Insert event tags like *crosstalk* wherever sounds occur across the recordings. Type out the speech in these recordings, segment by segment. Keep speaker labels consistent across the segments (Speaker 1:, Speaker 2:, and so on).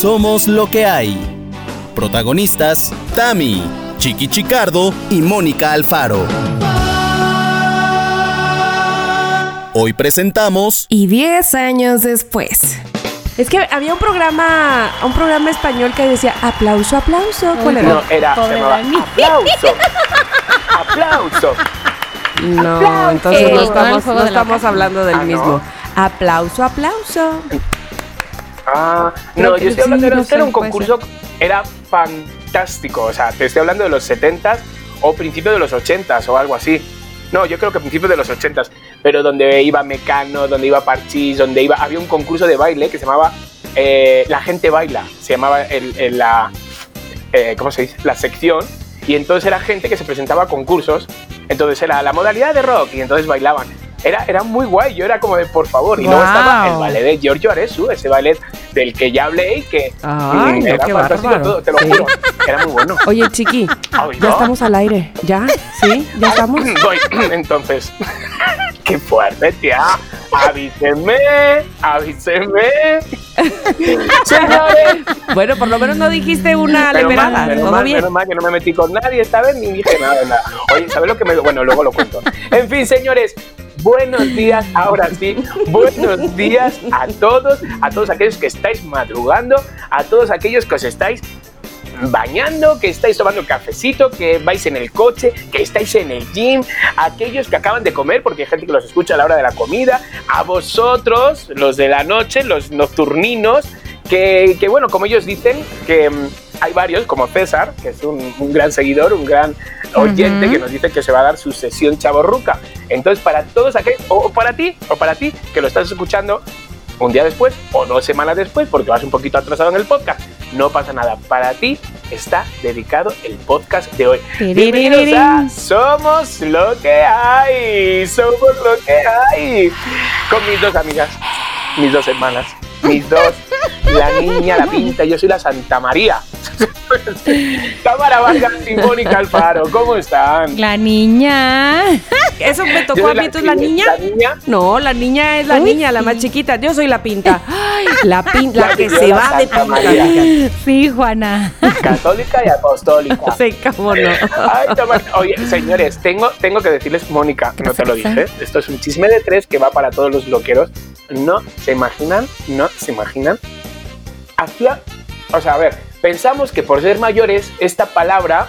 Speaker 1: Somos lo que hay. Protagonistas, Tami, Chiqui Chicardo y Mónica Alfaro. Hoy presentamos...
Speaker 2: Y 10 años después. Es que había un programa, un programa español que decía aplauso, aplauso.
Speaker 3: ¿Cuál era? No, era, se llamaba aplauso. *laughs* aplauso.
Speaker 2: No, entonces no estamos, no estamos hablando del ah, mismo. Aplauso, aplauso.
Speaker 3: Ah, no, yo estoy hablando de era un concurso, era fantástico. O sea, te estoy hablando de los 70s o principios de los 80s o algo así. No, yo creo que principios de los 80s, pero donde iba Mecano, donde iba Parchís, donde iba. Había un concurso de baile que se llamaba eh, La gente baila, se llamaba el, la. Eh, ¿Cómo se dice? La sección. Y entonces era gente que se presentaba a concursos. Entonces era la modalidad de rock y entonces bailaban era, era muy guay. Yo era como de por favor. Y luego estaba el ballet de Giorgio Aresu, ese ballet del que ya hablé y que
Speaker 2: Ay, era fantástico te lo juro. Era muy bueno. Oye, Chiqui, ya estamos al aire. ¿Ya? ¿Sí? ¿Ya estamos? *clears throat* *clears throat*
Speaker 3: Entonces, *laughs* qué fuerte, tía. Avísenme, avísenme. Señores. *laughs*
Speaker 2: Bueno, por lo menos no dijiste una lemerada.
Speaker 3: Mal, menos mal que no me metí con nadie esta vez ni dije nada, nada. Oye, ¿sabes lo que me.? Bueno, luego lo cuento. En fin, señores, buenos días, ahora sí, buenos días a todos, a todos aquellos que estáis madrugando, a todos aquellos que os estáis bañando, que estáis tomando cafecito, que vais en el coche, que estáis en el gym, aquellos que acaban de comer, porque hay gente que los escucha a la hora de la comida, a vosotros, los de la noche, los nocturninos, que, que bueno, como ellos dicen, que mm, hay varios, como César, que es un, gran seguidor, un gran oyente, que nos dice que se va a dar su sesión chaborruca. Entonces, para todos aquellos, o para ti, o para ti, que lo estás escuchando un día después o dos semanas después, porque vas un poquito atrasado en el podcast, no pasa nada. Para ti está dedicado el podcast de hoy. Bienvenidos a Somos lo que hay, somos lo que hay. Con mis dos amigas, mis dos hermanas, mis dos la niña, la pinta, yo soy la Santa María. *laughs* Cámara Vargas y Mónica Alfaro, ¿cómo están?
Speaker 2: La niña. Eso me tocó a mí, ¿tú es la niña?
Speaker 3: ¿La niña?
Speaker 2: No, la niña es la niña, la más chiquita. Yo soy la pinta. la pinta, la, que se va de pinta. Sí, Juana.
Speaker 3: Católica y apostólica. *laughs*
Speaker 2: Sí, cómo no.
Speaker 3: Oye, señores, tengo, tengo que decirles, Mónica, no te lo dije. Esto es un chisme de tres que va para todos los bloqueros. No se imaginan, no se imaginan hacía, o sea, a ver, pensamos que por ser mayores esta palabra,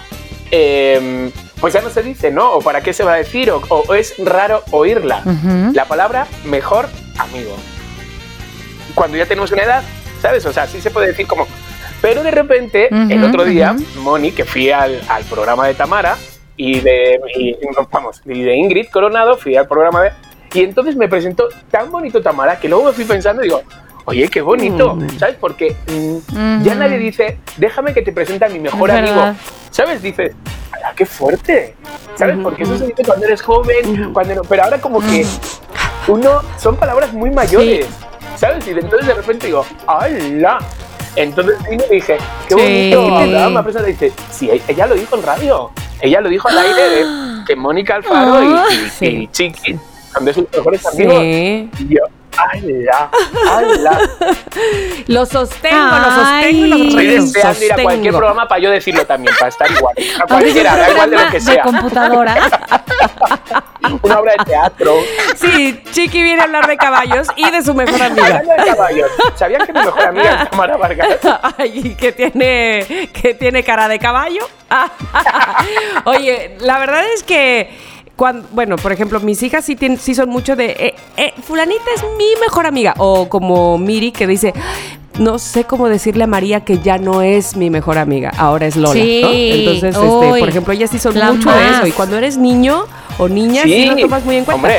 Speaker 3: em, pues ya no se dice, ¿no? O para qué se va a decir, o, es raro oírla. La palabra mejor amigo. Cuando ya tenemos una edad, ¿sabes? O sea, sí se puede decir como... Pero de repente, el otro día, Moni, que fui al, programa de Tamara y de, vamos, y de Ingrid Coronado, fui al programa de... Y entonces me presentó tan bonito Tamara que luego me fui pensando y digo, Oye, qué bonito, mm. ¿sabes? Porque mm, ya nadie dice, déjame que te presente a mi mejor amigo. ¿Sabes? Dices, ¡ah, qué fuerte! ¿Sabes? Porque eso se dice cuando eres joven, cuando pero ahora como que uno, son palabras muy mayores, ¿sabes? Y entonces de repente digo, ¡hala! Entonces vine y dije, qué bonito. Sí. Una persona dice, sí, ella lo dijo en radio. Ella lo dijo al aire de que Mónica Alfaro y, y, y Chiqui de sus mejores amigos. Y yo, ¡Hala! ¡Hala! *laughs*
Speaker 2: lo sostengo, lo sostengo y lo
Speaker 3: Estoy deseando ir a cualquier programa para yo decirlo también, para estar igual. *laughs* A cualquiera, da igual de lo que sea.
Speaker 2: De computadora. *laughs*
Speaker 3: Una obra de teatro.
Speaker 2: Sí, Chiqui viene a hablar de caballos y de su mejor amiga.
Speaker 3: Hablando de caballos, ¿sabían que mi mejor amiga es Tamara Vargas?
Speaker 2: Ay, que tiene, que tiene cara de caballo. Oye, la verdad es que bueno, por ejemplo, mis hijas sí, tienen, sí son mucho de, eh, eh, fulanita es mi mejor amiga. O como Miri que dice, no sé cómo decirle a María que ya no es mi mejor amiga, ahora es Lola. Entonces, este, por ejemplo, ellas sí son mucho de eso. Y cuando eres niño o niña, sí, lo tomas muy en cuenta.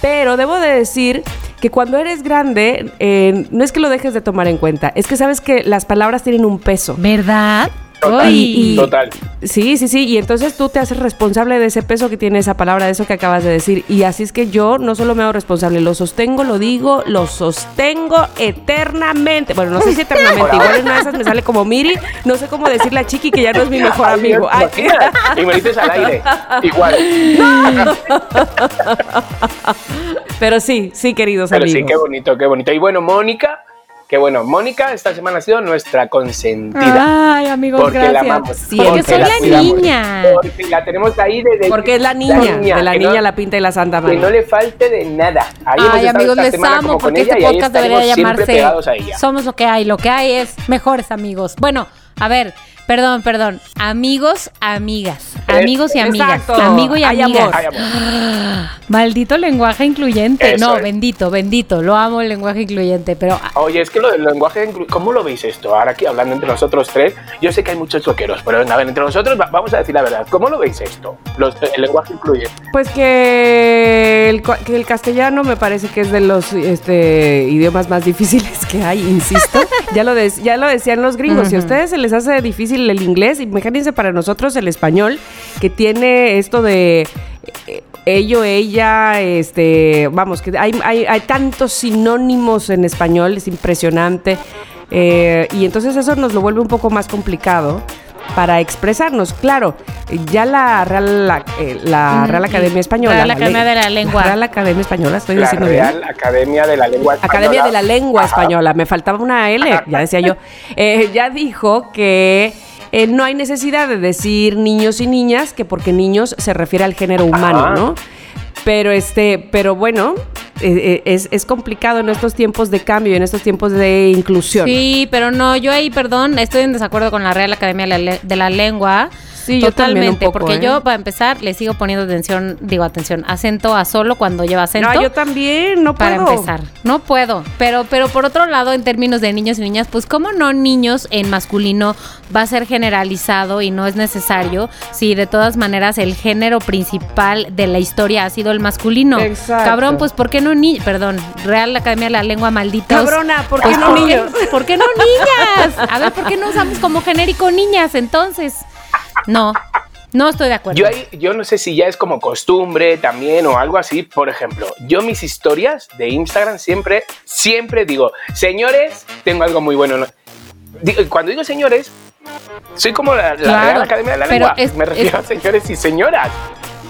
Speaker 2: Pero debo de decir que cuando eres grande, eh, no es que lo dejes de tomar en cuenta, es que sabes que las palabras tienen un peso. ¿Verdad?
Speaker 3: Total,
Speaker 2: Sí, sí, sí. Y entonces tú te haces responsable de ese peso que tiene esa palabra, de eso que acabas de decir. Y así es que yo no solo me hago responsable, lo sostengo, lo digo, lo sostengo eternamente. Bueno, no sé si eternamente, igual en una de esas me sale como Miri, no sé cómo decirle a Chiqui que ya no es mi mejor amigo.
Speaker 3: y me dices al aire, igual. *laughs*
Speaker 2: Pero sí, sí, queridos
Speaker 3: Pero
Speaker 2: amigos.
Speaker 3: sí, qué bonito, qué bonito. Y bueno, Mónica que bueno, Mónica esta semana ha sido nuestra consentida.
Speaker 4: Ay, amigos,
Speaker 3: porque
Speaker 4: gracias.
Speaker 3: la amamos.
Speaker 2: Sí,
Speaker 4: Porque soy
Speaker 3: la
Speaker 4: la
Speaker 3: cuidamos,
Speaker 4: niña.
Speaker 3: Porque la tenemos ahí de, de-
Speaker 2: Porque es la niña, de la
Speaker 3: que
Speaker 2: niña,
Speaker 3: no-
Speaker 2: la pinta y la Santa
Speaker 3: Que
Speaker 2: María.
Speaker 3: no le falte de nada. Ahí
Speaker 4: Ay, amigos, les amo porque este podcast debería llamarse. Somos lo que hay, lo que hay es mejores amigos. Bueno, a ver, perdón, perdón. Amigos, amigas.
Speaker 3: Eh,
Speaker 4: Amigos y amigas.
Speaker 2: exacto.
Speaker 4: Amigo y
Speaker 2: Hay
Speaker 4: amigas.
Speaker 2: amor.
Speaker 3: Ay, amor. *gasps*
Speaker 4: Maldito lenguaje incluyente.
Speaker 3: Eso
Speaker 4: no,
Speaker 3: es.
Speaker 4: bendito, bendito. Lo amo el lenguaje incluyente, pero
Speaker 3: Oye, es que lo del lenguaje, inclu- ¿cómo lo veis esto? Ahora aquí hablando entre nosotros tres, yo sé que hay muchos choqueros, pero venga, a ver, entre nosotros va- vamos a decir la verdad. ¿Cómo lo veis esto? Los- el lenguaje incluye.
Speaker 2: Pues que el, co- que el castellano me parece que es de los este, idiomas más difíciles que hay, insisto. *laughs* ya, lo des- ya lo decían los gringos. Si a ustedes se les hace difícil el inglés, imagínense para nosotros el español, que tiene esto de eh, ello, ella, este, vamos, que hay, hay, hay tantos sinónimos en español, es impresionante. Eh, y entonces eso nos lo vuelve un poco más complicado para expresarnos. Claro, ya la Real, la, eh, la Real Academia Española.
Speaker 4: Real
Speaker 2: la
Speaker 4: Academia de la Lengua.
Speaker 2: Real Academia Española, estoy
Speaker 3: La
Speaker 2: diciendo bien.
Speaker 3: Real Academia de la Lengua Española.
Speaker 2: Academia de la Lengua
Speaker 3: Ajá.
Speaker 2: Española, me faltaba una L, ya decía yo. *laughs* Eh, ya dijo que eh, no hay necesidad de decir niños y niñas, que porque niños se refiere al género humano,
Speaker 3: Ajá.
Speaker 2: ¿no? Pero este, pero bueno, eh, eh, es, es complicado en estos tiempos de cambio, en estos tiempos de inclusión.
Speaker 4: Sí, pero no, yo ahí, perdón, estoy en desacuerdo con la Real Academia de la Lengua.
Speaker 2: Sí, yo también un
Speaker 4: Totalmente,
Speaker 2: poco,
Speaker 4: porque
Speaker 2: ¿eh?
Speaker 4: yo, para empezar, le sigo poniendo atención, digo atención, acento a solo cuando lleva acento.
Speaker 2: No, yo también, no
Speaker 4: para
Speaker 2: puedo.
Speaker 4: empezar. No puedo. Pero, pero por otro lado, en términos de niños y niñas, pues cómo no niños en masculino va a ser generalizado y no es necesario si de todas maneras el género principal de la historia ha sido el masculino.
Speaker 2: Exacto.
Speaker 4: Cabrón, pues ¿por qué no ni Perdón, Real Academia de la Lengua Maldita.
Speaker 2: Cabrona, ¿por qué
Speaker 4: Pues,
Speaker 2: no
Speaker 4: ¿por qué-
Speaker 2: niños?
Speaker 4: ¿Por qué no niñas? A ver, ¿por qué no usamos como genérico niñas entonces? No, no estoy de acuerdo.
Speaker 3: Yo, ahí, yo no sé si ya es como costumbre también o algo así. Por ejemplo, yo mis historias de Instagram siempre, siempre digo, señores, tengo algo muy bueno. Cuando digo señores, soy como la, la
Speaker 4: Claro,
Speaker 3: Real Academia de la Lengua.
Speaker 4: es-
Speaker 3: Me refiero
Speaker 4: es-
Speaker 3: a señores y señoras,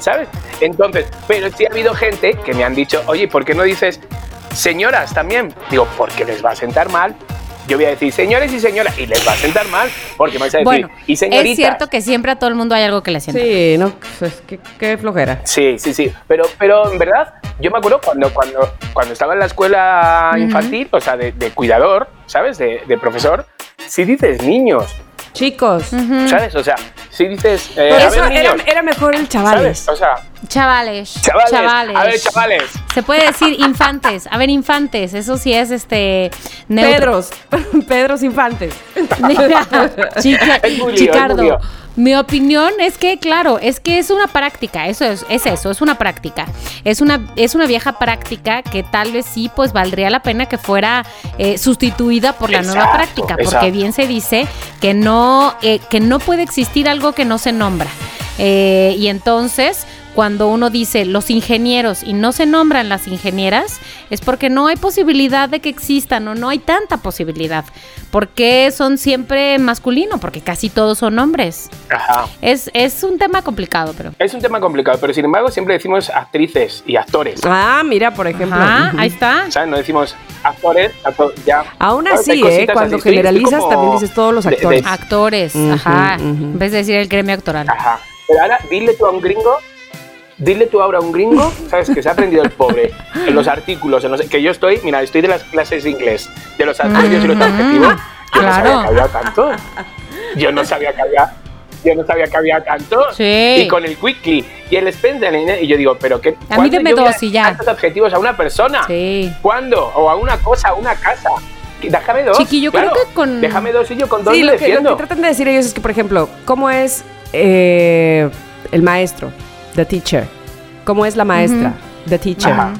Speaker 3: ¿sabes? Entonces, pero sí ha habido gente que me han dicho, oye, ¿por qué no dices señoras también? Digo, porque les va a sentar mal. Yo voy a decir señores y señoras y les va a sentar mal porque me vais a decir,
Speaker 4: bueno,
Speaker 3: y señoritas.
Speaker 4: es cierto que siempre a todo el mundo hay algo que le sienta.
Speaker 2: Sí, no, pues qué, qué flojera.
Speaker 3: Sí, sí, sí. Pero, pero en verdad, yo me acuerdo cuando, cuando, cuando estaba en la escuela infantil, o sea, de, de cuidador, ¿sabes? De, de profesor, si dices niños,
Speaker 2: Chicos.
Speaker 3: ¿sabes? O sea, si dices, eh,
Speaker 2: por
Speaker 3: a
Speaker 2: eso
Speaker 3: ver,
Speaker 2: era,
Speaker 3: niños,
Speaker 2: era mejor el chavales.
Speaker 3: ¿sabes? O sea,
Speaker 4: Chavales,
Speaker 3: chavales,
Speaker 4: chavales.
Speaker 3: a ver, chavales.
Speaker 4: Se puede decir infantes. A ver, infantes. Eso sí es este. neutro.
Speaker 2: Pedros, *laughs* Pedros Infantes. *laughs*
Speaker 4: Mira, chica-
Speaker 3: Es muy lío, es muy
Speaker 4: Chicardo,
Speaker 3: lío.
Speaker 4: Mi opinión es que, claro, es que es una práctica, eso es, es eso, es una práctica. Es una, es una vieja práctica que tal vez sí, pues valdría la pena que fuera eh, sustituida por la nueva práctica, porque
Speaker 3: exacto.
Speaker 4: bien se dice que no, eh, que no puede existir algo que no se nombra. Eh, y entonces, cuando uno dice los ingenieros y no se nombran las ingenieras, es porque no hay posibilidad de que existan o no hay tanta posibilidad. ¿Por qué son siempre masculino? Porque casi todos son hombres.
Speaker 3: Ajá.
Speaker 4: Es, es un tema complicado, pero.
Speaker 3: Es un tema complicado, pero sin embargo siempre decimos actrices y actores.
Speaker 2: Ah, mira, por ejemplo.
Speaker 4: Ajá,
Speaker 2: Ujú.
Speaker 4: ahí está.
Speaker 3: ¿Sabes? No decimos actores, acto- ya.
Speaker 2: Aún ¿eh? Cuando
Speaker 3: así. Estoy
Speaker 2: generalizas
Speaker 3: como
Speaker 2: también dices todos los
Speaker 3: de- de-
Speaker 2: actores.
Speaker 4: Actores,
Speaker 2: Ujú,
Speaker 4: ajá. En vez de decir el gremio actoral.
Speaker 3: Ajá. Pero ahora dile tú a un gringo, dile tú ahora a un gringo, ¿sabes? Que se ha aprendido el pobre en los artículos, en los- que yo estoy, mira, estoy de las clases de inglés, de los adverbios y los adjetivos. Yo no sabía que había tanto. Yo no sabía que había. Yo no sabía que había tanto.
Speaker 4: Sí.
Speaker 3: Y con el quickly y el spend y yo digo, pero qué.
Speaker 4: A mí
Speaker 3: ¿cuándo
Speaker 4: deme dos y ya.
Speaker 3: Adjetivos a una persona.
Speaker 4: Sí.
Speaker 3: ¿Cuándo? O a una cosa, a una casa. Déjame dos.
Speaker 4: Chiqui, yo creo que con-
Speaker 3: Déjame dos y yo con dos
Speaker 2: Sí, lo que, lo que tratan de decir ellos es que, por ejemplo, ¿cómo es eh, el maestro? The teacher. ¿Cómo es la maestra? The teacher.
Speaker 3: Ajá.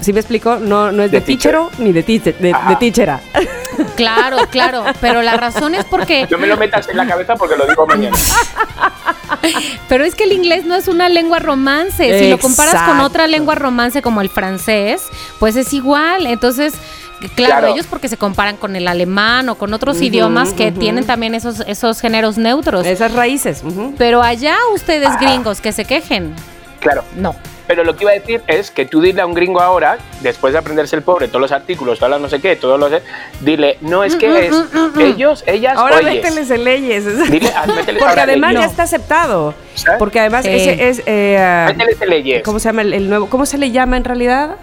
Speaker 2: ¿Sí me explico? No, no es
Speaker 3: The
Speaker 2: de teachero ni de, teacher, de, teachera.
Speaker 4: Claro, claro. Pero la razón es porque.
Speaker 3: No me lo metas en la cabeza porque lo digo mañana. *laughs*
Speaker 4: Pero es que el inglés no es una lengua romance. Si lo comparas con otra lengua romance como el francés, pues es igual. Entonces, claro,
Speaker 3: Claro.
Speaker 4: ellos porque se comparan con el alemán o con otros idiomas que tienen también esos, esos géneros neutros.
Speaker 2: Esas raíces.
Speaker 4: Pero allá ustedes gringos que se quejen,
Speaker 3: Claro.
Speaker 4: no.
Speaker 3: Pero lo que iba a decir es que tú dile a un gringo ahora, después de aprenderse el pobre, todos los artículos, todas las no sé qué, todos los... Dile, no, es que es ellos, ellas,
Speaker 2: Ahora
Speaker 3: oyes.
Speaker 2: mételes en leyes. *laughs*
Speaker 3: Dile, ah, mételes
Speaker 2: Porque además
Speaker 3: leyes.
Speaker 2: ya está aceptado.
Speaker 3: ¿Sabes?
Speaker 2: Porque además
Speaker 4: Sí.
Speaker 2: ese es... eh,
Speaker 3: Mételes en leyes.
Speaker 2: ¿Cómo se llama el, el nuevo? ¿Cómo se le llama en realidad?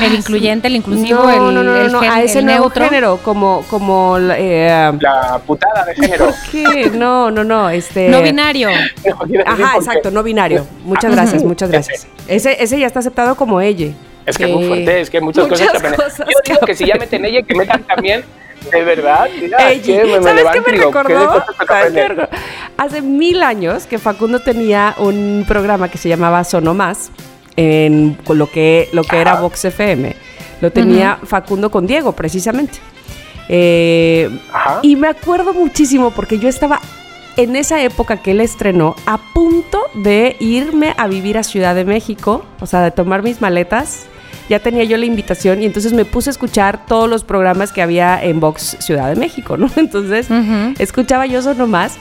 Speaker 4: El incluyente, el inclusivo,
Speaker 2: no,
Speaker 4: el,
Speaker 2: no, no,
Speaker 4: el
Speaker 2: no, a ese
Speaker 4: el
Speaker 2: nuevo
Speaker 4: neutro.
Speaker 2: género, como, como, eh,
Speaker 3: La putada de género.
Speaker 2: ¿qué? No, no, no, este...
Speaker 4: No binario. *laughs*
Speaker 2: Ajá, exacto, no binario. Muchas gracias, muchas gracias. Ese, ese ya está aceptado como ella.
Speaker 3: Es que es muy fuerte, es que hay muchas,
Speaker 2: muchas
Speaker 3: cosas
Speaker 2: cosas
Speaker 3: Yo digo
Speaker 2: que
Speaker 3: que si ya meten ella, que metan también, de verdad, mira,
Speaker 2: Ella.
Speaker 3: que me, me
Speaker 2: ¿Sabes
Speaker 3: levanto
Speaker 2: qué me ¿Sabes qué me recordó? Hace mil años que Facundo tenía un programa que se llamaba Sonomás, en con lo que, lo que era. Vox FM. Lo tenía Facundo con Diego, precisamente. Eh,
Speaker 3: Ajá.
Speaker 2: y me acuerdo muchísimo porque yo estaba en esa época que él estrenó a punto de irme a vivir a Ciudad de México, o sea, de tomar mis maletas. Ya tenía yo la invitación y entonces me puse a escuchar todos los programas que había en Vox Ciudad de México, ¿no? *laughs* Entonces escuchaba yo eso nomás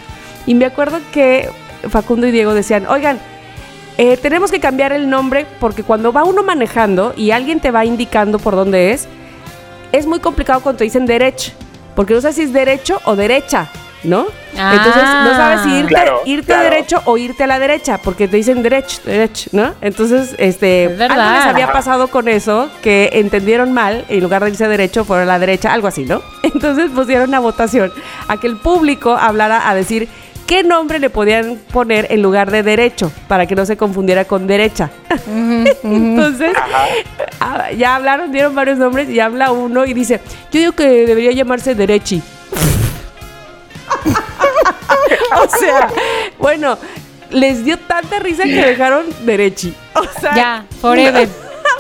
Speaker 2: y me acuerdo que Facundo y Diego decían, oigan, eh, tenemos que cambiar el nombre porque cuando va uno manejando y alguien te va indicando por dónde es, es muy complicado cuando te dicen derecho, porque no sabes si es derecho o derecha, ¿no?
Speaker 4: Ah.
Speaker 2: Entonces no sabes si irte,
Speaker 3: Claro,
Speaker 2: irte
Speaker 3: claro.
Speaker 2: derecho o irte a la derecha, porque te dicen derecho, derecho, ¿no? Entonces, este,
Speaker 4: Es
Speaker 2: algo les había pasado con eso, que entendieron mal, en lugar de irse derecho, fueron a la derecha, algo así, ¿no? *laughs* Entonces pusieron a votación a que el público hablara a decir qué nombre le podían poner en lugar de derecho, para que no se confundiera con derecha. Entonces, ah, ya hablaron, dieron varios nombres y habla uno y dice, yo digo que debería llamarse Derechi. *laughs* o sea, bueno, les dio tanta risa que dejaron Derechi. O sea,
Speaker 4: Ya, forever.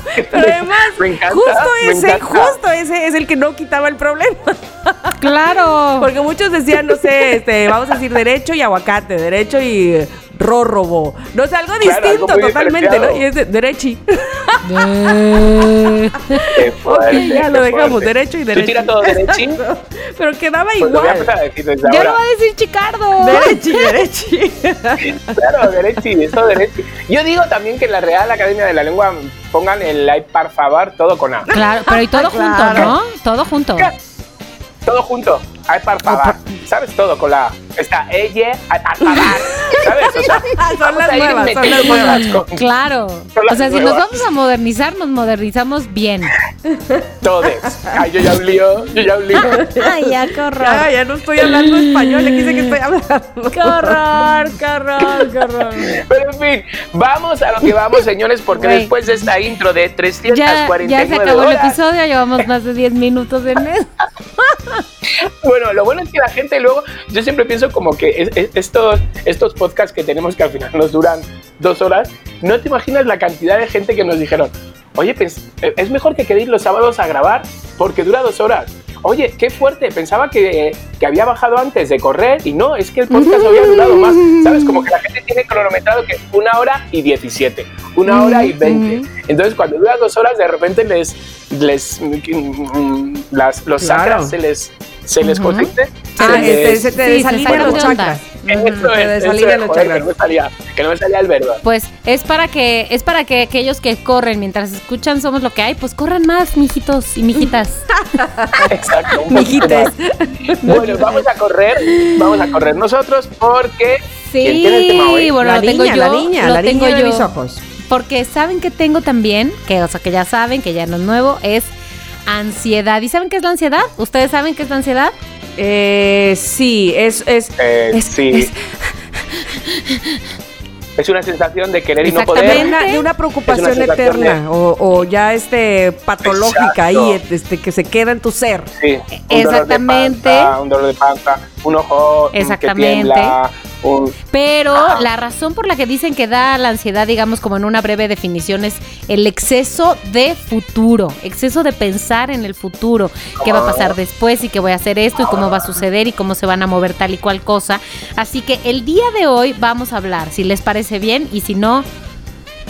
Speaker 4: *laughs*
Speaker 2: pero además,
Speaker 3: encanta,
Speaker 2: justo ese, justo ese es el que no quitaba el problema. *laughs*
Speaker 4: Claro.
Speaker 2: Porque muchos decían, no sé, este, vamos a decir derecho y aguacate, derecho y rórrobo. No sé, algo
Speaker 3: Claro, algo
Speaker 2: distinto totalmente, ¿no? Y es de derechi.
Speaker 4: Eh,
Speaker 3: Qué *laughs*
Speaker 2: Ok,
Speaker 3: fuerte,
Speaker 2: ya
Speaker 3: qué
Speaker 2: lo dejamos,
Speaker 3: fuerte.
Speaker 2: derecho y
Speaker 3: ¿Tú
Speaker 2: derecho.
Speaker 3: tiras todo derechín? *laughs*
Speaker 2: Pero quedaba
Speaker 3: Pues lo voy a
Speaker 2: igual.
Speaker 3: decir desde
Speaker 4: ya lo va a decir Chicardo.
Speaker 2: Derechi, *laughs* derechi.
Speaker 3: Claro, derechi, eso derechi. Yo digo también que en la Real Academia de la Lengua pongan el like par favor todo con A.
Speaker 4: Claro, pero y todo junto,
Speaker 2: Claro.
Speaker 4: ¿no? Todo junto.
Speaker 3: Todo junto. Ay, par favor. ¿Sabes? Todo con la A. Está ella, ay, par favor. ¿Sabes? O sea,
Speaker 2: Son las
Speaker 3: a
Speaker 2: nuevas, son las nuevas.
Speaker 3: con
Speaker 4: Claro.
Speaker 3: Son las
Speaker 4: O sea, si nos
Speaker 3: nuevas.
Speaker 4: vamos a modernizar, nos modernizamos bien.
Speaker 3: Todes. Ay, yo ya un lío, yo ya un lío. *laughs*
Speaker 4: Ay, ya, qué horror.
Speaker 2: Ya, ya no estoy hablando español, le quise que estoy hablando.
Speaker 4: Qué horror, qué horror, qué horror.
Speaker 3: Pero en fin, vamos a lo que vamos, señores, porque
Speaker 4: Güey.
Speaker 3: después de esta intro de
Speaker 4: Ya,
Speaker 3: 349
Speaker 4: ya se acabó el
Speaker 3: horas,
Speaker 4: episodio, llevamos más de 10 minutos en *laughs* él.
Speaker 3: Bueno, lo bueno es que la gente luego, yo siempre pienso como que es- es- estos, estos podcasts que tenemos que al final nos duran dos horas, no te imaginas la cantidad de gente que nos dijeron, oye, es mejor que queréis los sábados a grabar porque dura dos horas. Oye, qué fuerte, pensaba que, que había bajado antes de correr y no, es que el podcast había durado más. ¿Sabes? Como que la gente tiene cronometrado que es una hora y 17, una hora y 20. Entonces, cuando dura dos horas, de repente les, les mm, las, los
Speaker 2: Claro.
Speaker 3: se les, se les
Speaker 4: Ujú.
Speaker 3: consiente.
Speaker 2: Ah,
Speaker 3: se
Speaker 2: este,
Speaker 3: les-
Speaker 2: se te
Speaker 4: Sí, se
Speaker 2: desalinean los chakras. Se
Speaker 3: que no me salía, que no me salía el verbo.
Speaker 4: Pues es para que es para que aquellos que corren mientras escuchan somos lo que hay, pues corran más, mijitos y mijitas. *laughs*
Speaker 3: Exacto. más. Bueno, vamos a correr, vamos a correr nosotros porque ¿quién tiene el tema hoy?
Speaker 4: bueno,
Speaker 2: la
Speaker 4: lo tengo
Speaker 2: niña,
Speaker 4: yo,
Speaker 2: la niña,
Speaker 4: lo
Speaker 2: la
Speaker 4: tengo
Speaker 2: niña de
Speaker 4: yo.
Speaker 2: mis ojos.
Speaker 4: Porque saben que tengo también, que o sea, que ya saben que ya no es nuevo, es ansiedad. ¿Y saben qué es la ansiedad? ¿Ustedes saben qué es la ansiedad?
Speaker 2: Eh, sí, es, es,
Speaker 3: Eh,
Speaker 2: es-
Speaker 3: sí.
Speaker 2: es-
Speaker 3: Es una sensación de querer y no
Speaker 2: de
Speaker 3: poder.
Speaker 2: una, de una preocupación
Speaker 3: Es una sensación
Speaker 2: eterna o, o ya este patológica ahí,
Speaker 3: Exacto.
Speaker 2: este, que se queda en tu ser.
Speaker 3: Sí, un
Speaker 4: Exactamente.
Speaker 3: Dolor de panza, un dolor de panza, un ojo que
Speaker 4: Exactamente.
Speaker 3: tiembla, un-
Speaker 4: Pero
Speaker 3: Ajá.
Speaker 4: la razón por la que dicen que da la ansiedad, digamos como en una breve definición, es el exceso de futuro, exceso de pensar en el futuro, qué va a pasar después y qué voy a hacer esto y cómo va a suceder y cómo se van a mover tal y cual cosa. Así que el día de hoy vamos a hablar, si les parece bien y si no,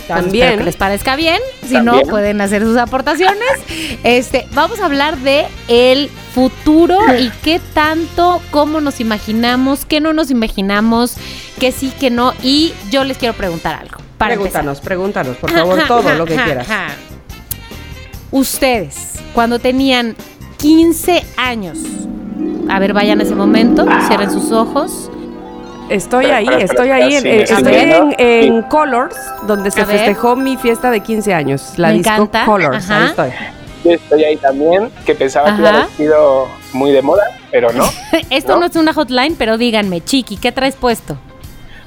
Speaker 4: espero
Speaker 2: También.
Speaker 4: que les parezca bien. Si
Speaker 3: También.
Speaker 4: no, pueden hacer sus aportaciones. Este, vamos a hablar de el futuro y qué tanto, cómo nos imaginamos, qué no nos imaginamos, qué sí, qué no. Y yo les quiero preguntar algo. para
Speaker 2: pregúntanos, pregúntanos, por favor, todo lo que quieras.
Speaker 4: Ustedes, cuando tenían 15 años, a ver, vayan a ese momento, cierren sus ojos.
Speaker 2: Estoy ahí,
Speaker 3: espera,
Speaker 2: estoy
Speaker 3: espera,
Speaker 2: ahí, en, estoy en, en Colors, donde se festejó mi fiesta de 15 años, la
Speaker 4: Me
Speaker 2: disco
Speaker 4: encanta,
Speaker 2: Colors,
Speaker 4: ajá.
Speaker 2: ahí estoy.
Speaker 3: Yo estoy ahí también, que pensaba que
Speaker 4: Ajá.
Speaker 3: hubiera sido muy de moda, pero no. *laughs*
Speaker 4: Esto
Speaker 3: ¿No?
Speaker 4: no es una hotline, pero díganme, Chiqui, ¿qué traes puesto?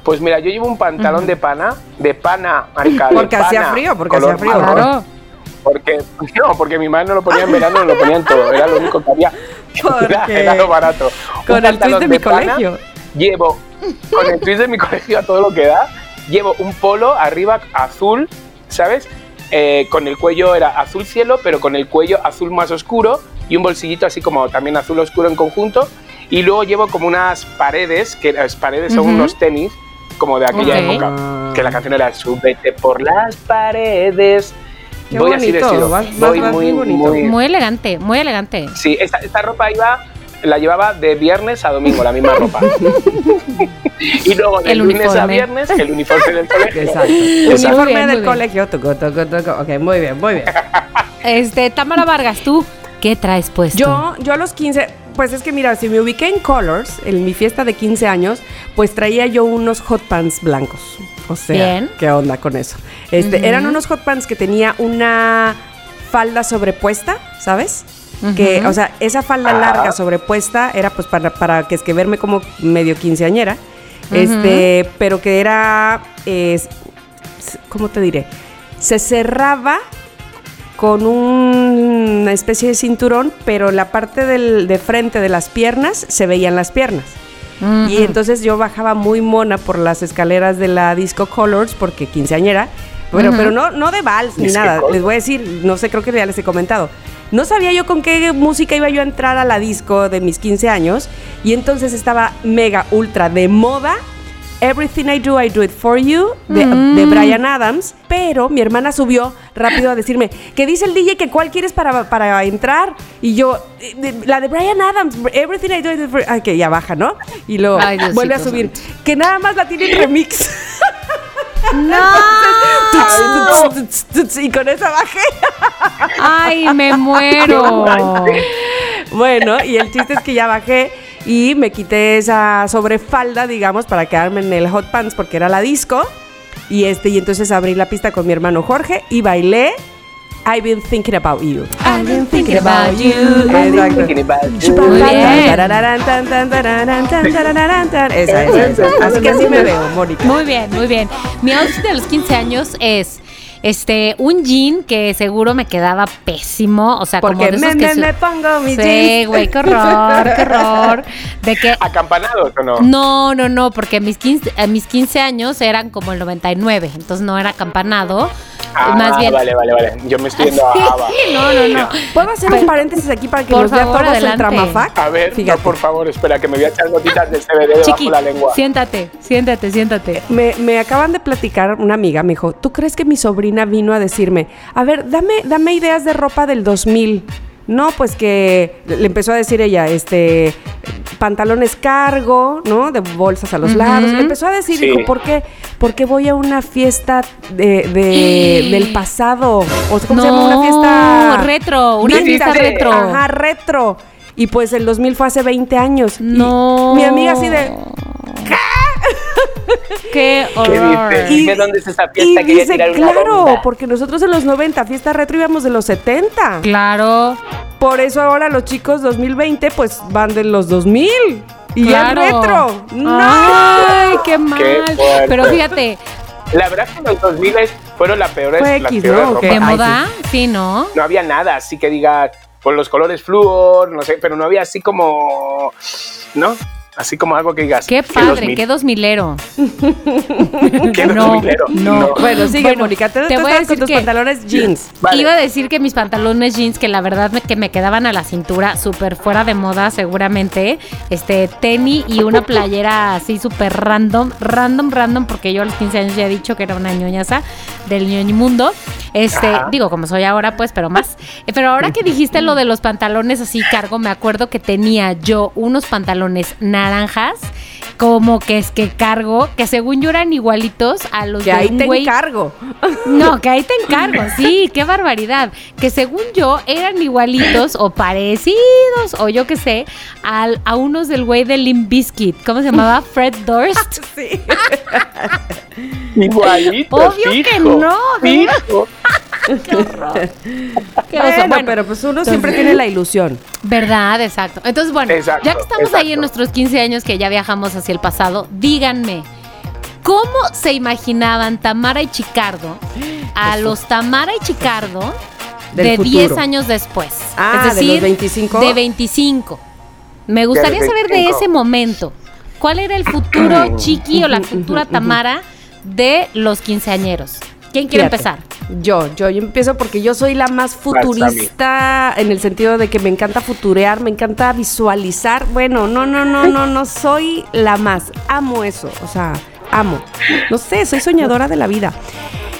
Speaker 3: Pues mira, yo llevo un pantalón de pana, de pana, marica, de
Speaker 2: Porque hacía
Speaker 3: pana,
Speaker 2: frío, porque hacía frío.
Speaker 3: marrón.
Speaker 4: Claro.
Speaker 3: Porque, *laughs* no, porque mi madre no lo ponía en verano, no lo ponía en todo, era lo único que había. *laughs* Era,
Speaker 2: Porque-
Speaker 3: era lo barato. Un
Speaker 2: Con el twist
Speaker 3: pantalón
Speaker 2: de mi
Speaker 3: pana,
Speaker 2: colegio.
Speaker 3: Llevo, con el twist de mi *laughs* colegio a todo lo que da, llevo un polo arriba azul, ¿sabes? Eh, con el cuello era azul cielo, pero con el cuello azul más oscuro y un bolsillito así como también azul oscuro en conjunto. Y luego llevo como unas paredes, que las paredes son
Speaker 4: Ujú.
Speaker 3: unos tenis, como de aquella
Speaker 4: Ok.
Speaker 3: época. Que la canción era Súbete por las paredes.
Speaker 2: Qué
Speaker 3: voy así
Speaker 2: bonito,
Speaker 3: vestido.
Speaker 2: vas- vas-
Speaker 3: voy
Speaker 2: vas
Speaker 3: muy,
Speaker 2: muy bonito.
Speaker 3: muy-
Speaker 4: Muy elegante, muy elegante.
Speaker 3: Sí, esta, esta ropa iba, la llevaba de viernes a domingo, la misma ropa. *laughs* y luego de
Speaker 4: El
Speaker 3: lunes a
Speaker 4: uniforme.
Speaker 3: viernes, el uniforme del colegio. *laughs*
Speaker 2: Exacto.
Speaker 3: Exacto.
Speaker 2: Uniforme
Speaker 4: Muy bien,
Speaker 2: del
Speaker 4: muy bien.
Speaker 2: colegio. Toco, toco, toco. Ok, muy bien, muy bien. *laughs*
Speaker 4: Este, Tamara Vargas, ¿tú qué traes puesto?
Speaker 2: Yo, yo a los 15, pues es que mira, si me ubiqué en Colors, en mi fiesta de 15 años, pues traía yo unos hot pants blancos. O sea,
Speaker 4: Bien.
Speaker 2: ¿qué onda con eso? Este. Eran unos hot pants que tenía una falda sobrepuesta, ¿sabes? Que, o sea, esa falda
Speaker 3: Ajá.
Speaker 2: larga sobrepuesta era pues para, para que es que verme como medio quinceañera. Este, pero que era, eh, ¿cómo te diré? Se cerraba con un- una especie de cinturón, pero la parte del, de frente de las piernas se veían las piernas. Y entonces yo bajaba muy mona por las escaleras de la Disco Colors, porque quinceañera, pero,
Speaker 4: Ujú.
Speaker 2: pero no, no de vals ni nada. Les voy a decir, no sé, creo que ya les he comentado. No sabía yo con qué música iba yo a entrar a la disco de mis 15 años, y entonces estaba mega ultra de moda. Everything I Do, I Do It For You de,
Speaker 4: Mm.
Speaker 2: de Brian Adams, pero mi hermana subió rápido a decirme que dice el DJ que cuál quieres para, para entrar y yo, eh, de- la de Brian Adams, Everything I Do, I Do It For You, ah, que ya baja, ¿no? Y luego
Speaker 4: Ay,
Speaker 2: vuelve a subir, que nada más la tiene en remix. *laughs*
Speaker 4: ¡No!
Speaker 2: y con esa bajé.
Speaker 4: ¡Ay, me muero!
Speaker 2: Bueno, y el chiste es que ya bajé y me quité esa sobrefalda, digamos, para quedarme en el hot pants porque era la disco. Y este, y entonces abrí la pista con mi hermano Jorge y bailé I've been thinking about you.
Speaker 4: I've been thinking about you.
Speaker 2: Exacto. Esa, esa, esa. Así que así me veo, Mónica.
Speaker 4: Muy bien, muy bien. Mi outfit de los 15 años es este un jean que seguro me quedaba pésimo, o sea, como
Speaker 2: Porque
Speaker 4: de
Speaker 2: me,
Speaker 4: esos que
Speaker 2: me, me pongo mis
Speaker 4: Sí,
Speaker 2: jeans.
Speaker 4: güey, qué horror, qué horror. De que
Speaker 3: ¿Acampanados o no?
Speaker 4: no, no, no, porque mis 15, eh, mis 15 años eran como el 99, entonces no era campanado.
Speaker 3: Ah,
Speaker 4: más bien.
Speaker 3: Vale, vale, vale. Yo me estoy yendo a *laughs*
Speaker 4: no, no, no.
Speaker 2: ¿Puedo hacer un paréntesis aquí para que
Speaker 4: Por
Speaker 2: nos vea
Speaker 4: favor,
Speaker 2: todos
Speaker 4: adelante.
Speaker 2: el tramafac?
Speaker 3: A ver, no,
Speaker 2: Fíjate.
Speaker 3: por favor, espera, que me voy a echar gotitas del CBD debajo
Speaker 4: Chiqui,
Speaker 3: de la lengua.
Speaker 4: siéntate, siéntate, siéntate.
Speaker 2: Me, me acaban de platicar una amiga, me dijo, ¿tú crees que mi vino a decirme, a ver, dame, dame ideas de ropa del 2000? No, pues que le empezó a decir ella, este, pantalones cargo, ¿no? De bolsas a los lados. Le empezó a decir,
Speaker 3: Sí.
Speaker 2: dijo, ¿por qué? Porque voy a una fiesta de, de- *gasps* del pasado. O sea, ¿cómo se llama? Una fiesta...
Speaker 4: retro, una fiesta retro.
Speaker 2: Ajá, retro. Y pues el 2000 fue hace 20 años. Y
Speaker 4: No.
Speaker 2: mi amiga así de...
Speaker 4: Qué *laughs*
Speaker 3: ¿Qué
Speaker 4: horror.
Speaker 3: dices?
Speaker 2: Y-
Speaker 3: Dime dónde es esa
Speaker 2: Y
Speaker 3: fiesta. Quería
Speaker 2: dice,
Speaker 3: tirar una
Speaker 2: claro,
Speaker 3: bomba.
Speaker 2: porque nosotros en los 90, fiesta retro íbamos de los 70.
Speaker 4: Claro.
Speaker 2: Por eso ahora los chicos 2020 pues van de los 2000. Y
Speaker 4: claro.
Speaker 2: ya retro. ¡No!
Speaker 4: Ay, qué mal. Pero fíjate,
Speaker 3: La verdad que los 2000 fueron la peor,
Speaker 2: Fue X, ¿no? ¿O qué?
Speaker 4: de
Speaker 2: Ay,
Speaker 4: moda, sí, ¿no?
Speaker 3: No había nada así que diga por los colores flúor, no sé, pero no había así como, ¿no? Así como algo que digas.
Speaker 4: Qué padre,
Speaker 3: 2000,
Speaker 4: qué dos milero. *laughs*
Speaker 3: que
Speaker 4: no,
Speaker 3: 2000ero.
Speaker 4: no.
Speaker 2: Bueno, sigue,
Speaker 4: Bueno,
Speaker 2: Mónica. Te,
Speaker 4: voy a
Speaker 2: estabas con
Speaker 4: decir
Speaker 2: tus
Speaker 4: que-
Speaker 2: pantalones jeans.
Speaker 3: Vale.
Speaker 4: Iba a decir que mis pantalones jeans, que la verdad me, que me quedaban a la cintura, súper fuera de moda seguramente, este, tenis y una *laughs* playera así súper random, random, random, porque yo a los 15 años ya he dicho que era una ñoñaza del ñoñimundo. Este,
Speaker 3: Ajá.
Speaker 4: digo, como soy ahora, pues, pero más. Eh, Pero ahora que dijiste lo de los pantalones así cargo, me acuerdo que tenía yo unos pantalones naranjas como que es que cargo, que según yo eran igualitos a los
Speaker 2: Que
Speaker 4: de
Speaker 2: ahí
Speaker 4: un
Speaker 2: te
Speaker 4: güey.
Speaker 2: encargo.
Speaker 4: No, que ahí te encargo, sí, qué barbaridad. Que según yo eran igualitos o parecidos, o yo qué sé, al, a unos del güey de Limp Bizkit. ¿Cómo se llamaba? Fred Durst. *laughs*
Speaker 2: Sí.
Speaker 3: Igualito.
Speaker 4: Obvio que no.
Speaker 3: Fijo.
Speaker 4: Qué horror. Qué.
Speaker 2: Bueno,
Speaker 4: Bueno,
Speaker 2: pero pues uno siempre tiene la ilusión.
Speaker 4: verdad, exacto. Entonces, bueno,
Speaker 3: Exacto,
Speaker 4: ya que estamos ahí en
Speaker 3: exacto.
Speaker 4: nuestros 15 años que ya viajamos hacia el pasado, díganme, ¿cómo se imaginaban Tamara y Chicardo a los Tamara y Chicardo
Speaker 2: Del
Speaker 4: de
Speaker 2: futuro.
Speaker 4: 10 años después?
Speaker 2: Ah,
Speaker 4: es
Speaker 2: ¿de
Speaker 4: decir,
Speaker 2: los 25?
Speaker 4: De 25. Me gustaría
Speaker 3: De
Speaker 4: saber de
Speaker 3: 25.
Speaker 4: ese momento. ¿Cuál era el futuro *clears throat* Chiqui o la futura Tamara de los quinceañeros? ¿Quién quiere
Speaker 2: Fíjate.
Speaker 4: empezar?
Speaker 2: Yo, yo, yo empiezo porque yo soy la más futurista en el sentido de que me encanta futurear, me encanta visualizar. Bueno, no, no, no, no, no soy la más. Amo eso, o sea, amo. No sé, soy soñadora de la vida.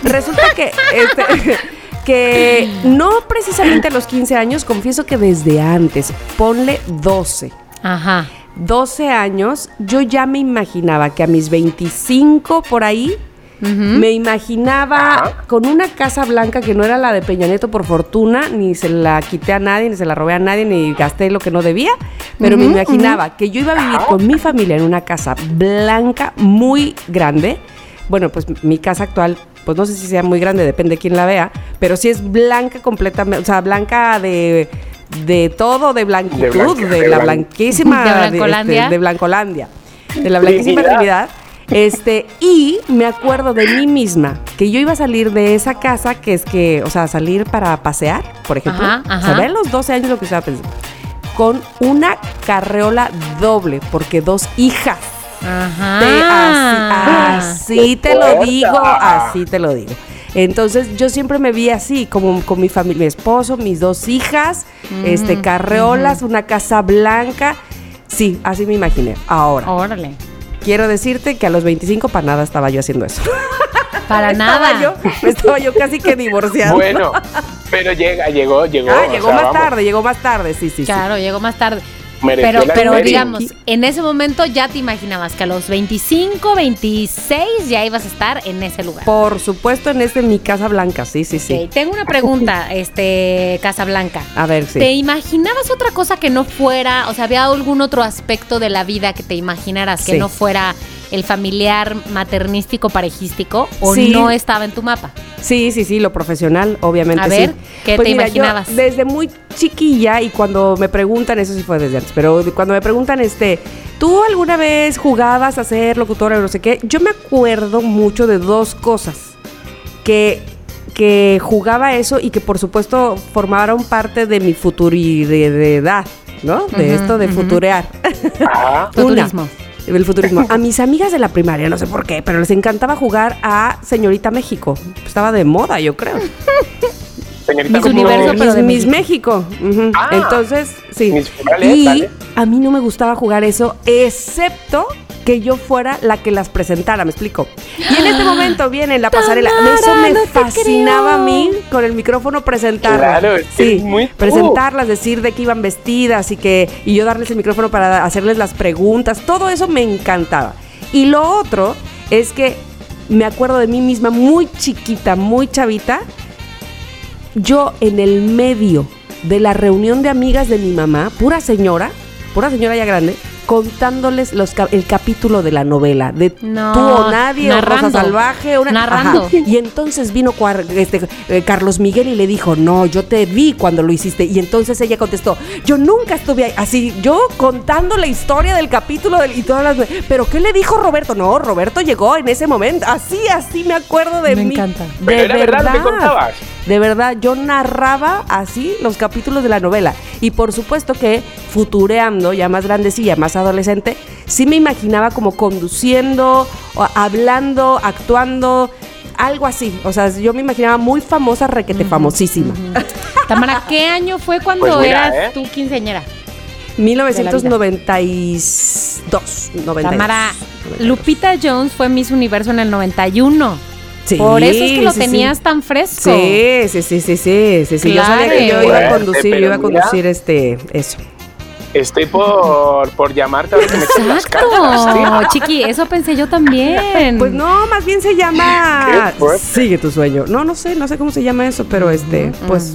Speaker 2: Resulta que, este, *laughs* que no precisamente a los 15 años, confieso que desde antes, ponle 12.
Speaker 4: Ajá.
Speaker 2: 12 años, yo ya me imaginaba que a mis 25 por ahí Me imaginaba
Speaker 3: Ajá.
Speaker 2: con una casa blanca que no era la de Peña Nieto por fortuna, ni se la quité a nadie, ni se la robé a nadie, ni gasté lo que no debía, pero me imaginaba que yo iba a vivir con mi familia en una casa blanca muy grande. Bueno, pues mi casa actual, pues no sé si sea muy grande, depende de quién la vea, pero sí es blanca completamente, o sea, blanca de de todo, de blanquitud, de, la
Speaker 3: blan-
Speaker 2: blanquísima
Speaker 4: ¿De
Speaker 2: este,
Speaker 4: Blancolandia?
Speaker 2: de Blancolandia, de la blanquísima
Speaker 3: Trinidad.
Speaker 2: Este, y me acuerdo de mí misma que yo iba a salir de esa casa, que es que, o sea, salir para pasear, por ejemplo.
Speaker 4: Ajá, ajá.
Speaker 2: O sea, ve a los 12 años lo que estaba pensando. Con una carreola doble, porque dos hijas.
Speaker 4: Ajá.
Speaker 2: Te- así, así te lo digo, así te lo digo. Entonces yo siempre me vi así, como con mi familia, mi esposo, mis dos hijas, este, carreolas, una casa blanca. Sí, así me imaginé. Ahora,
Speaker 4: Órale.
Speaker 2: Quiero decirte que a los 25 para nada estaba yo haciendo eso. *laughs*
Speaker 4: Para
Speaker 2: Estaba
Speaker 4: nada.
Speaker 2: yo, estaba yo casi que divorciada.
Speaker 3: Bueno, pero llega, llegó, llegó.
Speaker 2: Ah,
Speaker 3: o
Speaker 2: llegó
Speaker 3: sea,
Speaker 2: más
Speaker 3: vamos,
Speaker 2: tarde, llegó más tarde, sí, sí, sí.
Speaker 4: Claro, llegó más tarde.
Speaker 3: Mereció
Speaker 4: Pero,
Speaker 3: la
Speaker 4: pero digamos, en ese momento ya te imaginabas que a los 25, 26 ya ibas a estar en ese lugar.
Speaker 2: Por supuesto, en este mi casa blanca, sí, sí, sí.
Speaker 4: Ok, tengo una pregunta, *laughs* este, Casablanca.
Speaker 2: A ver, sí.
Speaker 4: ¿Te imaginabas otra cosa que no fuera, o sea, había algún otro aspecto de la vida que te imaginaras que
Speaker 2: Sí.
Speaker 4: no fuera el familiar maternístico parejístico o
Speaker 2: Sí.
Speaker 4: no estaba en tu mapa?
Speaker 2: Sí, sí, sí, lo profesional, obviamente.
Speaker 4: A ver,
Speaker 2: sí.
Speaker 4: ¿qué
Speaker 2: Pues
Speaker 4: te
Speaker 2: mira, yo
Speaker 4: imaginabas?
Speaker 2: desde muy chiquilla y cuando me preguntan, eso sí fue desde antes, pero cuando me preguntan, este, ¿tú alguna vez jugabas a ser locutora o no sé qué? Yo me acuerdo mucho de dos cosas. Que, que jugaba eso y que por supuesto formaron parte de mi futuridad, ¿no? De
Speaker 4: Ujú,
Speaker 2: esto de futurear.
Speaker 3: Ah,
Speaker 4: Futurismo. *laughs*
Speaker 2: El futurismo. *laughs* A mis amigas de la primaria, no sé por qué, pero les encantaba jugar a Señorita México. Estaba de moda, yo creo. *laughs*
Speaker 3: señorita,
Speaker 4: Miss Universo, pero
Speaker 2: Miss,
Speaker 4: de
Speaker 2: Miss
Speaker 4: México.
Speaker 3: Ah.
Speaker 2: Entonces, sí.
Speaker 3: Florales,
Speaker 2: y
Speaker 3: dale.
Speaker 2: a mí no me gustaba jugar eso, excepto que yo fuera la que las presentara, me explico. Y en este momento viene la pasarela.
Speaker 4: Tamara,
Speaker 2: eso me
Speaker 4: no
Speaker 2: fascinaba
Speaker 4: creo.
Speaker 2: a mí con el micrófono presentarlas.
Speaker 3: Claro,
Speaker 2: sí,
Speaker 3: es muy tú.
Speaker 2: presentarlas, decir de qué iban vestidas y que y yo darles el micrófono para hacerles las preguntas. Todo eso me encantaba. Y lo otro es que me acuerdo de mí misma muy chiquita, muy chavita, yo en el medio de la reunión de amigas de mi mamá, pura señora, pura señora ya grande, contándoles los ca- el capítulo de la novela, de
Speaker 4: No,
Speaker 2: tú o nadie, o
Speaker 4: narrando.
Speaker 2: Rosa Salvaje, una,
Speaker 4: Narrando.
Speaker 2: Ajá. Y entonces vino este, eh, Carlos Miguel y le dijo, no, yo te vi cuando lo hiciste. Y entonces ella contestó, yo nunca estuve ahí. Así, yo contando la historia del capítulo del- y todas las... Pero ¿qué le dijo Roberto? No, Roberto llegó en ese momento. Así, así me acuerdo de
Speaker 4: Me
Speaker 2: mí.
Speaker 4: encanta.
Speaker 2: De
Speaker 3: Pero era verdad lo que contabas.
Speaker 2: De verdad, yo narraba así los capítulos de la novela. Y por supuesto que futureando, ya más grandecilla, más adolescente, sí me imaginaba como conduciendo, o hablando, actuando, algo así. O sea, yo me imaginaba muy famosa, requete famosísima.
Speaker 4: Tamara, ¿qué año fue cuando
Speaker 3: Pues mira,
Speaker 4: eras
Speaker 3: ¿eh?
Speaker 4: tú quinceañera?
Speaker 2: 1992. 92.
Speaker 4: Tamara, Lupita Jones fue Miss Universo en el 91.
Speaker 2: Sí,
Speaker 4: Por eso es que lo
Speaker 2: sí, sí.
Speaker 4: tenías tan fresco.
Speaker 2: Sí, sí, sí, sí, sí, sí, sí. Yo sabía que yo
Speaker 4: Claro.
Speaker 2: iba a conducir, yo iba a conducir este, eso.
Speaker 3: estoy por, por llamarte a ver que me las cartas,
Speaker 4: Chiqui, eso pensé yo también.
Speaker 2: Pues no, más bien se llama. Sigue tu sueño. No, no sé, no sé cómo se llama eso, pero este, pues Pues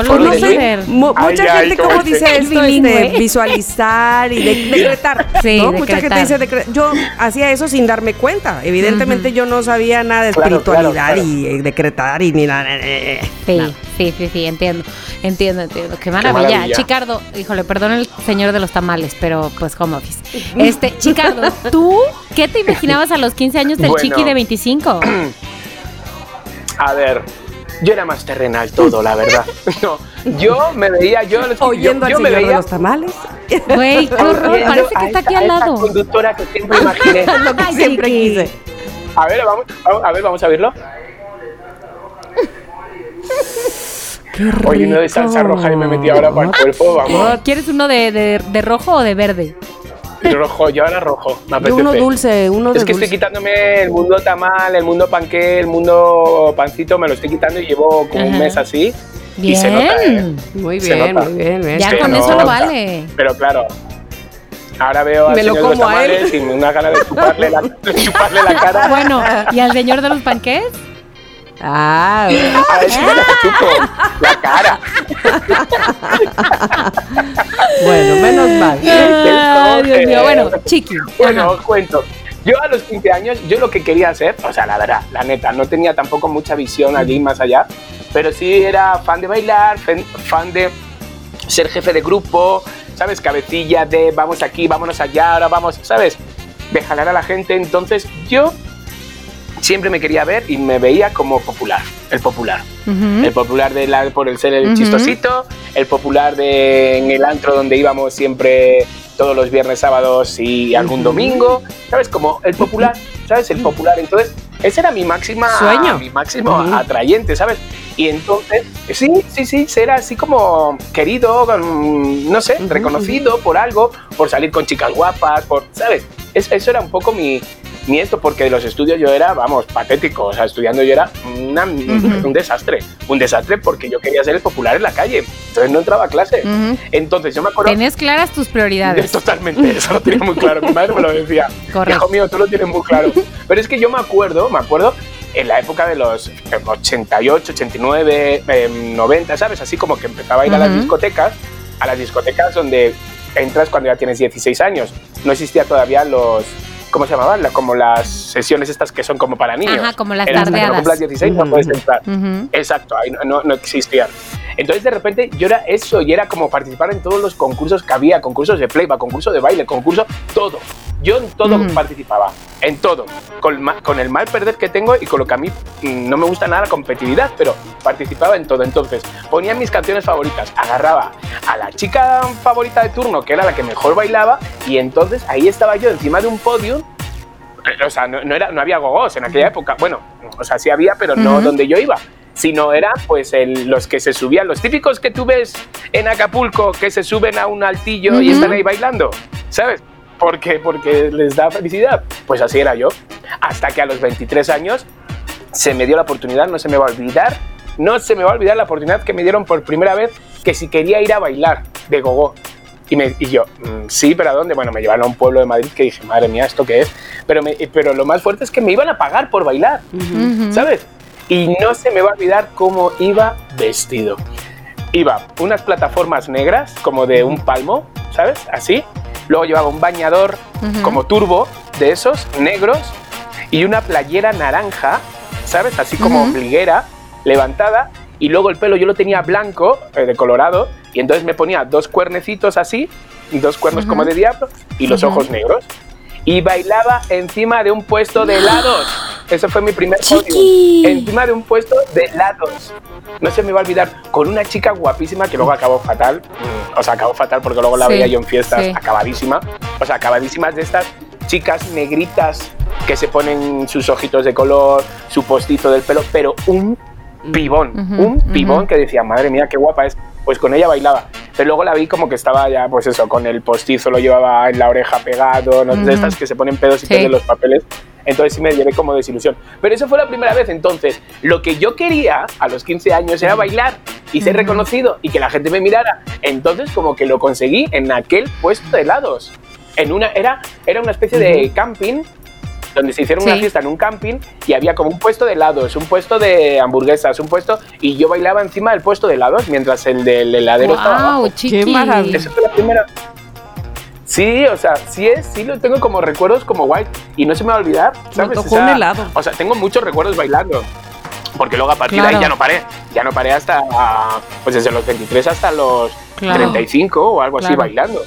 Speaker 4: en
Speaker 2: no sé, mu-
Speaker 3: Ay,
Speaker 2: mucha
Speaker 3: ay,
Speaker 2: gente como dice esto, este, visualizar y de- decretar. *laughs*
Speaker 4: Sí,
Speaker 2: ¿no? Mucha
Speaker 4: decretar.
Speaker 2: gente dice decre- Yo hacía eso sin darme cuenta. Evidentemente yo no sabía nada de espiritualidad
Speaker 3: claro, claro.
Speaker 2: y decretar y ni nada.
Speaker 4: Sí, sí, sí, sí, entiendo. Entiendo, entiendo. Qué maravilla.
Speaker 3: maravilla.
Speaker 4: Chicardo, híjole, perdón el señor de los tamales, pero pues home office. Este, Chicardo, ¿tú qué te imaginabas a los 15 años del
Speaker 3: Bueno.
Speaker 4: chiqui de 25? *clears throat*
Speaker 3: A ver, yo era más terrenal todo, la verdad. *laughs* No, yo me veía, yo, yo,
Speaker 2: Oyendo
Speaker 3: yo
Speaker 2: al
Speaker 3: me
Speaker 2: señor de
Speaker 3: veía
Speaker 2: los tamales.
Speaker 4: Güey, qué horror, parece que está aquí al lado.
Speaker 3: conductora que siempre *laughs* imaginé.
Speaker 2: Lo que siempre quise.
Speaker 3: A ver, vamos, vamos- a ver, vamos a verlo.
Speaker 2: Qué
Speaker 3: Oye, uno de salsa
Speaker 2: rico.
Speaker 3: roja y me metí ahora para el cuerpo, vamos.
Speaker 4: ¿Quieres uno de, de- de rojo o de verde?
Speaker 3: Rojo, yo ahora rojo, me apetece.
Speaker 2: uno dulce, uno de
Speaker 3: Es que
Speaker 2: dulce.
Speaker 3: estoy quitándome el mundo tamal, el mundo panqué, el mundo pancito, me lo estoy quitando y llevo como un
Speaker 4: Ajá.
Speaker 3: mes así. Y se nota, ¿eh?
Speaker 4: Bien.
Speaker 2: Muy
Speaker 3: Se
Speaker 2: bien,
Speaker 3: nota.
Speaker 2: muy bien. bien.
Speaker 4: Ya
Speaker 3: Se
Speaker 4: con eso lo
Speaker 3: nota.
Speaker 4: vale.
Speaker 3: Pero claro, ahora veo al
Speaker 2: Me lo
Speaker 3: señor de los
Speaker 2: como a él.
Speaker 3: tamales y me da una gana de chuparle la, de chuparle la cara. *laughs*
Speaker 4: Bueno, ¿y al señor de los panqués?
Speaker 2: Ah,
Speaker 3: A ver si me la chupo la cara. *laughs*
Speaker 2: bueno, menos mal. *laughs*
Speaker 4: Ay, Dios mío. Bueno, chiqui.
Speaker 3: Bueno, os cuento. Yo a los 15 años, yo lo que quería hacer, o sea, la verdad, la neta, no tenía tampoco mucha visión allí más allá, pero sí era fan de bailar, fan de ser jefe de grupo, ¿sabes? Cabecilla de vamos aquí, vámonos allá, ahora vamos, ¿sabes? De jalar a la gente. Entonces yo siempre me quería ver y me veía como popular, el popular. El popular de la, por el ser el chistosito, el popular de en el antro donde íbamos siempre todos los viernes, sábados y algún domingo, ¿sabes? Como el popular, ¿sabes? El popular. Entonces, ese era mi máxima
Speaker 2: Sueño.
Speaker 3: mi máximo atrayente, ¿sabes? Y entonces, sí, sí, sí, ser así como querido, mm, no sé, reconocido por algo, por salir con chicas guapas, por, ¿sabes? Es- eso era un poco mi, mi esto, porque de los estudios yo era, vamos, patético, o sea, estudiando yo era una- un desastre, un desastre porque yo quería ser el popular en la calle, entonces no entraba a clase. Entonces yo me acuerdo...
Speaker 4: Tenés claras tus prioridades. *laughs*
Speaker 3: Totalmente, eso lo tenía muy claro. Mi madre me lo decía.
Speaker 4: Correcto.
Speaker 3: Hijo mío, tú lo tienes muy claro. Pero es que yo me acuerdo, me acuerdo en la época de los 88, 89, eh, 90, ¿sabes? Así como que empezaba a ir a las discotecas, a las discotecas donde entras cuando ya tienes 16 años. No existía todavía los. ¿Cómo se llamaban? La- Como las sesiones estas que son como para niños.
Speaker 4: Ajá, como las
Speaker 3: Era hasta que no
Speaker 4: tardeadas.
Speaker 3: cumplas 16 no puedes entrar.
Speaker 4: Ujú.
Speaker 3: Exacto, ahí no, no, existían. Entonces de repente yo era eso y era como participar en todos los concursos que había, concursos de playback, concursos de baile, concurso, todo. Yo en todo
Speaker 4: Ujú.
Speaker 3: participaba, en todo. Con, con el mal perder que tengo y con lo que a mí mm, no me gusta nada la competitividad, pero participaba en todo. Entonces ponía mis canciones favoritas, agarraba a la chica favorita de turno, que era la que mejor bailaba, y entonces ahí estaba yo encima de un podium eh, o sea, no, no era, no había gogos en aquella época. Bueno, o sea, sí había, pero no donde yo iba. Sino eran, pues, el- los que se subían, los típicos que tú ves en Acapulco, que se suben a un altillo y están ahí bailando, ¿sabes? Porque, porque les da felicidad. Pues así era yo. Hasta que a los 23 años se me dio la oportunidad, no se me va a olvidar, no se me va a olvidar la oportunidad que me dieron por primera vez que si quería ir a bailar de gogo. Y, me, y yo, mm, sí, pero ¿a dónde? Bueno, me llevaron a un pueblo de Madrid que dije, madre mía, ¿esto qué es? Pero, me- pero lo más fuerte es que me iban a pagar por bailar. ¿sabes? Y no se me va a olvidar cómo iba vestido. Iba unas plataformas negras, como de un palmo, ¿sabes? Así. Luego llevaba un bañador como turbo de esos, negros, y una playera naranja, ¿sabes? Así como liguera, levantada, y luego el pelo yo lo tenía blanco, eh, de colorado, y entonces me ponía dos cuernecitos así, y dos cuernos como de diablo, y los ojos negros. Y bailaba encima de un puesto de helados. Ese fue mi primer podium. Encima de un puesto de helados. No se me va a olvidar, con una chica guapísima que luego acabó fatal. Mm, O sea, acabó fatal porque luego la
Speaker 4: Sí,
Speaker 3: veía yo en fiestas
Speaker 4: sí.
Speaker 3: acabadísima. O sea, acabadísimas de estas chicas negritas que se ponen sus ojitos de color, su postito del pelo, pero un pibón, un pibón que decía, madre mía, qué guapa es. Pues con ella bailaba. Pero luego la vi como que estaba ya, pues eso, con el postizo lo llevaba en la oreja pegado, ¿no?
Speaker 4: Ujú.
Speaker 3: de estas que se ponen pedos y
Speaker 4: Sí.
Speaker 3: pierden los papeles. Entonces sí me llevé como desilusión. Pero eso fue la primera vez. Entonces, lo que yo quería a los 15 años era bailar y ser reconocido y que la gente me mirara. Entonces, como que lo conseguí en aquel puesto de helados. En una, era, era una especie de camping donde se hicieron una
Speaker 4: Sí.
Speaker 3: fiesta en un camping y había como un puesto de helados, un puesto de hamburguesas, un puesto y yo bailaba encima del puesto de helados mientras el del heladero estaba abajo.
Speaker 4: Wow, chiqui.
Speaker 2: maravilla.
Speaker 3: Esa fue la primera. Sí, o sea, sí es, sí lo tengo como recuerdos como guay y no se me va a olvidar, ¿sabes?
Speaker 2: tocó
Speaker 3: O sea,
Speaker 2: un helado.
Speaker 3: O sea, tengo muchos recuerdos bailando. Porque luego a partir de
Speaker 4: Claro.
Speaker 3: ahí ya no paré. Ya no paré hasta, pues desde los 23 hasta los
Speaker 4: Claro.
Speaker 3: 35 o algo así
Speaker 4: Claro.
Speaker 3: bailando.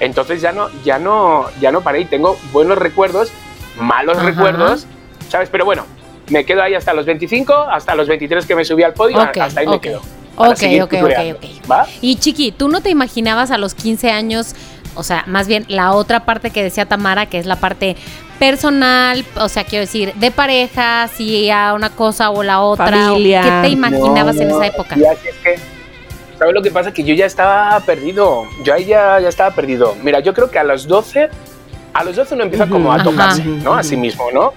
Speaker 3: Entonces ya no, ya no, ya no paré y tengo buenos recuerdos, malos
Speaker 4: Ajá.
Speaker 3: recuerdos, ¿sabes? Pero bueno, me quedo ahí hasta los 25, hasta los 23 que me subí al podio, hasta ahí me quedo.
Speaker 4: Ok, ok, ok, ok.
Speaker 3: ¿Va?
Speaker 4: Y Chiqui, ¿tú no te imaginabas a los 15 años, o sea, más bien la otra parte que decía Tamara, que es la parte personal, o sea, quiero decir, de pareja, si a una cosa o la otra?
Speaker 2: Familia.
Speaker 4: ¿Qué te imaginabas
Speaker 3: No,
Speaker 4: en esa época?
Speaker 3: ya, si es que, ¿Sabes lo que pasa? Que yo ya estaba perdido. Yo ahí ya, ya estaba perdido. Mira, yo creo que a los 12, a los 12 uno empieza como a tocarse, ¿no? A sí mismo, ¿no?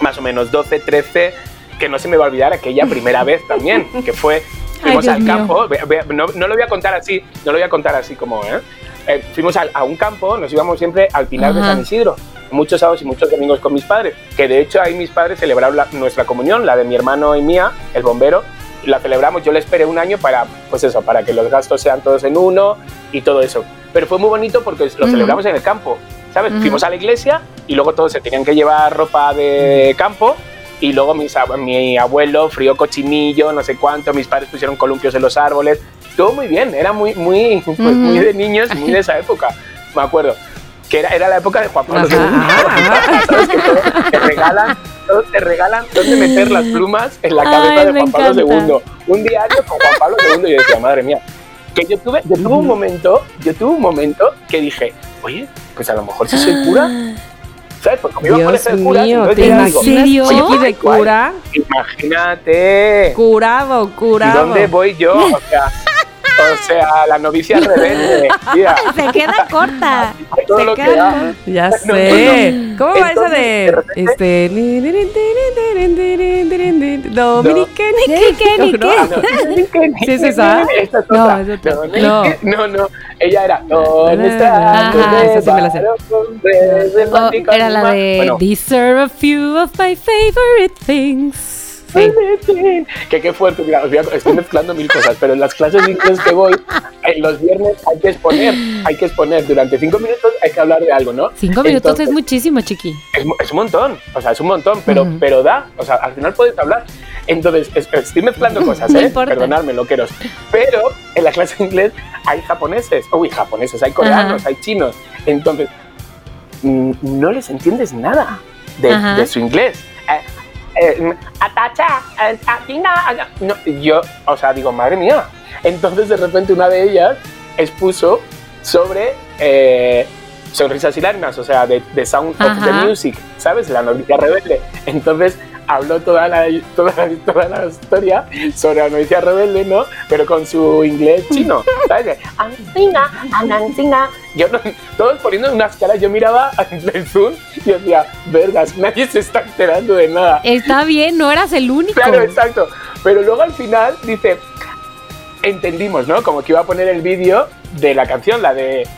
Speaker 3: Más o menos 12, 13, que no se me va a olvidar aquella primera vez también, que fue, *laughs* fuimos
Speaker 4: Dios
Speaker 3: al campo, ve- ve- no, no lo voy a contar así, no lo voy a contar así como, ¿eh? Eh, fuimos al- a un campo, nos íbamos siempre al Pinar de
Speaker 4: Ajá.
Speaker 3: San Isidro, muchos sábados y muchos domingos con mis padres, que de hecho ahí mis padres celebraron la- nuestra comunión, la de mi hermano y mía, el bombero, la celebramos, yo le esperé un año para, pues eso, para que los gastos sean todos en uno y todo eso. Pero fue muy bonito porque lo
Speaker 4: Ujú.
Speaker 3: celebramos en el campo, ¿sabes?
Speaker 4: Ujú.
Speaker 3: Fuimos a la iglesia y luego todos se tenían que llevar ropa de campo y luego mis mi abuelo frió cochinillo, no sé cuánto, mis padres pusieron columpios en los árboles, todo muy bien, era muy, muy, *laughs* pues, muy de niños, muy de esa época, me acuerdo. Que era, era la época de Juan Pablo II. *laughs* Todos te regalan, todos te regalan dónde meter las plumas en la
Speaker 4: Ay,
Speaker 3: cabeza de
Speaker 4: me
Speaker 3: Juan Pablo. II. Un diario con Juan Pablo II y yo decía, madre mía. Que yo tuve, yo tuve un momento, yo tuve un momento que dije, oye, pues a lo mejor si soy cura, *gasps* ¿sabes? Porque me iba a
Speaker 2: Dios
Speaker 3: poner cura,
Speaker 2: mío, ¿te
Speaker 4: imaginas.
Speaker 2: Chiqui de cura?
Speaker 3: Imagínate.
Speaker 2: Curado, curado.
Speaker 3: ¿Dónde voy yo? O sea, o sea, la novicia rebelde. tía.
Speaker 4: Se queda corta.
Speaker 3: Todo
Speaker 4: Se
Speaker 3: lo que
Speaker 4: queda
Speaker 3: da.
Speaker 4: corta.
Speaker 2: Ya
Speaker 3: No,
Speaker 2: sé. ¿Cómo va esa de
Speaker 3: de repente-
Speaker 2: este Dominique.
Speaker 3: Ah.
Speaker 2: ¿Sí es esa?
Speaker 3: Esta es
Speaker 2: No,
Speaker 3: otra.
Speaker 2: es otra.
Speaker 3: No, no, no. Ella era. ¿Dónde está?
Speaker 2: Ajá,
Speaker 3: ¿Dónde
Speaker 2: esa sí me la sé.
Speaker 4: Oh, era la de These are a few of my favorite things. Sí.
Speaker 3: Que qué fuerte, mira, os voy a- estoy mezclando mil cosas, pero en las clases de inglés que voy, en los viernes hay que exponer, hay que exponer, durante cinco minutos hay que hablar de algo, ¿no?
Speaker 4: Cinco minutos
Speaker 3: Entonces,
Speaker 4: es muchísimo, chiqui.
Speaker 3: es, es un montón, o sea, es un montón, pero, pero da, o sea, al final puedes hablar. Entonces, es- estoy mezclando *laughs* cosas,
Speaker 4: No
Speaker 3: ¿eh?
Speaker 4: importa.
Speaker 3: Perdonadme, loqueros. Pero en la clase de inglés hay japoneses, uy, japoneses, hay coreanos,
Speaker 4: Ajá.
Speaker 3: hay chinos. Entonces, mm, no les entiendes nada de, de su inglés. Eh, atacha, atina, no, yo, o sea, digo, madre mía. Entonces, de repente, una de ellas expuso sobre eh, sonrisas y lágrimas, o sea, de, de Sound of the. Music, ¿sabes? La novicia rebelde. Entonces, habló toda la, toda, toda la historia sobre la novicia rebelde, ¿no? Pero con su inglés chino, ¿sabes? De, "Ansinga, anansinga". Yo no- todos poniendo unas caras, yo miraba *laughs* el Zoom y decía, vergas, nadie se está enterando de nada.
Speaker 4: Está bien, no eras el único.
Speaker 3: Claro, exacto. Pero luego al final dice, entendimos, ¿no? Como que iba a poner el vídeo de la canción, la de, eh,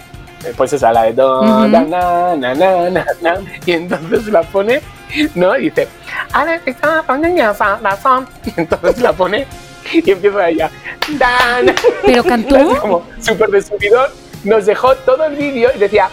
Speaker 3: pues esa, la de do,
Speaker 4: Ujú.
Speaker 3: na, na, na, na, na, na, y entonces la pone, *laughs* ¿no? Y dice, "Ahora está poniendo esa razón". *laughs* y entonces la pone y empieza ella, "Dan".
Speaker 4: Pero *laughs* cantó.
Speaker 3: Así como súper de subidón, nos dejó todo el vídeo y decía,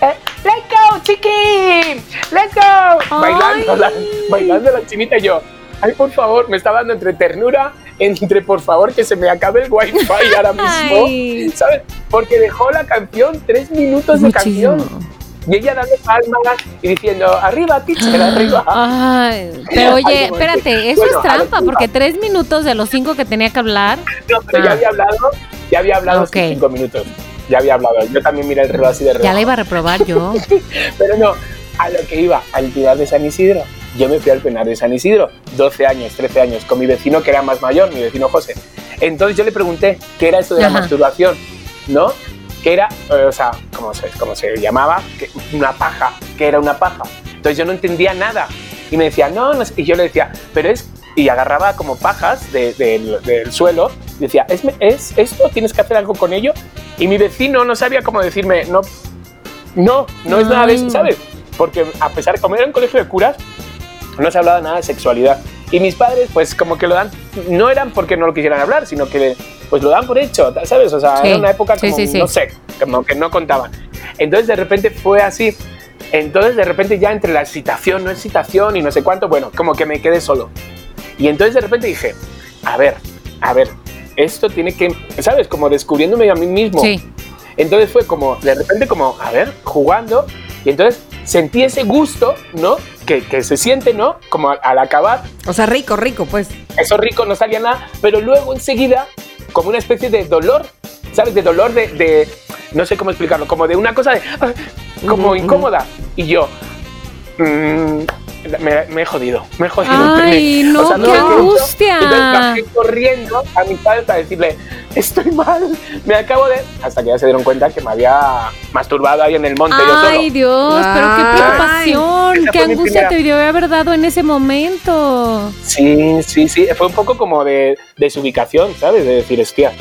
Speaker 3: eh, let's go, chiqui, let's go. Bailando, la, bailando la chinita y yo, ay, por favor, me estaba dando entre ternura, entre por favor que se me acabe el wifi ahora mismo,
Speaker 4: Ay.
Speaker 3: ¿sabes? Porque dejó la canción, tres minutos de
Speaker 4: Muchísimo.
Speaker 3: canción. Y ella dando palmas y diciendo, arriba, teacher, arriba.
Speaker 4: Ay, pero oye, espérate, eso
Speaker 3: bueno,
Speaker 4: es trampa,
Speaker 3: que
Speaker 4: porque tres minutos de los cinco que tenía que hablar.
Speaker 3: No, pero ya
Speaker 4: Ah.
Speaker 3: había hablado, ya había hablado
Speaker 4: Ok.
Speaker 3: cinco minutos. Ya había hablado. Yo también miré el reloj así de
Speaker 4: Ya
Speaker 3: reojo.
Speaker 4: la iba a reprobar yo. *laughs*
Speaker 3: Pero no, a lo que iba, al Pinar de San Isidro. Yo me fui al Pinar de San Isidro, 12 años, 13 años, con mi vecino que era más mayor, mi vecino José. Entonces yo le pregunté qué era esto de la
Speaker 4: Ajá.
Speaker 3: masturbación, ¿no? Que era, eh, o sea, ¿cómo se, cómo se llamaba? Que- una paja, que era una paja. Entonces yo no entendía nada. Y me decía, no, no sé. Y yo le decía, pero es. Y agarraba como pajas de- del- del suelo y decía, ¿Es, ¿es esto? ¿Tienes que hacer algo con ello? Y mi vecino no sabía cómo decirme, no, no, no es nada de eso,
Speaker 4: Ay.
Speaker 3: ¿sabes? Porque a pesar de como era un colegio de curas, no se hablaba nada de sexualidad. Y mis padres, pues como que lo dan, no eran porque no lo quisieran hablar, sino que pues lo dan por hecho, ¿sabes? O sea,
Speaker 4: Sí.
Speaker 3: era una época
Speaker 4: Sí,
Speaker 3: como,
Speaker 4: sí, sí.
Speaker 3: no sé, como que no contaban. Entonces de repente fue así. Entonces de repente ya entre la excitación, no excitación y no sé cuánto, bueno, como que me quedé solo. Y entonces de repente dije, a ver, a ver, esto tiene que, ¿sabes? Como descubriéndome a mí mismo.
Speaker 4: Sí.
Speaker 3: Entonces fue como, de repente como, a ver, jugando, y entonces sentí ese gusto, ¿no? Que, que se siente, ¿no? Como al, al acabar,
Speaker 2: O sea, rico, rico, pues.
Speaker 3: eso rico no salía nada, pero luego enseguida, como una especie de dolor, ¿sabes? De dolor de, de- no sé cómo explicarlo, como de una cosa de, ah, como incómoda. Y yo, mm, me, me he jodido, me he jodido.
Speaker 4: Ay,
Speaker 3: Me-
Speaker 4: no,
Speaker 3: lo
Speaker 4: qué
Speaker 3: que he hecho,
Speaker 4: angustia.
Speaker 3: Entonces bajé corriendo a mi padre para decirle, estoy mal, me acabo de... Hasta que ya se dieron cuenta que me había masturbado ahí en el monte yo solo.
Speaker 4: Ay, Dios, pero qué preocupación, qué angustia te debió haber dado en ese momento.
Speaker 3: Sí, sí, sí. Fue un poco como de desubicación, ¿sabes? De decir, hostia.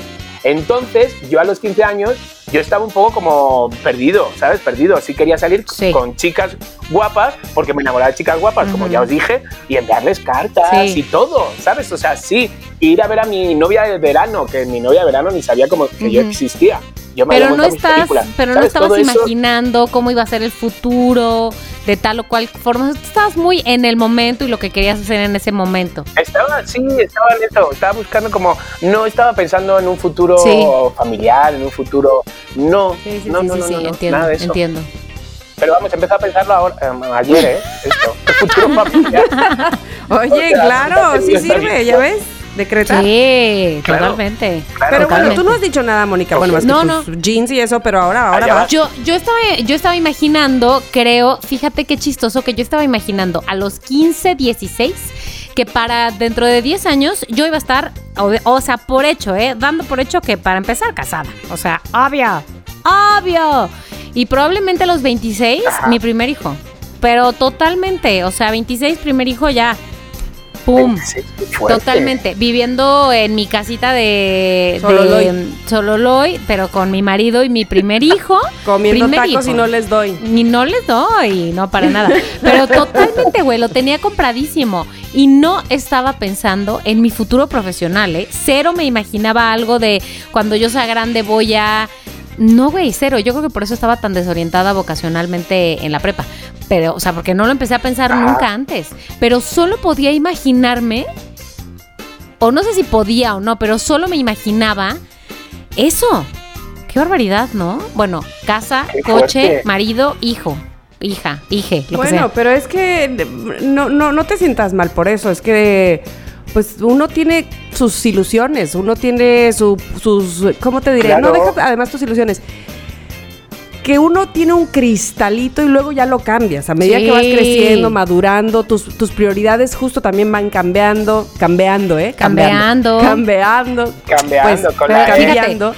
Speaker 3: Entonces, yo a los 15 años, yo estaba un poco como perdido, ¿sabes? Perdido. Sí quería salir
Speaker 4: Sí.
Speaker 3: con chicas guapas, porque me enamoraba de chicas guapas, como ya os dije, y enviarles cartas
Speaker 4: Sí.
Speaker 3: y todo, ¿sabes? O sea, sí. Ir a ver a mi novia de verano, que mi novia de verano ni sabía como que yo existía. Yo me había
Speaker 4: Pero no estás,
Speaker 3: películas,
Speaker 4: pero no estabas
Speaker 3: Todo eso-
Speaker 4: imaginando cómo iba a ser el futuro de tal o cual forma. Estabas muy en el momento y lo que querías hacer en ese momento.
Speaker 3: Estaba, sí, estaba en eso, estaba buscando como, no estaba pensando en un futuro
Speaker 4: Sí.
Speaker 3: familiar, en un futuro, no,
Speaker 4: Sí, sí,
Speaker 3: no, no, no, no, no,
Speaker 4: entiendo,
Speaker 3: nada de eso.
Speaker 4: entiendo.
Speaker 3: Pero vamos, empezó a pensarlo ahora, em, ayer, ¿eh? Esto, *laughs* el futuro familiar. *laughs*
Speaker 2: Oye,
Speaker 3: O sea,
Speaker 2: claro, sí sirve. ¿ya ves? Decretar.
Speaker 4: Sí,
Speaker 3: Claro.
Speaker 4: totalmente.
Speaker 3: Claro,
Speaker 2: Pero bueno, tú no has dicho nada, Mónica. Bueno, más
Speaker 4: No,
Speaker 2: que
Speaker 4: no.
Speaker 2: tus jeans y eso, pero ahora, ahora
Speaker 3: Allá
Speaker 2: vas.
Speaker 4: Yo, yo, estaba, yo estaba imaginando, creo, fíjate qué chistoso que yo estaba imaginando a los 15, 16, que para dentro de 10 años yo iba a estar, o, o sea, por hecho, ¿eh? Dando por hecho que para empezar casada. O sea, obvio, obvio. Y probablemente a los 26,
Speaker 3: Ajá.
Speaker 4: mi primer hijo. Pero totalmente, o sea, 26, primer hijo ya. ¡Pum!
Speaker 3: Sí, qué fuerte.
Speaker 4: Totalmente. Viviendo en mi casita de,
Speaker 2: Sololoy.
Speaker 4: de Sololoy, pero con mi marido y mi primer hijo. *laughs*
Speaker 2: Comiendo
Speaker 4: Primer
Speaker 2: tacos
Speaker 4: hijo.
Speaker 2: y no les doy.
Speaker 4: Ni no les doy, no para nada. Pero totalmente, güey, lo tenía compradísimo. Y no estaba pensando en mi futuro profesional, ¿eh? Cero me imaginaba algo de cuando yo sea grande voy a... No, güey, cero. Yo creo que por eso estaba tan desorientada vocacionalmente en la prepa. Pero, o sea, porque no lo empecé a pensar
Speaker 3: Ah.
Speaker 4: nunca antes. Pero solo podía imaginarme, o no sé si podía o no, pero solo me imaginaba eso. Qué barbaridad, ¿no? Bueno, casa,
Speaker 3: Qué
Speaker 4: coche,
Speaker 3: fuerte.
Speaker 4: marido, hijo, hija, hije, lo que
Speaker 2: Bueno,
Speaker 4: sea.
Speaker 2: pero es que no, no, no te sientas mal por eso. Es que, pues, uno tiene sus ilusiones, uno tiene su, sus. ¿Cómo te diré? No
Speaker 3: Claro.
Speaker 2: deja además tus ilusiones. Que uno tiene un cristalito y luego ya lo cambias. A medida
Speaker 4: Sí.
Speaker 2: que vas creciendo, madurando, tus, tus prioridades justo también van cambiando, cambiando, ¿eh?
Speaker 4: Cambiando.
Speaker 2: Cambiando.
Speaker 3: Cambiando
Speaker 2: Pues,
Speaker 3: con la
Speaker 2: cambiando.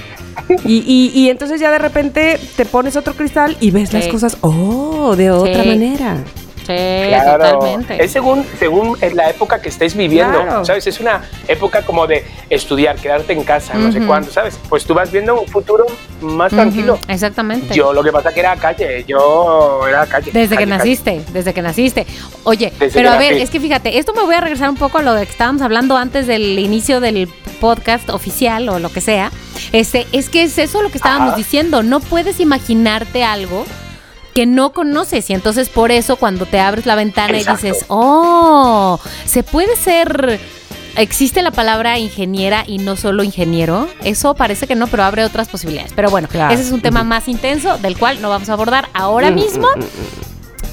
Speaker 2: Y, y- y entonces ya de repente te pones otro cristal y ves las cosas, oh, de otra
Speaker 4: Sí.
Speaker 2: manera.
Speaker 4: Sí,
Speaker 3: Claro.
Speaker 4: totalmente.
Speaker 3: Es según, según la época que estés viviendo,
Speaker 2: Claro.
Speaker 3: ¿sabes? Es una época como de estudiar, quedarte en casa, no sé cuándo, ¿sabes? Pues tú vas viendo un futuro más tranquilo.
Speaker 4: Exactamente.
Speaker 3: Yo lo que pasa que era calle, yo era calle.
Speaker 4: Desde que
Speaker 3: calle.
Speaker 4: naciste, desde que naciste. Oye,
Speaker 3: Desde
Speaker 4: pero a ver, es que fíjate, esto me voy a regresar un poco a lo que estábamos hablando antes del inicio del podcast oficial o lo que sea. Este, es que es eso lo que estábamos
Speaker 3: Ajá.
Speaker 4: diciendo. No puedes imaginarte algo que no conoces y entonces por eso cuando te abres la ventana
Speaker 3: Exacto.
Speaker 4: y dices, oh, se puede ser, existe la palabra ingeniera y no solo ingeniero, eso parece que no, pero abre otras posibilidades. Pero bueno,
Speaker 2: Claro.
Speaker 4: ese es un tema más intenso del cual no vamos a abordar ahora mismo.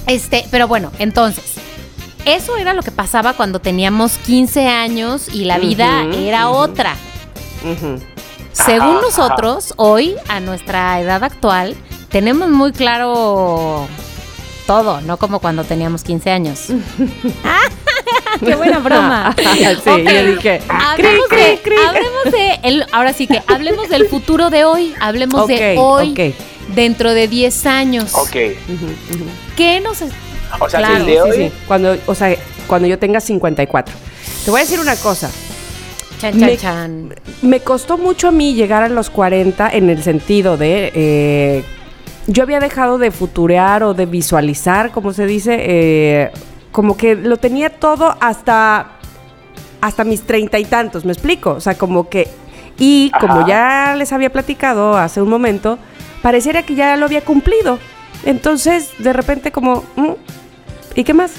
Speaker 4: Este, pero bueno, entonces, eso era lo que pasaba cuando teníamos 15 años y la vida era otra. Según
Speaker 3: Ajá,
Speaker 4: nosotros, hoy, a nuestra edad actual, tenemos muy claro todo, no como cuando teníamos 15 años. ¡Ah! *laughs* ¡Qué buena broma! *laughs*
Speaker 2: sí,
Speaker 4: Ok,
Speaker 2: yo dije.
Speaker 4: Hablemos de, hablemos de el- ahora sí que hablemos del futuro de hoy, hablemos de
Speaker 2: Ok,
Speaker 4: hoy
Speaker 2: ok.
Speaker 4: dentro de 10 años.
Speaker 3: Ok.
Speaker 4: ¿Qué nos
Speaker 3: O sea,
Speaker 4: Claro,
Speaker 3: de
Speaker 2: Sí,
Speaker 3: hoy.
Speaker 2: sí, Cuando, o sea, cuando yo tenga 54. Te voy a decir una cosa.
Speaker 4: Chan, chan,
Speaker 2: Me-
Speaker 4: chan.
Speaker 2: Me costó mucho a mí llegar a los 40 en el sentido de... eh, yo había dejado de futurear o de visualizar, como se dice, eh, como que lo tenía todo hasta, hasta mis treinta y tantos, ¿me explico? O sea, como que... Y como ya les había platicado hace un momento, pareciera que ya lo había cumplido. Entonces, de repente como... mm, ¿Y qué más?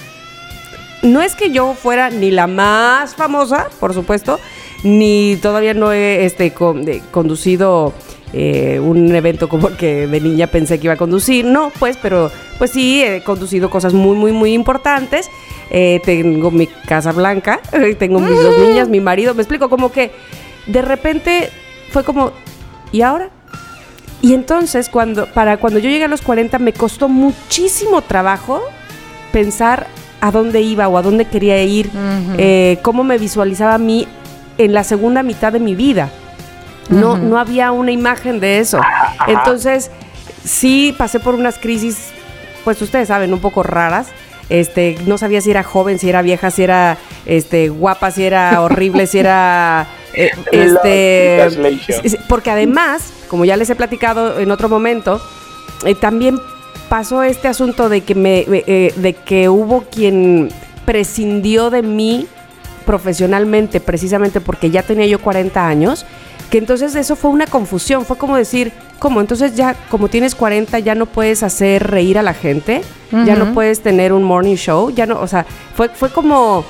Speaker 2: no es que yo fuera ni la más famosa, por supuesto, ni todavía no he este, con- de- conducido eh, un evento como el que de niña pensé que iba a conducir. No, pues, pero pues sí, he conducido cosas muy, muy, muy importantes. Eh, tengo mi casa blanca, *laughs* tengo mis dos niñas, mi marido. Me explico, como que de repente fue como, ¿y ahora? Y entonces, cuando, para cuando yo llegué a los 40, me costó muchísimo trabajo pensar a dónde iba o a dónde quería ir, eh, cómo me visualizaba a mí en la segunda mitad de mi vida. No, no había una imagen de eso. Entonces, sí pasé por unas crisis, pues ustedes saben, un poco raras. Este, no sabía si era joven, si era vieja, si era este, guapa, si era horrible, si era *laughs* eh, este, porque además, como ya les he platicado en otro momento, eh, también pasó este asunto de que me, eh, de que hubo quien prescindió de mí profesionalmente, precisamente porque ya tenía yo 40 años, que entonces eso fue una confusión, fue como decir, ¿cómo? Entonces ya, como tienes 40, ya no puedes hacer reír a la gente, ya no puedes tener un morning show, ya no, o sea, fue, fue como,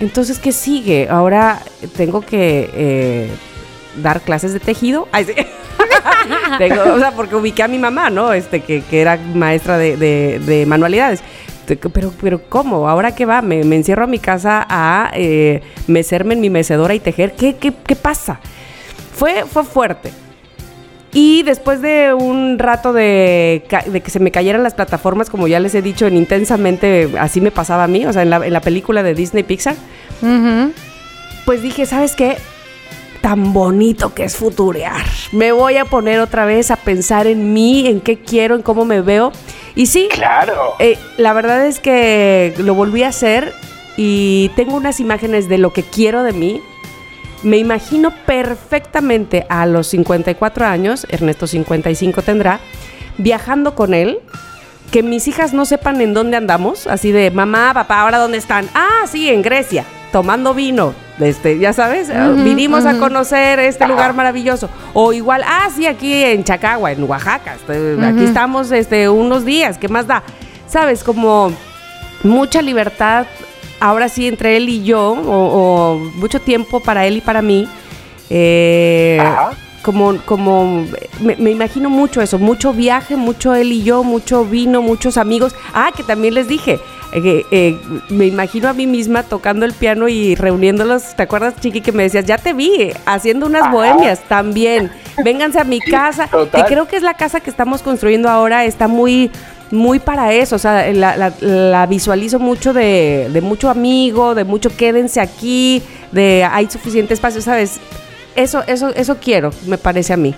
Speaker 2: entonces, ¿qué sigue? Ahora tengo que eh, dar clases de tejido. *laughs* Ay, sí. *laughs* Tengo- o sea, porque ubiqué a mi mamá, ¿no? Este, que, que era maestra de, de- de manualidades. Pero, pero ¿cómo? ¿Ahora qué va? ¿Me, me encierro a mi casa a eh, mecerme en mi mecedora y tejer? ¿Qué, qué, qué pasa? Fue, fue fuerte. Y después de un rato de, que se me cayeran las plataformas, como ya les he dicho, en intensamente, así me pasaba a mí, o sea, en la, en la película de Disney Pixar, pues dije, ¿sabes qué? Tan bonito que es futurear. Me voy a poner otra vez a pensar en mí, en qué quiero, en cómo me veo. Y sí,
Speaker 3: Claro.
Speaker 2: eh, la verdad es que lo volví a hacer y tengo unas imágenes de lo que quiero de mí. Me imagino perfectamente a los 54 años, Ernesto 55 tendrá, viajando con él, que mis hijas no sepan en dónde andamos, así de mamá, papá, ahora dónde están. Ah, sí, en Grecia, tomando vino. Este, ya sabes,
Speaker 4: Ujú,
Speaker 2: vinimos a conocer este lugar maravilloso. O igual, ah, sí, aquí en Chacagua, en Oaxaca. este, Aquí estamos este, unos días, ¿qué más da? Sabes, como mucha libertad, ahora sí, entre él y yo, o, o mucho tiempo para él y para mí. Eh,
Speaker 3: Ajá.
Speaker 2: como, como me, me imagino mucho eso, mucho viaje, mucho él y yo, mucho vino, muchos amigos. Ah, que también les dije, eh, eh, me imagino a mí misma tocando el piano y reuniéndolos. ¿Te acuerdas, Chiqui, que me decías, ya te vi haciendo unas
Speaker 3: Ajá.
Speaker 2: bohemias también? *laughs* Vénganse a mi casa.
Speaker 3: Total.
Speaker 2: Que creo que es la casa que estamos construyendo ahora, está muy muy para eso, o sea, la, la- la visualizo mucho de, de mucho amigo, de mucho quédense aquí, de hay suficiente espacio, ¿sabes? Eso, eso, eso quiero, me parece a mí.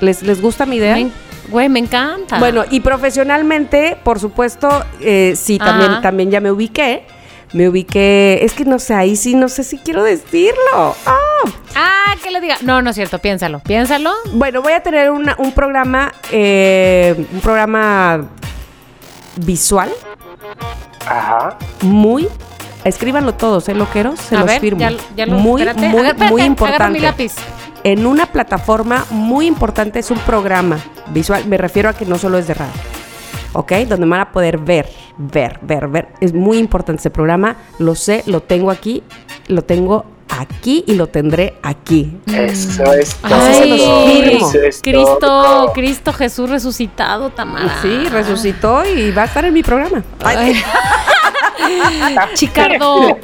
Speaker 2: ¿Les, les gusta mi idea?
Speaker 4: Me- Güey, me encanta.
Speaker 2: Bueno, y profesionalmente, por supuesto, eh, sí, también,
Speaker 4: Ajá.
Speaker 2: también ya me ubiqué. Me ubiqué, es que no sé, ahí sí, no sé si quiero decirlo. Ah.
Speaker 4: Ah, que le diga. No, no es cierto, piénsalo, piénsalo.
Speaker 2: Bueno, voy a tener una- un programa, eh, un programa visual
Speaker 3: Ajá.
Speaker 2: muy, escríbanlo todos, ¿eh, loqueros? Se
Speaker 4: a
Speaker 2: los
Speaker 4: ver,
Speaker 2: firmo.
Speaker 4: ya, ya lo
Speaker 2: muy,
Speaker 4: espérate.
Speaker 2: muy,
Speaker 4: Agar- espérate,
Speaker 2: muy importante.
Speaker 4: mi lápiz.
Speaker 2: En una plataforma muy importante es un programa visual. Me refiero a que no solo es de radio. ¿Ok? Donde van a poder ver, ver, ver, ver. Es muy importante ese programa. Lo sé, lo tengo aquí, lo tengo aquí y lo tendré aquí.
Speaker 3: Eso es todo.
Speaker 2: Firmo.
Speaker 3: Eso es
Speaker 4: Cristo,
Speaker 3: todo.
Speaker 4: Cristo Jesús resucitado, Tamara.
Speaker 2: Sí, resucitó y va a estar en mi programa.
Speaker 4: Ay. *laughs* Chicardo,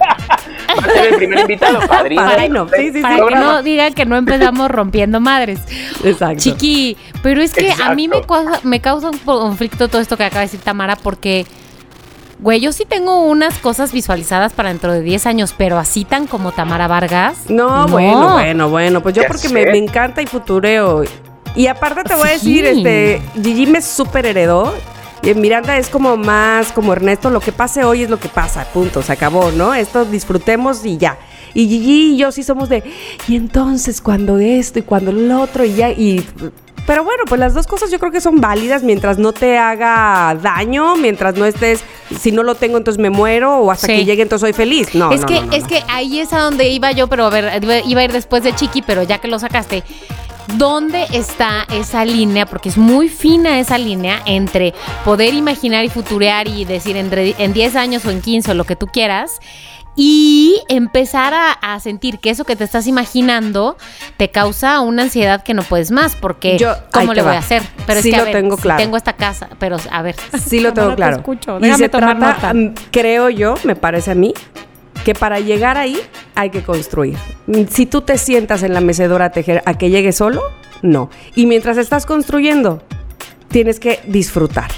Speaker 3: Va a ser el primer invitado, *laughs* padrino.
Speaker 2: Padrino, sí, sí,
Speaker 4: para
Speaker 2: sí.
Speaker 4: que no digan que no empezamos rompiendo madres.
Speaker 2: Exacto.
Speaker 4: Chiqui, pero es que a mí me causa, me causa un conflicto todo esto que acaba de decir Tamara porque, güey, yo sí tengo unas cosas visualizadas para dentro de 10 años, pero así tan como Tamara Vargas.
Speaker 2: No, bueno, bueno, bueno. Pues yo
Speaker 3: Ya
Speaker 2: porque me, me encanta y futureo. Y aparte te voy a decir, este, Gigi me super heredó. Y Miranda es como más como Ernesto, lo que pase hoy es lo que pasa, punto, se acabó, ¿no? Esto disfrutemos y ya. Y Gigi y yo sí somos de, y entonces cuando esto y cuando lo otro y ya, y pero bueno, pues las dos cosas yo creo que son válidas mientras no te haga daño, mientras no estés, si no lo tengo entonces me muero o hasta
Speaker 4: Sí.
Speaker 2: que llegue entonces soy feliz. No,
Speaker 4: es
Speaker 2: no,
Speaker 4: que,
Speaker 2: no, no,
Speaker 4: es que ahí es a donde iba yo, pero a ver, iba- iba a ir después de Chiqui, pero ya que lo sacaste. ¿Dónde está esa línea? Porque es muy fina esa línea entre poder imaginar y futurear y decir entre- en 10 años o en 15 o lo que tú quieras y empezar a, a sentir que eso que te estás imaginando te causa una ansiedad que no puedes más porque
Speaker 2: Yo-
Speaker 4: ¿cómo le voy
Speaker 2: va.
Speaker 4: a hacer? Pero
Speaker 2: Sí
Speaker 4: es que a
Speaker 2: lo
Speaker 4: ver,
Speaker 2: tengo claro.
Speaker 4: tengo esta casa, pero a ver.
Speaker 2: Sí lo tengo
Speaker 4: Ahora te
Speaker 2: claro.
Speaker 4: escucho,
Speaker 2: Y se
Speaker 4: tomar
Speaker 2: trata,
Speaker 4: nota.
Speaker 2: mm, creo yo, me parece a mí, que para llegar ahí hay que construir. Mm, Si tú te sientas en la mecedora a tejer a que llegue solo, no. Y mientras estás construyendo, tienes que disfrutar.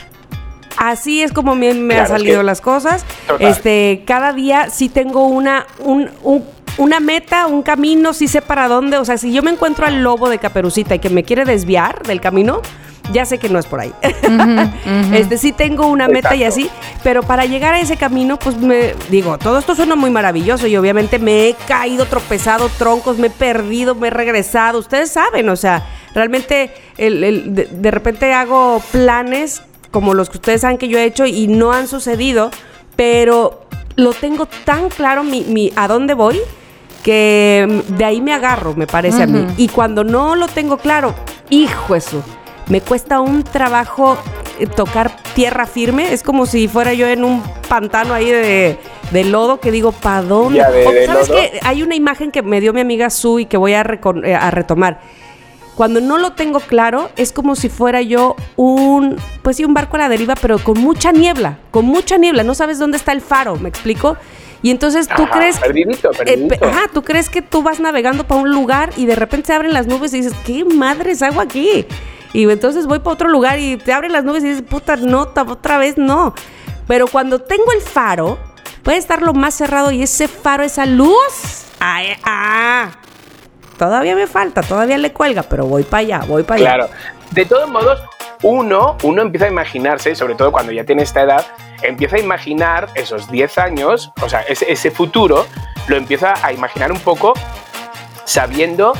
Speaker 2: Así es como me, me
Speaker 3: Claro,
Speaker 2: han
Speaker 3: es
Speaker 2: salido
Speaker 3: que-
Speaker 2: las cosas.
Speaker 3: Total.
Speaker 2: Este, cada día sí tengo una, un- un- una meta, un camino, sí sé para dónde. O sea, si yo me encuentro al lobo de Caperucita y que me quiere desviar del camino, ya sé que no es por ahí. Este sí tengo una meta y así, pero para llegar a ese camino, pues me digo, todo esto suena muy maravilloso y obviamente me he caído, tropezado, troncos, me he perdido, me he regresado. Ustedes saben, o sea, realmente el- el- de, de repente hago planes como los que ustedes saben que yo he hecho y no han sucedido, pero lo tengo tan claro mi, mi a dónde voy que de ahí me agarro, me parece a mí. Y cuando no lo tengo claro, hijo eso, me cuesta un trabajo eh, tocar tierra firme. Es como si fuera yo en un pantano ahí de, de lodo que digo, ¿para dónde?
Speaker 3: Ya, de-
Speaker 2: O,
Speaker 3: de
Speaker 2: ¿Sabes qué? Hay una imagen que me dio mi amiga Sue y que voy a, eh, a retomar. Cuando no lo tengo claro, es como si fuera yo un, pues sí, un barco a la deriva, pero con mucha niebla, con mucha niebla. No sabes dónde está el faro, ¿me explico? Y entonces tú
Speaker 3: Ajá,
Speaker 2: crees...
Speaker 3: perdidito,
Speaker 2: eh,
Speaker 3: perdidito.
Speaker 2: pe- ajá, tú crees que tú vas navegando para un lugar y de repente se abren las nubes y dices, ¿qué madres hago aquí? Y entonces voy para otro lugar y te abren las nubes y dices, puta, no, otra vez no. Pero cuando tengo el faro, puede estar lo más cerrado y ese faro, esa luz, ah, eh, ah, todavía me falta, todavía le cuelga, pero voy para allá, voy para allá.
Speaker 3: Claro. De todos modos, uno, uno empieza a imaginarse, sobre todo cuando ya tiene esta edad, empieza a imaginar esos 10 años, o sea, ese, ese futuro, lo empieza a imaginar un poco sabiendo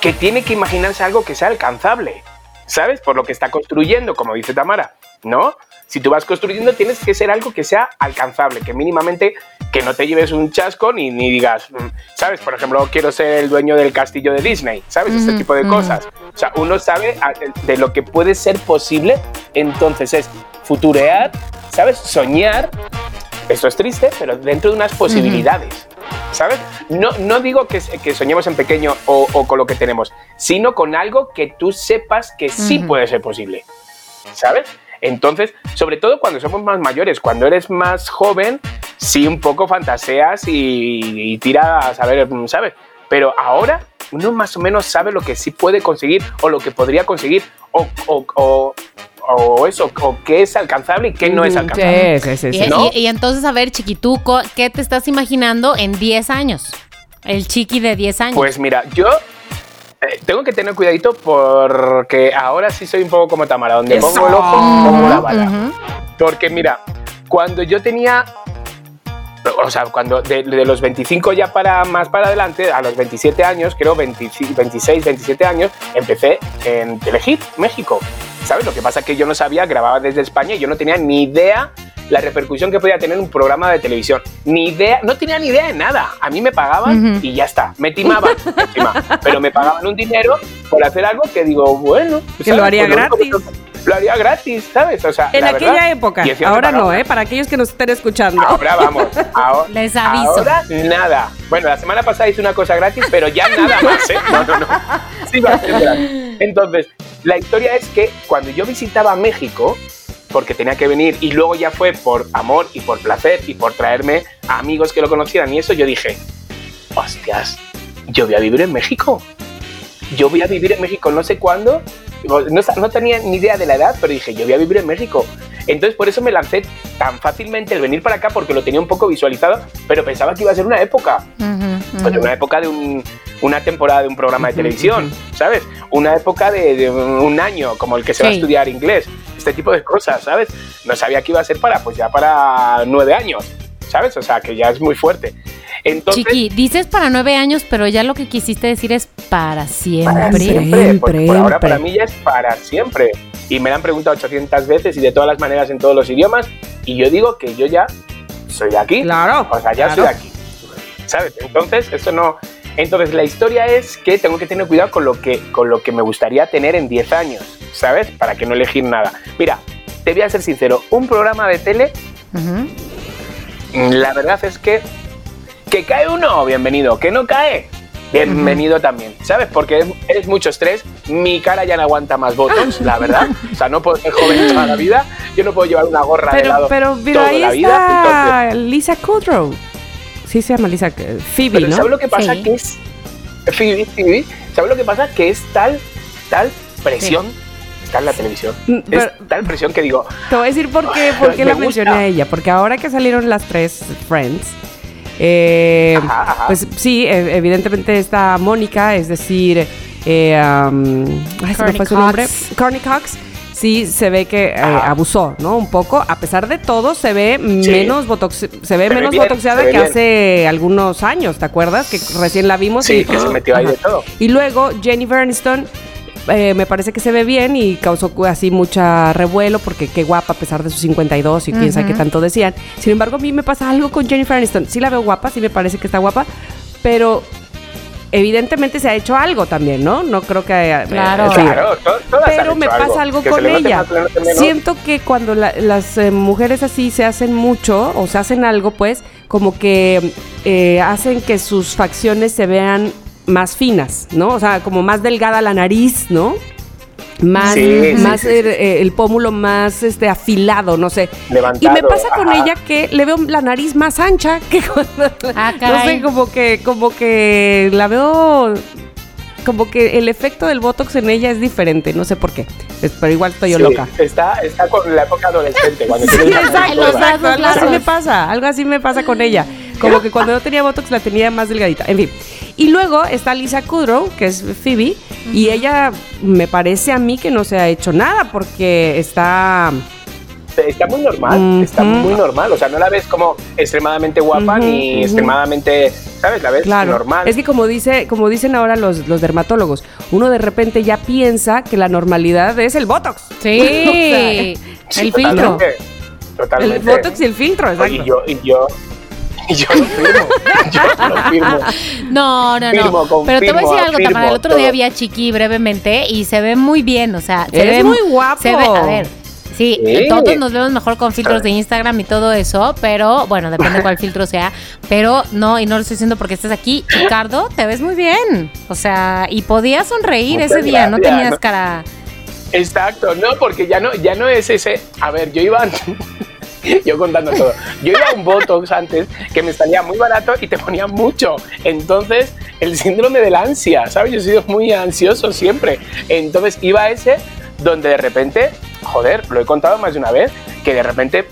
Speaker 3: que tiene que imaginarse algo que sea alcanzable, ¿sabes? Por lo que está construyendo, como dice Tamara, ¿no? Si tú vas construyendo, tienes que ser algo que sea alcanzable, que mínimamente que no te lleves un chasco ni, ni digas, mm, ¿sabes? Por ejemplo, quiero ser el dueño del castillo de Disney, ¿sabes? Este tipo de cosas. O sea, uno sabe de lo que puede ser posible, entonces es futurear, ¿sabes? Soñar. Eso es triste, pero dentro de unas posibilidades. ¿Sabes? No, no digo que, que soñemos en pequeño o, o con lo que tenemos, sino con algo que tú sepas que sí puede ser posible. ¿Sabes? Entonces, sobre todo cuando somos más mayores, cuando eres más joven, sí un poco fantaseas y, y tiras a ver, ¿sabes? Pero ahora uno más o menos sabe lo que sí puede conseguir o lo que podría conseguir o, o, o- o eso, o qué es alcanzable y qué no es
Speaker 2: Mm,
Speaker 3: alcanzable.
Speaker 2: Sí, sí, sí,
Speaker 4: Y,
Speaker 2: sí.
Speaker 3: ¿no?
Speaker 4: y- y entonces, a ver, Chiquitú, co- ¿qué te estás imaginando en 10 años? El chiqui de 10 años.
Speaker 3: Pues mira, yo eh, tengo que tener cuidadito porque ahora sí soy un poco como Tamara, donde
Speaker 2: ¡Eso!
Speaker 3: pongo el ojo, pongo la bala.
Speaker 4: Ujú.
Speaker 3: Porque mira, cuando yo tenía, o sea, cuando de, de los 25 ya para más para adelante, a los 27 años, creo 25 26, 27 años, empecé en Telehit, México. ¿Sabes? Lo que pasa es que yo no sabía, grababa desde España y yo no tenía ni idea la repercusión que podía tener un programa de televisión. Ni idea, no tenía ni idea de nada. A mí me pagaban y ya está. Me timaban, *laughs* me timaban. pero me pagaban un dinero por hacer algo que digo, bueno.
Speaker 2: Que lo haría
Speaker 3: único
Speaker 2: gratis.
Speaker 3: Lo haría gratis, ¿sabes? O sea,
Speaker 2: En
Speaker 3: la
Speaker 2: aquella
Speaker 3: verdad,
Speaker 2: época, ahora no. ¿eh? Para aquellos que nos estén escuchando.
Speaker 3: Ahora vamos. Ahora, *laughs*
Speaker 4: Les aviso.
Speaker 3: Ahora nada. Bueno, la semana pasada hice una cosa gratis, pero ya nada *laughs* más, ¿eh? No, no, no. Sí va a ser gratis. Entonces, la historia es que cuando yo visitaba México, porque tenía que venir y luego ya fue por amor y por placer y por traerme a amigos que lo conocieran y eso, yo dije, hostias, yo voy a vivir en México. Yo voy a vivir en México no sé cuándo. No, no tenía ni idea de la edad, pero dije, yo voy a vivir en México. Entonces por eso me lancé tan fácilmente el venir para acá porque lo tenía un poco visualizado, pero pensaba que iba a ser una época. Pues una época de un- una temporada de un programa de televisión, ¿sabes? Una época de, de un año, como el que se va a estudiar inglés. este tipo de cosas, ¿sabes? No sabía que iba a ser para, pues ya para nueve años, ¿sabes? O sea, que ya es muy fuerte. Entonces,
Speaker 4: Chiqui, dices para nueve años, pero ya lo que quisiste decir es para siempre.
Speaker 3: para siempre,
Speaker 2: Siempre,
Speaker 3: porque por ahora para mí ya es para siempre. Y me lo han preguntado 800 veces y de todas las maneras en todos los idiomas. Y yo digo que yo ya soy de aquí.
Speaker 2: Claro.
Speaker 3: O sea, ya
Speaker 2: claro.
Speaker 3: soy de aquí. ¿Sabes? Entonces, eso no. Entonces, la historia es que tengo que tener cuidado con lo que, con lo que me gustaría tener en 10 años, ¿sabes? Para que no elegir nada. Mira, te voy a ser sincero, un programa de tele, la verdad es que. Que cae uno, bienvenido. Que no cae, bienvenido también, ¿sabes? Porque es, es mucho estrés. Mi cara ya no aguanta más botox, la verdad. *laughs* O sea, no puedo ser joven toda la vida. Yo no puedo llevar una gorra de
Speaker 2: Pero,
Speaker 3: lado
Speaker 2: pero, pero
Speaker 3: toda
Speaker 2: ahí
Speaker 3: la vida. entonces-
Speaker 2: Lisa Kudrow. Sí se llama Lisa, eh, Phoebe,
Speaker 3: Pero
Speaker 2: ¿no?
Speaker 3: ¿sabes lo que pasa?
Speaker 4: Sí.
Speaker 3: Que es. Phoebe, Phoebe, ¿sabes lo que pasa? Que es tal, tal presión. Está en la televisión.
Speaker 2: Mm, pero-
Speaker 3: Es tal presión que digo.
Speaker 2: Te voy a decir por qué, *laughs* por qué la
Speaker 3: gusta.
Speaker 2: mencioné a ella. Porque ahora que salieron las tres Friends, eh,
Speaker 3: Ajá, ajá.
Speaker 2: pues sí, e- evidentemente está Mónica, es decir, eh, um, ay, se me fue su
Speaker 4: Cox.
Speaker 2: nombre, Courtney Cox. Sí, se ve que eh, abusó, ¿no? Un poco. A pesar de todo, se ve menos botox, se ve
Speaker 3: Se ve
Speaker 2: menos
Speaker 3: bien,
Speaker 2: botoxeada
Speaker 3: se ve
Speaker 2: que
Speaker 3: bien.
Speaker 2: hace algunos años, ¿te acuerdas? Que recién la vimos
Speaker 3: Sí,
Speaker 2: y
Speaker 3: que se metió ahí
Speaker 2: Ajá.
Speaker 3: de todo.
Speaker 2: y luego Jennifer Aniston eh, me parece que se ve bien y causó así mucha revuelo porque qué guapa a pesar de sus 52 y quién sabe qué tanto decían. Sin embargo, a mí me pasa algo con Jennifer Aniston. Sí la veo guapa, sí me parece que está guapa, pero evidentemente se ha hecho algo también, ¿no? No creo que... eh,
Speaker 4: Claro.
Speaker 2: sí.
Speaker 3: Claro, todas
Speaker 2: Pero me pasa algo con ella.
Speaker 3: más.
Speaker 2: Siento que cuando la- las eh, mujeres así se hacen mucho o se hacen algo, pues, como que eh, hacen que sus facciones se vean más finas, ¿no? O sea, como más delgada la nariz, ¿no? Más,
Speaker 3: Sí,
Speaker 2: más
Speaker 3: sí, sí.
Speaker 2: eh, eh, el pómulo más este afilado, no sé.
Speaker 3: Levantado,
Speaker 2: y me pasa con
Speaker 3: ajá.
Speaker 2: ella que le veo la nariz más ancha *laughs* que cuando
Speaker 4: Ah,
Speaker 2: no sé, como que como que la veo como que el efecto del botox en ella es diferente, no sé por qué. Pero igual estoy yo
Speaker 3: Sí,
Speaker 2: loca.
Speaker 3: Está, está con la época adolescente. Cuando
Speaker 2: Sí, exacto,
Speaker 4: los
Speaker 2: exacto, algo así me pasa, algo así me pasa con ella. Como que cuando no tenía Botox la tenía más delgadita. En fin. Y luego está Lisa Kudrow, que es Phoebe, y ella me parece a mí que no se ha hecho nada porque está...
Speaker 3: Está muy normal, está muy normal. O sea, no la ves como extremadamente guapa ni extremadamente, ¿sabes? La ves
Speaker 2: Claro.
Speaker 3: normal.
Speaker 2: Es que como dice, como dicen ahora los, los dermatólogos, uno de repente ya piensa que la normalidad es el Botox. *laughs*
Speaker 4: Sí,
Speaker 3: Sí,
Speaker 4: el filtro.
Speaker 3: totalmente,
Speaker 2: El. Botox y el filtro, exacto.
Speaker 3: Y yo, y yo, *laughs* yo lo firmo. yo lo firmo.
Speaker 4: No, no,
Speaker 3: Firmo,
Speaker 4: no. Pero te voy a decir algo, Tamara. El otro día vi a Chiqui brevemente y se ve muy bien. O sea, se ve
Speaker 2: muy guapo.
Speaker 4: Se ve, a ver. Sí, todos nos vemos mejor con filtros de Instagram y todo eso, pero bueno, depende cuál filtro sea. Pero no, y no lo estoy diciendo porque estés aquí, Ricardo, te ves muy bien. O sea, y podías sonreír
Speaker 3: Muchas
Speaker 4: ese día, no tenías
Speaker 3: ¿no?
Speaker 4: cara.
Speaker 3: Exacto, no, porque ya no, ya no es ese. A ver, yo iba. *laughs* Yo contando todo. Yo iba a un Botox antes que me salía muy barato y te ponía mucho. Entonces, el síndrome de la ansia, ¿sabes? Yo he sido muy ansioso siempre. Entonces, iba a ese donde de repente, joder, lo he contado más de una vez, que de repente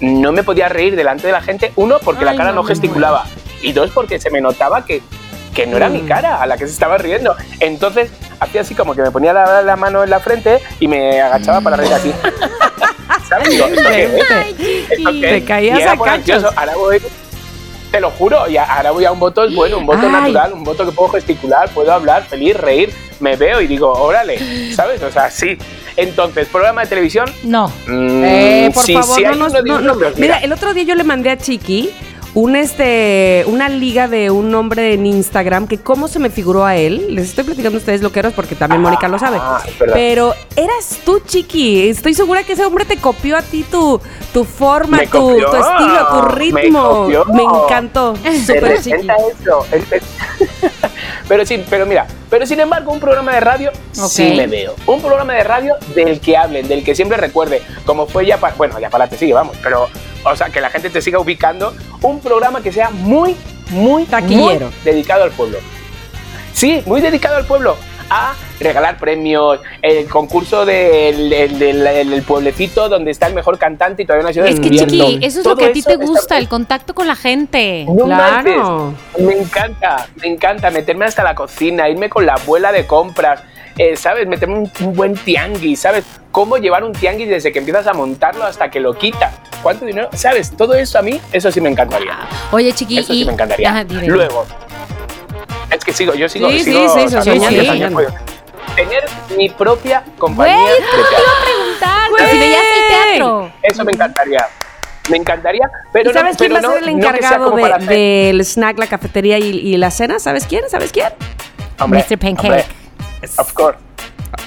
Speaker 3: no me podía reír delante de la gente. Uno, porque la cara
Speaker 4: no,
Speaker 3: gesticulaba. Y dos, porque se me notaba que, que no era mi
Speaker 2: Mm.
Speaker 3: cara a la que se estaba riendo. Entonces, hacía así como que me ponía la, la mano en la frente y me agachaba para reír así. *laughs* ¿Sabes? Digo, ¿esto qué es? ¿Esto qué
Speaker 2: Te caías
Speaker 3: Y era
Speaker 2: a
Speaker 3: por
Speaker 2: cachos.
Speaker 3: ansioso. Ahora voy, te lo juro, y ahora voy a un voto bueno, un voto
Speaker 2: Ay.
Speaker 3: natural, un voto que puedo gesticular, puedo hablar, feliz, reír, me veo y digo, órale, ¿sabes? O sea, sí. Entonces, programa de televisión.
Speaker 4: No.
Speaker 3: mm,
Speaker 2: Eh, por
Speaker 3: sí,
Speaker 2: favor,
Speaker 3: sí
Speaker 2: no nos. no, no. Mira, el otro día yo le mandé a Chiqui un este una liga de un hombre en Instagram que cómo se me figuró a él. Les estoy platicando a ustedes loqueros porque también Mónica lo sabe.
Speaker 3: Ah.
Speaker 2: Pero eras tú, Chiqui. Estoy segura que ese hombre te copió a ti tu, tu forma,
Speaker 3: Me
Speaker 2: tu,
Speaker 3: copió,
Speaker 2: tu estilo, tu
Speaker 3: me
Speaker 2: ritmo.
Speaker 3: copió.
Speaker 2: Me encantó. Súper Chiqui.
Speaker 3: eso. el- *laughs* pero sí, pero mira, pero sin embargo, un programa de radio sí me veo. Un programa de radio del que hablen, del que siempre recuerde, como fue ya para, bueno, ya para te sigue, vamos, pero, o sea, que la gente te siga ubicando. Un programa que sea muy, muy,
Speaker 2: Taquillero.
Speaker 3: muy dedicado al pueblo. Sí, muy dedicado al pueblo. A regalar premios, el concurso del, del- del- del pueblecito donde está el mejor cantante y todavía no ha sido
Speaker 4: Es que. Chiqui, eso es lo que a ti te gusta, el contacto con la gente.
Speaker 3: no
Speaker 2: Claro.
Speaker 3: Me encanta, me encanta meterme hasta la cocina, irme con la abuela de compras, eh, ¿sabes? Meterme un, un buen tianguis, ¿sabes? Cómo llevar un tianguis desde que empiezas a montarlo hasta que lo quitas. ¿Cuánto dinero? ¿Sabes? Todo eso a mí, eso sí me encantaría.
Speaker 4: Oye, chiqui,
Speaker 3: Eso sí me encantaría.
Speaker 4: Ajá.
Speaker 3: Luego, es que sigo, yo sigo,
Speaker 2: Sí,
Speaker 3: sigo
Speaker 2: sí, sí, soñando, soñando.
Speaker 3: Tener mi propia compañía
Speaker 4: Güey,
Speaker 3: de teatro.
Speaker 4: preguntar que si veías el teatro.
Speaker 3: Eso me encantaría. Me encantaría, pero
Speaker 2: ¿Y sabes
Speaker 3: no,
Speaker 2: quién va
Speaker 3: pero
Speaker 2: a ser
Speaker 3: no-
Speaker 2: el encargado de- del snack, la cafetería y, y la cena? ¿Sabes quién? ¿Sabes quién?
Speaker 3: Hombre,
Speaker 4: Mr. Pancake.
Speaker 3: hombre, of course.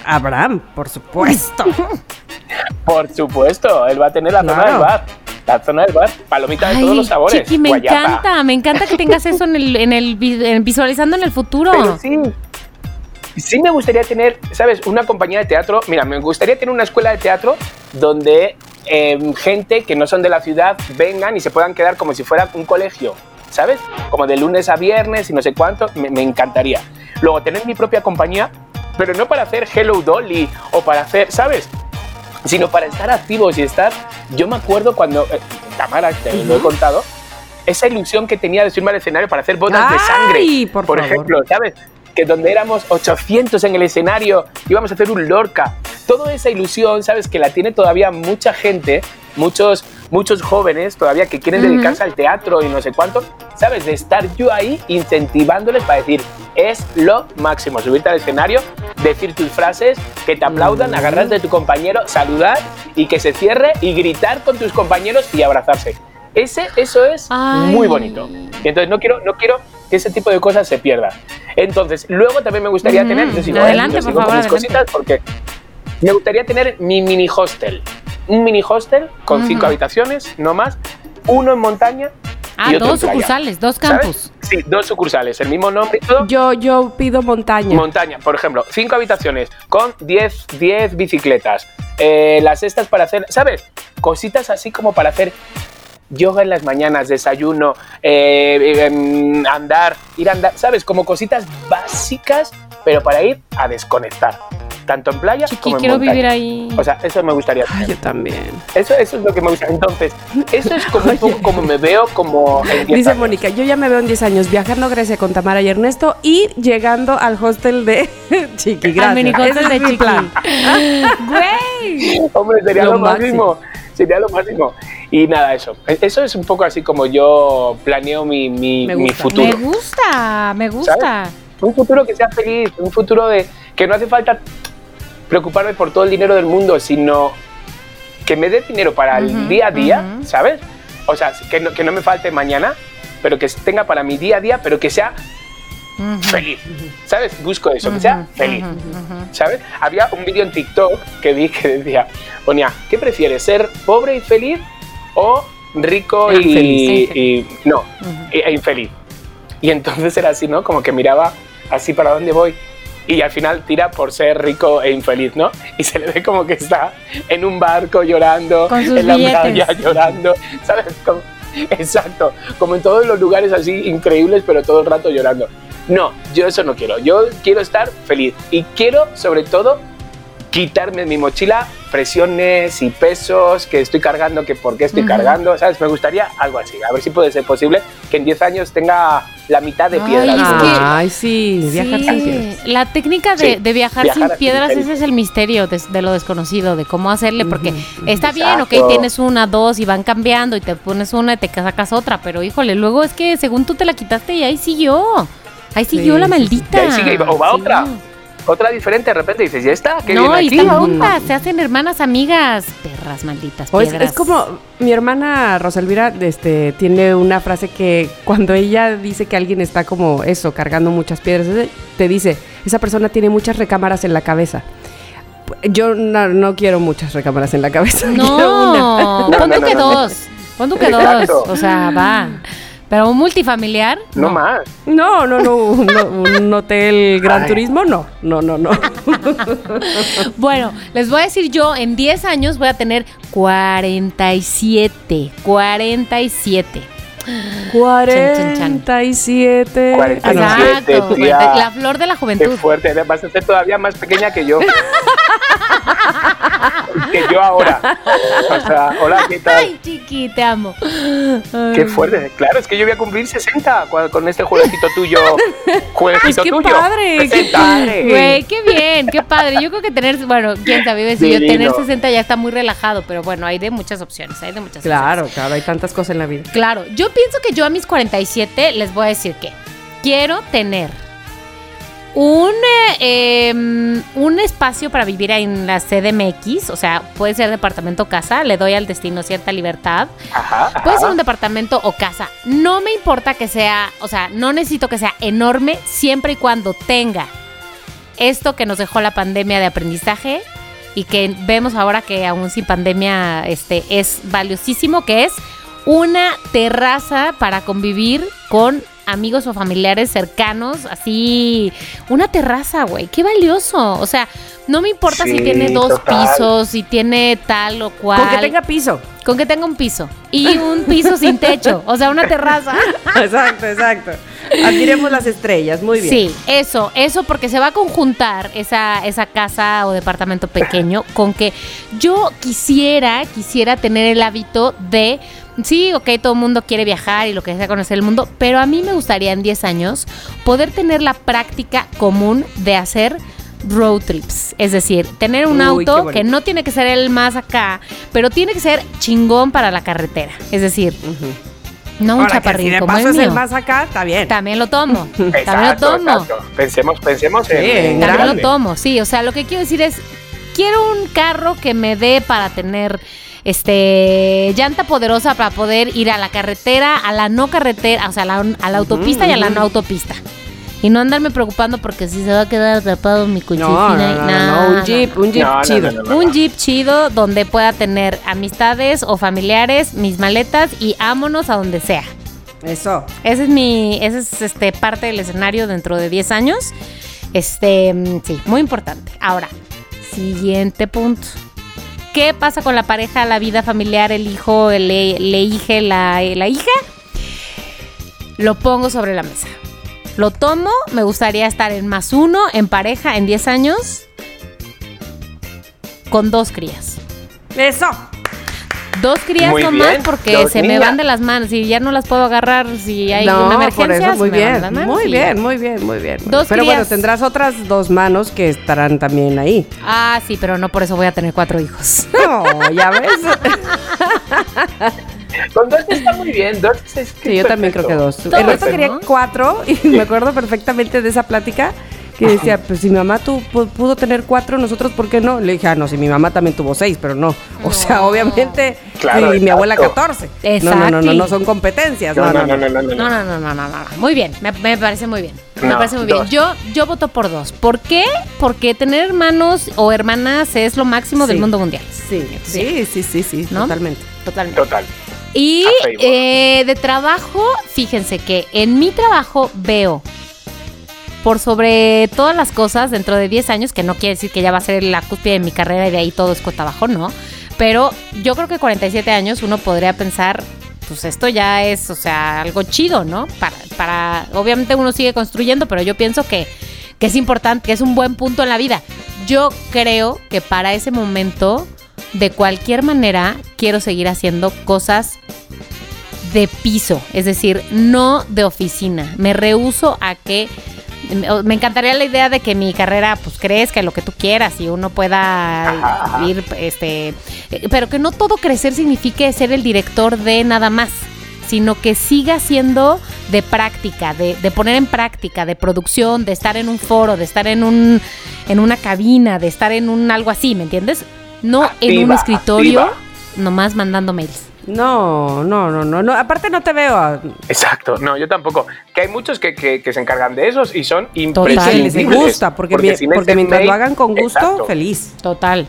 Speaker 2: Abraham, por supuesto. *laughs*
Speaker 3: Por supuesto, él va a tener la zona del bar. La zona del bar, palomita de todos los sabores.
Speaker 4: Chiqui, me encanta, me encanta que tengas eso en el, en el en visualizando en el futuro.
Speaker 3: Pero sí, sí me gustaría tener, ¿sabes? Una compañía de teatro. Mira, me gustaría tener una escuela de teatro donde eh, gente que no son de la ciudad vengan y se puedan quedar como si fuera un colegio, ¿sabes? Como de lunes a viernes y no sé cuánto. Me, me encantaría. Luego, tener mi propia compañía, pero no para hacer Hello Dolly o para hacer, ¿sabes? Sino para estar activos y estar. Yo me acuerdo cuando. eh, Tamara, te lo he contado. Esa ilusión que tenía de subirme al escenario para hacer bodas de sangre.
Speaker 2: Por favor.
Speaker 3: ejemplo, ¿sabes? Que donde éramos 800 en el escenario, íbamos a hacer un Lorca. Toda esa ilusión, ¿sabes? Que la tiene todavía mucha gente, muchos, muchos jóvenes todavía que quieren dedicarse al teatro y no sé cuánto, ¿sabes? De estar yo ahí incentivándoles para decir, es lo máximo, subirte al escenario, decir tus frases, que te aplaudan, agarrar de tu compañero, saludar y que se cierre y gritar con tus compañeros y abrazarse. Ese, eso es
Speaker 4: Ay.
Speaker 3: muy bonito. Y entonces no quiero, no quiero que ese tipo de cosas se pierdan. Entonces, luego también me gustaría tener, yo sigo, ¿eh?
Speaker 4: Adelante,
Speaker 3: Yo
Speaker 4: por
Speaker 3: sigo con
Speaker 4: favor,
Speaker 3: mis
Speaker 4: adelante.
Speaker 3: cositas porque me gustaría tener mi mini hostel. Un mini hostel con cinco habitaciones, no más. Uno en montaña
Speaker 4: Ah,
Speaker 3: y otro
Speaker 4: dos
Speaker 3: en playa.
Speaker 4: sucursales, dos
Speaker 3: ¿Sabes?
Speaker 4: campus.
Speaker 3: Sí, dos sucursales, el mismo nombre y todo.
Speaker 2: Yo, yo pido montaña.
Speaker 3: Montaña, por ejemplo, cinco habitaciones con 10 10 bicicletas. Eh, las estas para hacer, ¿sabes? Cositas así como para hacer yoga en las mañanas, desayuno, eh, eh, em, andar, ir a andar, ¿sabes? Como cositas básicas, pero para ir a desconectar. Tanto en playa
Speaker 4: Chiqui,
Speaker 3: como en
Speaker 4: quiero
Speaker 3: montaña.
Speaker 4: vivir ahí.
Speaker 3: O sea, eso me gustaría
Speaker 2: Ay, yo también.
Speaker 3: Eso, eso es lo que me gusta. Entonces, eso es como un poco como me veo como en 10
Speaker 2: Dice
Speaker 3: años.
Speaker 2: Mónica, yo ya me veo en 10 años viajando a Grecia con Tamara y Ernesto y llegando al hostel de *laughs* Chiqui.
Speaker 4: Al
Speaker 2: Gracias.
Speaker 4: mini hostel de
Speaker 2: mi
Speaker 4: Chiqui.
Speaker 2: plan. *laughs*
Speaker 4: Güey.
Speaker 3: Hombre, sería
Speaker 2: Lo
Speaker 3: lo,
Speaker 2: máximo.
Speaker 3: máximo. Sería lo máximo. Y nada, eso. Eso es un poco así como yo planeo mi, mi,
Speaker 2: Me
Speaker 3: mi
Speaker 2: gusta.
Speaker 3: futuro.
Speaker 4: Me gusta, me gusta.
Speaker 3: Un futuro que sea feliz, un futuro de que no hace falta preocuparme por todo el dinero del mundo, sino que me dé dinero para
Speaker 4: Ujú,
Speaker 3: el día a día. ¿sabes? O sea, que no, que no me falte mañana, pero que tenga para mi día a día, pero que sea feliz, ¿sabes? Busco eso, que sea feliz. ¿Sabes? Había un vídeo en TikTok que vi que decía, ponía, ¿qué prefieres? ¿Ser pobre y feliz o rico
Speaker 2: E
Speaker 3: y,
Speaker 4: infeliz.
Speaker 3: y- no, e, e infeliz? Y entonces era así, ¿no? Como que miraba así para dónde voy. Y al final tira por ser rico e infeliz, ¿no? Y se le ve como que está en un barco llorando,
Speaker 4: Con sus
Speaker 3: en la playa llorando, ¿sabes? Como- exacto, como en todos los lugares así increíbles, pero todo el rato llorando. No, yo eso no quiero. Yo quiero estar feliz y quiero, sobre todo, quitarme mi mochila presiones y pesos que estoy cargando, que por qué estoy cargando, ¿sabes? Me gustaría algo así. A ver si puede ser posible que en 10 años tenga la mitad de
Speaker 4: Ay,
Speaker 3: piedras.
Speaker 4: es
Speaker 3: ¿no?
Speaker 4: que-
Speaker 2: Ay, sí, viajar sin
Speaker 4: Sí,
Speaker 2: piedras.
Speaker 4: la técnica de,
Speaker 3: Sí,
Speaker 4: de viajar,
Speaker 3: viajar
Speaker 4: sin piedras, ese es el misterio de, de lo desconocido, de cómo hacerle, porque está bien, ok, tienes una, dos y van cambiando y te pones una y te sacas otra, pero híjole, luego es que según tú te la quitaste y ahí siguió, ahí siguió
Speaker 2: Sí,
Speaker 4: la
Speaker 2: sí, sí.
Speaker 4: maldita.
Speaker 3: Y ahí sigue, o va
Speaker 4: Sí.
Speaker 3: otra. Otra diferente, de repente dices, ya está, que
Speaker 4: No, y
Speaker 3: aquí.
Speaker 4: juntas, se hacen hermanas amigas, perras malditas,
Speaker 2: es,
Speaker 4: piedras.
Speaker 2: es como mi hermana Rosalvira este, tiene una frase que cuando ella dice que alguien está como eso, cargando muchas piedras, te dice, esa persona tiene muchas recámaras en la cabeza. Yo no, no quiero muchas recámaras en la cabeza. *laughs* quiero una.
Speaker 4: No,
Speaker 3: No,
Speaker 4: pon tú
Speaker 3: no,
Speaker 4: que dos, pon tú que dos, o sea, va. Pero un multifamiliar,
Speaker 3: No más.
Speaker 2: No, no, no, *laughs* un, un hotel Gran
Speaker 3: Ay.
Speaker 2: Turismo, no, no, no, no. *laughs*
Speaker 4: Bueno, les voy a decir yo, en 10 años voy a tener 47. 47.
Speaker 2: 47.
Speaker 3: 47.
Speaker 2: Ah, no.
Speaker 4: Exacto.
Speaker 3: tía.
Speaker 4: La flor de la
Speaker 3: Qué
Speaker 4: juventud.
Speaker 3: fuerte, vas a ser todavía más pequeña que yo. *laughs* que yo ahora. O sea, hola, ¿qué tal?
Speaker 4: Ay, chiqui, te amo.
Speaker 3: Qué fuerte. Claro, es que yo voy a cumplir 60 cua- con este jueguecito tuyo. Jueguecito
Speaker 2: qué
Speaker 3: tuyo.
Speaker 2: padre, qué
Speaker 3: 60.
Speaker 2: padre.
Speaker 4: Güey, qué bien, qué padre. Yo creo que tener, bueno, quién sabe, decir yo, tener 60 ya está muy relajado, pero bueno, hay de muchas opciones, hay de muchas
Speaker 2: Claro,
Speaker 4: opciones.
Speaker 2: claro, hay tantas cosas en la vida.
Speaker 4: Claro, yo pienso que yo a mis 47 les voy a decir que quiero tener un, eh, em, un espacio para vivir en la CDMX, o sea, puede ser departamento o casa, le doy al destino cierta libertad.
Speaker 3: Ajá, ajá.
Speaker 4: Puede ser un departamento o casa. No me importa que sea, o sea, no necesito que sea enorme siempre y cuando tenga esto que nos dejó la pandemia de aprendizaje y que vemos ahora que aún sin pandemia este, es valiosísimo, que es una terraza para convivir con amigos o familiares cercanos, así, una terraza, güey, qué valioso. O sea, no me importa si tiene dos
Speaker 3: total.
Speaker 4: pisos, si tiene tal o cual.
Speaker 2: Con que tenga piso.
Speaker 4: Con que tenga un piso. Y un piso sin techo. O sea, una terraza. *laughs*
Speaker 2: Exacto, exacto. Admiremos las estrellas, muy bien.
Speaker 4: Sí, eso, eso porque se va a conjuntar esa, esa casa o departamento pequeño con que yo quisiera, quisiera tener el hábito de, sí, ok, todo el mundo quiere viajar y lo que sea conocer el mundo, pero a mí me gustaría en 10 años poder tener la práctica común de hacer road trips, es decir, tener un
Speaker 2: Uy,
Speaker 4: auto que no tiene que ser el más acá, pero tiene que ser chingón para la carretera, es decir, no un
Speaker 2: Ahora que si de
Speaker 4: como
Speaker 2: paso
Speaker 4: el
Speaker 2: es
Speaker 4: mío.
Speaker 2: el más acá, está bien.
Speaker 4: También lo tomo. *laughs* También lo tomo.
Speaker 3: exacto. Pensemos, pensemos en.
Speaker 2: Sí, en
Speaker 4: También
Speaker 2: grande.
Speaker 4: lo tomo, sí. O sea, lo que quiero decir es, quiero un carro que me dé para tener este llanta poderosa para poder ir a la carretera, a la no carretera, o sea, a la, a la autopista y a la no autopista. Y no andarme preocupando porque si se va a quedar atrapado mi coche.
Speaker 2: No, no, no, no, no, un jeep, un jeep
Speaker 3: No, no,
Speaker 2: chido.
Speaker 3: no, no, no.
Speaker 4: Un jeep chido donde pueda tener amistades o familiares, mis maletas y ámonos a donde sea.
Speaker 2: Eso.
Speaker 4: Ese es mi, ese es este parte del escenario dentro de 10 años. Este, mm, sí, muy importante. Ahora, siguiente punto. ¿Qué pasa con la pareja, la vida familiar, el hijo, el hije, la, la hija? Lo pongo sobre la mesa. Lo tomo, me gustaría estar en más uno, en pareja, en 10 años, con dos crías.
Speaker 2: Eso.
Speaker 4: Dos crías
Speaker 3: Muy
Speaker 4: nomás
Speaker 3: bien,
Speaker 4: porque
Speaker 3: dos
Speaker 4: se me
Speaker 3: niñas.
Speaker 4: van de las manos y ya no las puedo agarrar si hay
Speaker 2: no,
Speaker 4: una emergencia.
Speaker 2: por eso,
Speaker 4: se
Speaker 2: muy
Speaker 4: me van de
Speaker 2: bien.
Speaker 4: las manos
Speaker 2: Muy
Speaker 4: y-
Speaker 2: bien, muy bien, muy bien.
Speaker 4: Dos
Speaker 2: Pero bueno,
Speaker 4: crías.
Speaker 2: tendrás otras dos manos que estarán también ahí.
Speaker 4: Ah, sí, pero no por eso voy a tener cuatro hijos. *laughs*
Speaker 2: No, ya ves. *laughs*
Speaker 3: Con dos está muy bien. Dos es que
Speaker 2: Sí, yo
Speaker 3: es
Speaker 2: también creo que
Speaker 3: perfecto.
Speaker 2: dos.
Speaker 4: Dos,
Speaker 2: El resto
Speaker 4: ¿no?
Speaker 2: quería cuatro y me acuerdo perfectamente de esa plática que decía, pues si mi mamá tu- pu- pudo tener cuatro, nosotros ¿por qué no? Le dije, ah, no, si mi mamá también tuvo seis, pero no. O sea, obviamente,
Speaker 3: Claro,
Speaker 2: y mi abuela
Speaker 3: exacto.
Speaker 2: 14. No, no, no, no, no son competencias.
Speaker 3: No, no, no, no, no, no.
Speaker 4: No, no, no, no, no, no. Muy bien, me, me parece muy bien. Me parece muy bien. Yo, yo voto por dos. ¿Por qué? Porque tener hermanos o hermanas es lo máximo del mundo mundial.
Speaker 2: Sí, sí, sí, sí, sí,
Speaker 4: ¿No?
Speaker 2: totalmente.
Speaker 4: Totalmente.
Speaker 3: Total.
Speaker 4: Y eh, de trabajo, fíjense que en mi trabajo veo por sobre todas las cosas dentro de 10 años, que no quiere decir que ya va a ser la cúspide de mi carrera y de ahí todo es cuesta abajo, no. Pero yo creo que 47 años uno podría pensar, pues esto ya es, o sea, algo chido, ¿no? Para, para obviamente uno sigue construyendo, pero yo pienso que, que es importante, que es un buen punto en la vida. Yo creo que para ese momento, de cualquier manera, quiero seguir haciendo cosas de piso, es decir, no de oficina. Me rehuso a que me encantaría la idea de que mi carrera pues crezca lo que tú quieras y uno pueda
Speaker 3: Ajá, ajá.
Speaker 4: ir este eh, pero que no todo crecer signifique ser el director de nada más sino que siga siendo de práctica, de, de poner en práctica, de producción, de estar en un foro, de estar en un en una cabina, de estar en un algo así, ¿me entiendes? No en un escritorio
Speaker 3: activa.
Speaker 4: nomás mandando mails.
Speaker 2: No, no, no, no, no. Aparte no te veo. a-
Speaker 3: Exacto, no, yo tampoco. Que hay muchos que, que- que se encargan de esos y son imprescindibles.
Speaker 2: les gusta, porque, mi- porque mientras lo hagan con gusto,
Speaker 3: Exacto.
Speaker 2: feliz.
Speaker 4: Total.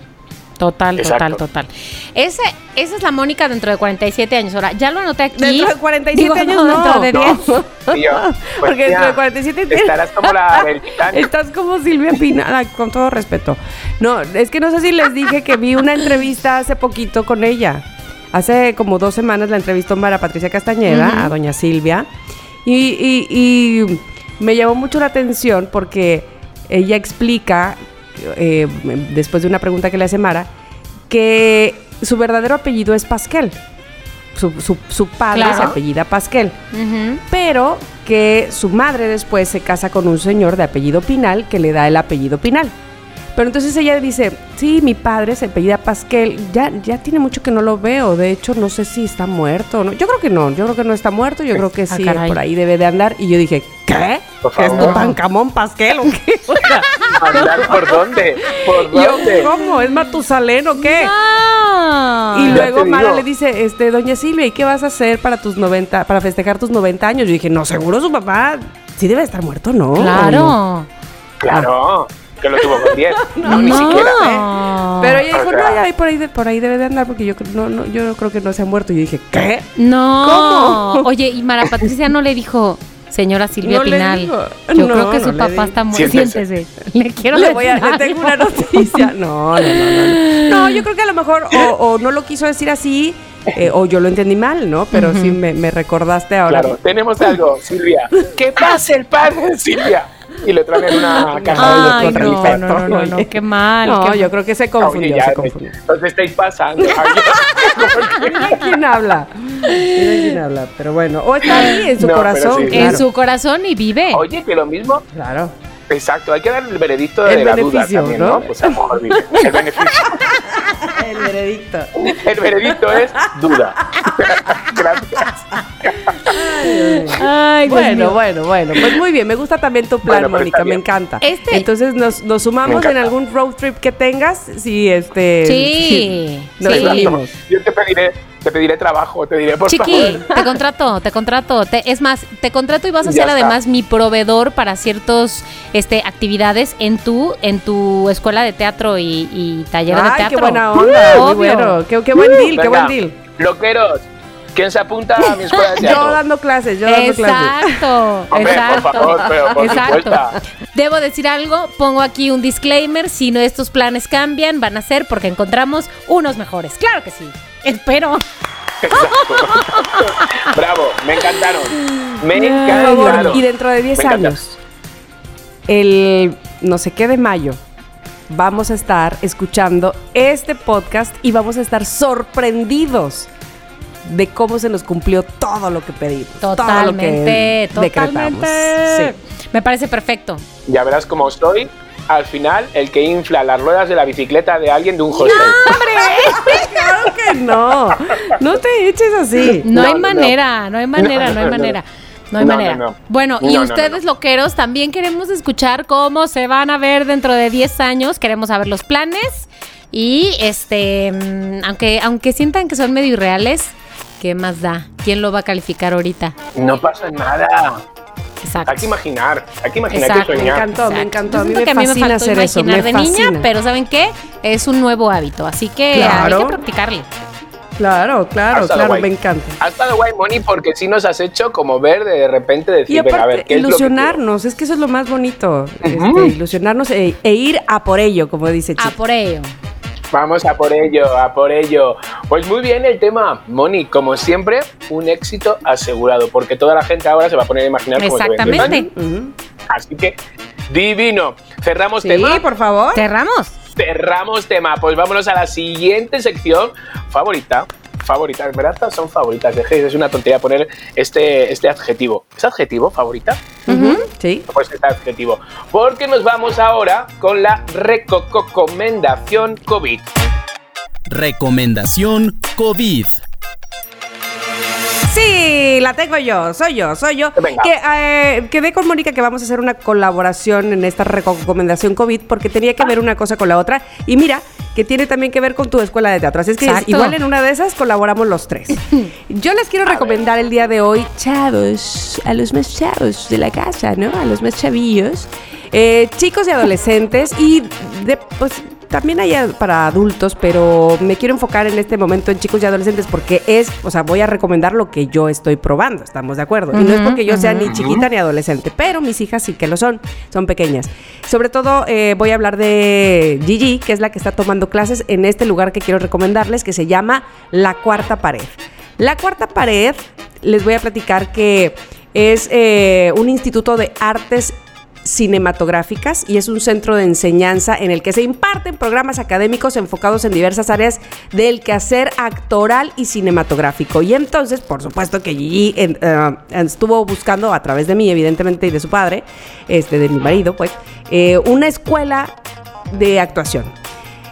Speaker 4: Total, total,
Speaker 3: Exacto.
Speaker 4: total. Ese, esa es la Mónica dentro de 47 años. Ahora, ya lo anoté aquí.
Speaker 2: Dentro de 47
Speaker 4: Digo,
Speaker 2: años no.
Speaker 4: dentro de 10.
Speaker 3: No, tío, pues *laughs*
Speaker 2: Porque dentro de 47 tienes-
Speaker 3: Estarás como la del *laughs* Titanic.
Speaker 2: Estás como Silvia Pinal, con todo respeto. No, es que no sé si les dije que vi una entrevista hace poquito con ella. Hace como dos semanas la entrevistó Mara Patricia Castañeda, a doña Silvia. Y, y- y me llamó mucho la atención porque ella explica, eh, después de una pregunta que le hace Mara, que su verdadero apellido es Pasquel. Su, su- su padre
Speaker 4: Claro.
Speaker 2: se apellida Pasquel. Pero que su madre después se casa con un señor de apellido Pinal que le da el apellido Pinal. Pero entonces ella dice, sí, mi padre se apellida Pasquel, ya, ya tiene mucho que no lo veo, de hecho no sé si está muerto o no. Yo creo que no, yo creo que no está muerto, yo creo que
Speaker 4: Ah,
Speaker 2: sí, por ahí debe de andar. Y yo dije, ¿qué?
Speaker 3: Por
Speaker 2: ¿Qué es
Speaker 3: favor.
Speaker 2: Tutankamón Pasquel o qué? *laughs* O sea,
Speaker 3: ¿Andar por dónde? ¿Por
Speaker 2: yo,
Speaker 3: dónde?
Speaker 2: ¿cómo? ¿Es Matusalén o qué? Y luego Mara le dice, este, doña Silvia, ¿y qué vas a hacer para tus 90, para festejar tus 90 años? Yo dije, no, seguro su papá sí debe estar muerto, ¿no? ¿O no?
Speaker 4: Claro.
Speaker 3: Claro, que lo tuvo con 10. *laughs* No, ni siquiera. ¿eh?
Speaker 2: Pero ella dijo,
Speaker 3: O sea-
Speaker 2: no, ya por ahí, de- por ahí debe de andar porque yo, no, no, yo creo que no se ha muerto. Y yo dije, ¿qué?
Speaker 4: No.
Speaker 2: ¿Cómo?
Speaker 4: Oye, y Mara Patricia no le dijo, señora Silvia
Speaker 2: No le
Speaker 4: Pinal.
Speaker 2: dijo.
Speaker 4: Yo
Speaker 2: No,
Speaker 4: creo que
Speaker 2: no
Speaker 4: su papá está muerto.
Speaker 3: Siéntese.
Speaker 4: Siéntese. Le quiero
Speaker 2: le, voy a, le tengo una noticia. No, no, no, no. No, yo creo que a lo mejor o, o no lo quiso decir así eh, o yo lo entendí mal, ¿no? Pero sí me, me recordaste ahora.
Speaker 3: Claro, tenemos algo, Silvia. ¡Que pase el padre, Silvia! Y le traen en una caja
Speaker 4: Ay,
Speaker 3: de
Speaker 4: no,
Speaker 2: el
Speaker 4: no, no, no, no,
Speaker 2: oye.
Speaker 4: qué mal.
Speaker 2: No,
Speaker 4: qué
Speaker 2: yo creo que se confundió,
Speaker 3: Oye, ya,
Speaker 2: se confundió.
Speaker 3: Os estáis pasando. *laughs*
Speaker 2: Mira quién habla. Mira quién habla. Pero bueno, o está ahí en su
Speaker 3: No,
Speaker 2: corazón.
Speaker 3: sí.
Speaker 4: En
Speaker 2: claro.
Speaker 4: su corazón y vive.
Speaker 3: Oye, que lo mismo.
Speaker 2: Claro.
Speaker 3: Exacto, hay que dar el veredicto
Speaker 2: El
Speaker 3: de la duda también,
Speaker 2: ¿no?
Speaker 3: ¿no? Pues a lo mejor vive. El beneficio.
Speaker 2: El veredicto.
Speaker 3: El veredicto es duda. *laughs* Gracias.
Speaker 4: Ay, Dios
Speaker 2: Bueno,
Speaker 4: mío.
Speaker 2: bueno, bueno. Pues muy bien, me gusta también tu plan,
Speaker 3: Bueno,
Speaker 2: Mónica, me encanta.
Speaker 4: Este-
Speaker 2: Entonces nos, nos sumamos en algún road trip que tengas. Sí, este.
Speaker 4: Sí,
Speaker 2: Nos
Speaker 4: sí.
Speaker 2: unimos.
Speaker 3: Yo te pediré, te pediré trabajo, te diré, por
Speaker 4: Chiqui,
Speaker 3: favor.
Speaker 4: te contrato, te contrato. Te- es más, te contrato y vas a
Speaker 3: Ya
Speaker 4: ser
Speaker 3: está.
Speaker 4: además mi proveedor para ciertas este, actividades en tu, en tu escuela de teatro y, y taller de
Speaker 2: Ay,
Speaker 4: teatro.
Speaker 2: qué buena onda. Muy
Speaker 4: Obvio.
Speaker 2: bueno. Qué, qué buen deal, qué
Speaker 3: Venga,
Speaker 2: buen deal.
Speaker 3: Loqueros, ¿quién se apunta a mi escuela de *laughs* teatro?
Speaker 2: Yo dando clases, yo dando clases.
Speaker 4: Exacto,
Speaker 3: Hombre,
Speaker 4: exacto.
Speaker 3: por favor, pero por
Speaker 4: exacto. Debo decir algo, pongo aquí un disclaimer, si no estos planes cambian, van a ser porque encontramos unos mejores. Claro que sí. Espero. *laughs*
Speaker 3: Bravo, me encantaron. Me encantaron.
Speaker 2: y dentro de 10
Speaker 3: Me encanta.
Speaker 2: años, el no sé qué de mayo, vamos a estar escuchando este podcast y vamos a estar sorprendidos de cómo se nos cumplió todo lo que pedimos. todo lo que
Speaker 4: Totalmente,
Speaker 2: decretamos.
Speaker 4: totalmente.
Speaker 2: Sí.
Speaker 4: Me parece perfecto.
Speaker 3: Ya verás cómo soy al final el que infla las ruedas de la bicicleta de alguien de un hostel. *laughs*
Speaker 2: claro que no. No te eches así.
Speaker 4: No,
Speaker 3: No,
Speaker 4: hay
Speaker 3: no,
Speaker 4: manera, no hay manera, no,
Speaker 3: no,
Speaker 4: hay
Speaker 3: no.
Speaker 4: manera. No hay
Speaker 3: No,
Speaker 4: manera.
Speaker 3: no, no.
Speaker 4: Bueno,
Speaker 3: No,
Speaker 4: y
Speaker 3: no,
Speaker 4: ustedes
Speaker 3: no.
Speaker 4: loqueros también queremos escuchar cómo se van a ver dentro de 10 años. Queremos saber los planes. Y este, mm, aunque, aunque sientan que son medio irreales, ¿qué más da? ¿Quién lo va a calificar ahorita?
Speaker 3: No pasa nada.
Speaker 4: Exacto.
Speaker 3: Hay que imaginar, hay que imaginar
Speaker 4: Exacto.
Speaker 3: que
Speaker 2: Me
Speaker 3: soñar.
Speaker 2: encantó, me
Speaker 4: Exacto.
Speaker 2: encantó.
Speaker 4: Yo
Speaker 2: A mí me
Speaker 4: que a mí me
Speaker 2: fascina hacer eso.
Speaker 4: imaginar
Speaker 2: Me
Speaker 4: de
Speaker 2: fascina.
Speaker 4: niña, pero ¿saben qué? Es un nuevo hábito, así que
Speaker 2: Claro.
Speaker 4: hay que practicarle.
Speaker 2: Claro, claro,
Speaker 3: Ha estado
Speaker 2: claro, me encanta.
Speaker 3: Ha estado guay, Moni, porque sí nos has hecho como ver de repente decir,
Speaker 2: Y
Speaker 3: venga, a
Speaker 2: aparte,
Speaker 3: ver, ¿qué es lo que
Speaker 2: ilusionarnos, es que eso es lo más bonito. este,
Speaker 3: Ujú.
Speaker 2: ilusionarnos e, e ir a por ello, como dice
Speaker 4: A
Speaker 2: Chico.
Speaker 4: por ello.
Speaker 3: Vamos a por ello, a por ello. Pues muy bien el tema, Moni, como siempre, un éxito asegurado, porque toda la gente ahora se va a poner a imaginar cómo
Speaker 4: Exactamente.
Speaker 3: años.
Speaker 2: Ujú.
Speaker 3: Así que, divino. Cerramos
Speaker 2: Sí,
Speaker 3: tema.
Speaker 2: por favor.
Speaker 4: Cerramos.
Speaker 3: Cerramos tema. Pues vámonos a la siguiente sección favorita. Favorita, en verdad todas son favoritas. Dejéis, es una tontería poner este, este adjetivo. ¿Es adjetivo favorita?
Speaker 2: Ujú, Sí.
Speaker 3: Pues este adjetivo. Porque nos vamos ahora con la recomendación COVID.
Speaker 1: Recomendación COVID.
Speaker 2: Sí, la tengo yo, soy yo, soy yo.
Speaker 3: Venga.
Speaker 2: Que eh, quedé con Mónica que vamos a hacer una colaboración en esta recomendación COVID porque tenía que ver una cosa con la otra. Y mira, que tiene también que ver con tu escuela de teatro. Así es que
Speaker 4: Exacto.
Speaker 2: igual en una de esas colaboramos los tres. *laughs* Yo les quiero recomendar el día de hoy, chavos, a los más chavos de la casa, ¿no? A los más chavillos, eh, chicos y adolescentes y de, pues también hay para adultos, pero me quiero enfocar en este momento en chicos y adolescentes porque es, o sea, voy a recomendar lo que yo estoy probando, ¿estamos de acuerdo? y no es porque yo sea ni chiquita ni adolescente, pero mis hijas sí que lo son, son pequeñas. Sobre todo eh, voy a hablar de Gigi, que es la que está tomando clases en este lugar que quiero recomendarles, que se llama La Cuarta Pared. La Cuarta Pared, les voy a platicar que es eh, un instituto de artes cinematográficas y es un centro de enseñanza en el que se imparten programas académicos enfocados en diversas áreas del quehacer actoral y cinematográfico. Y entonces, por supuesto que Gigi eh, estuvo buscando a través de mí, evidentemente, y de su padre, este, de mi marido, pues, eh, una escuela de actuación.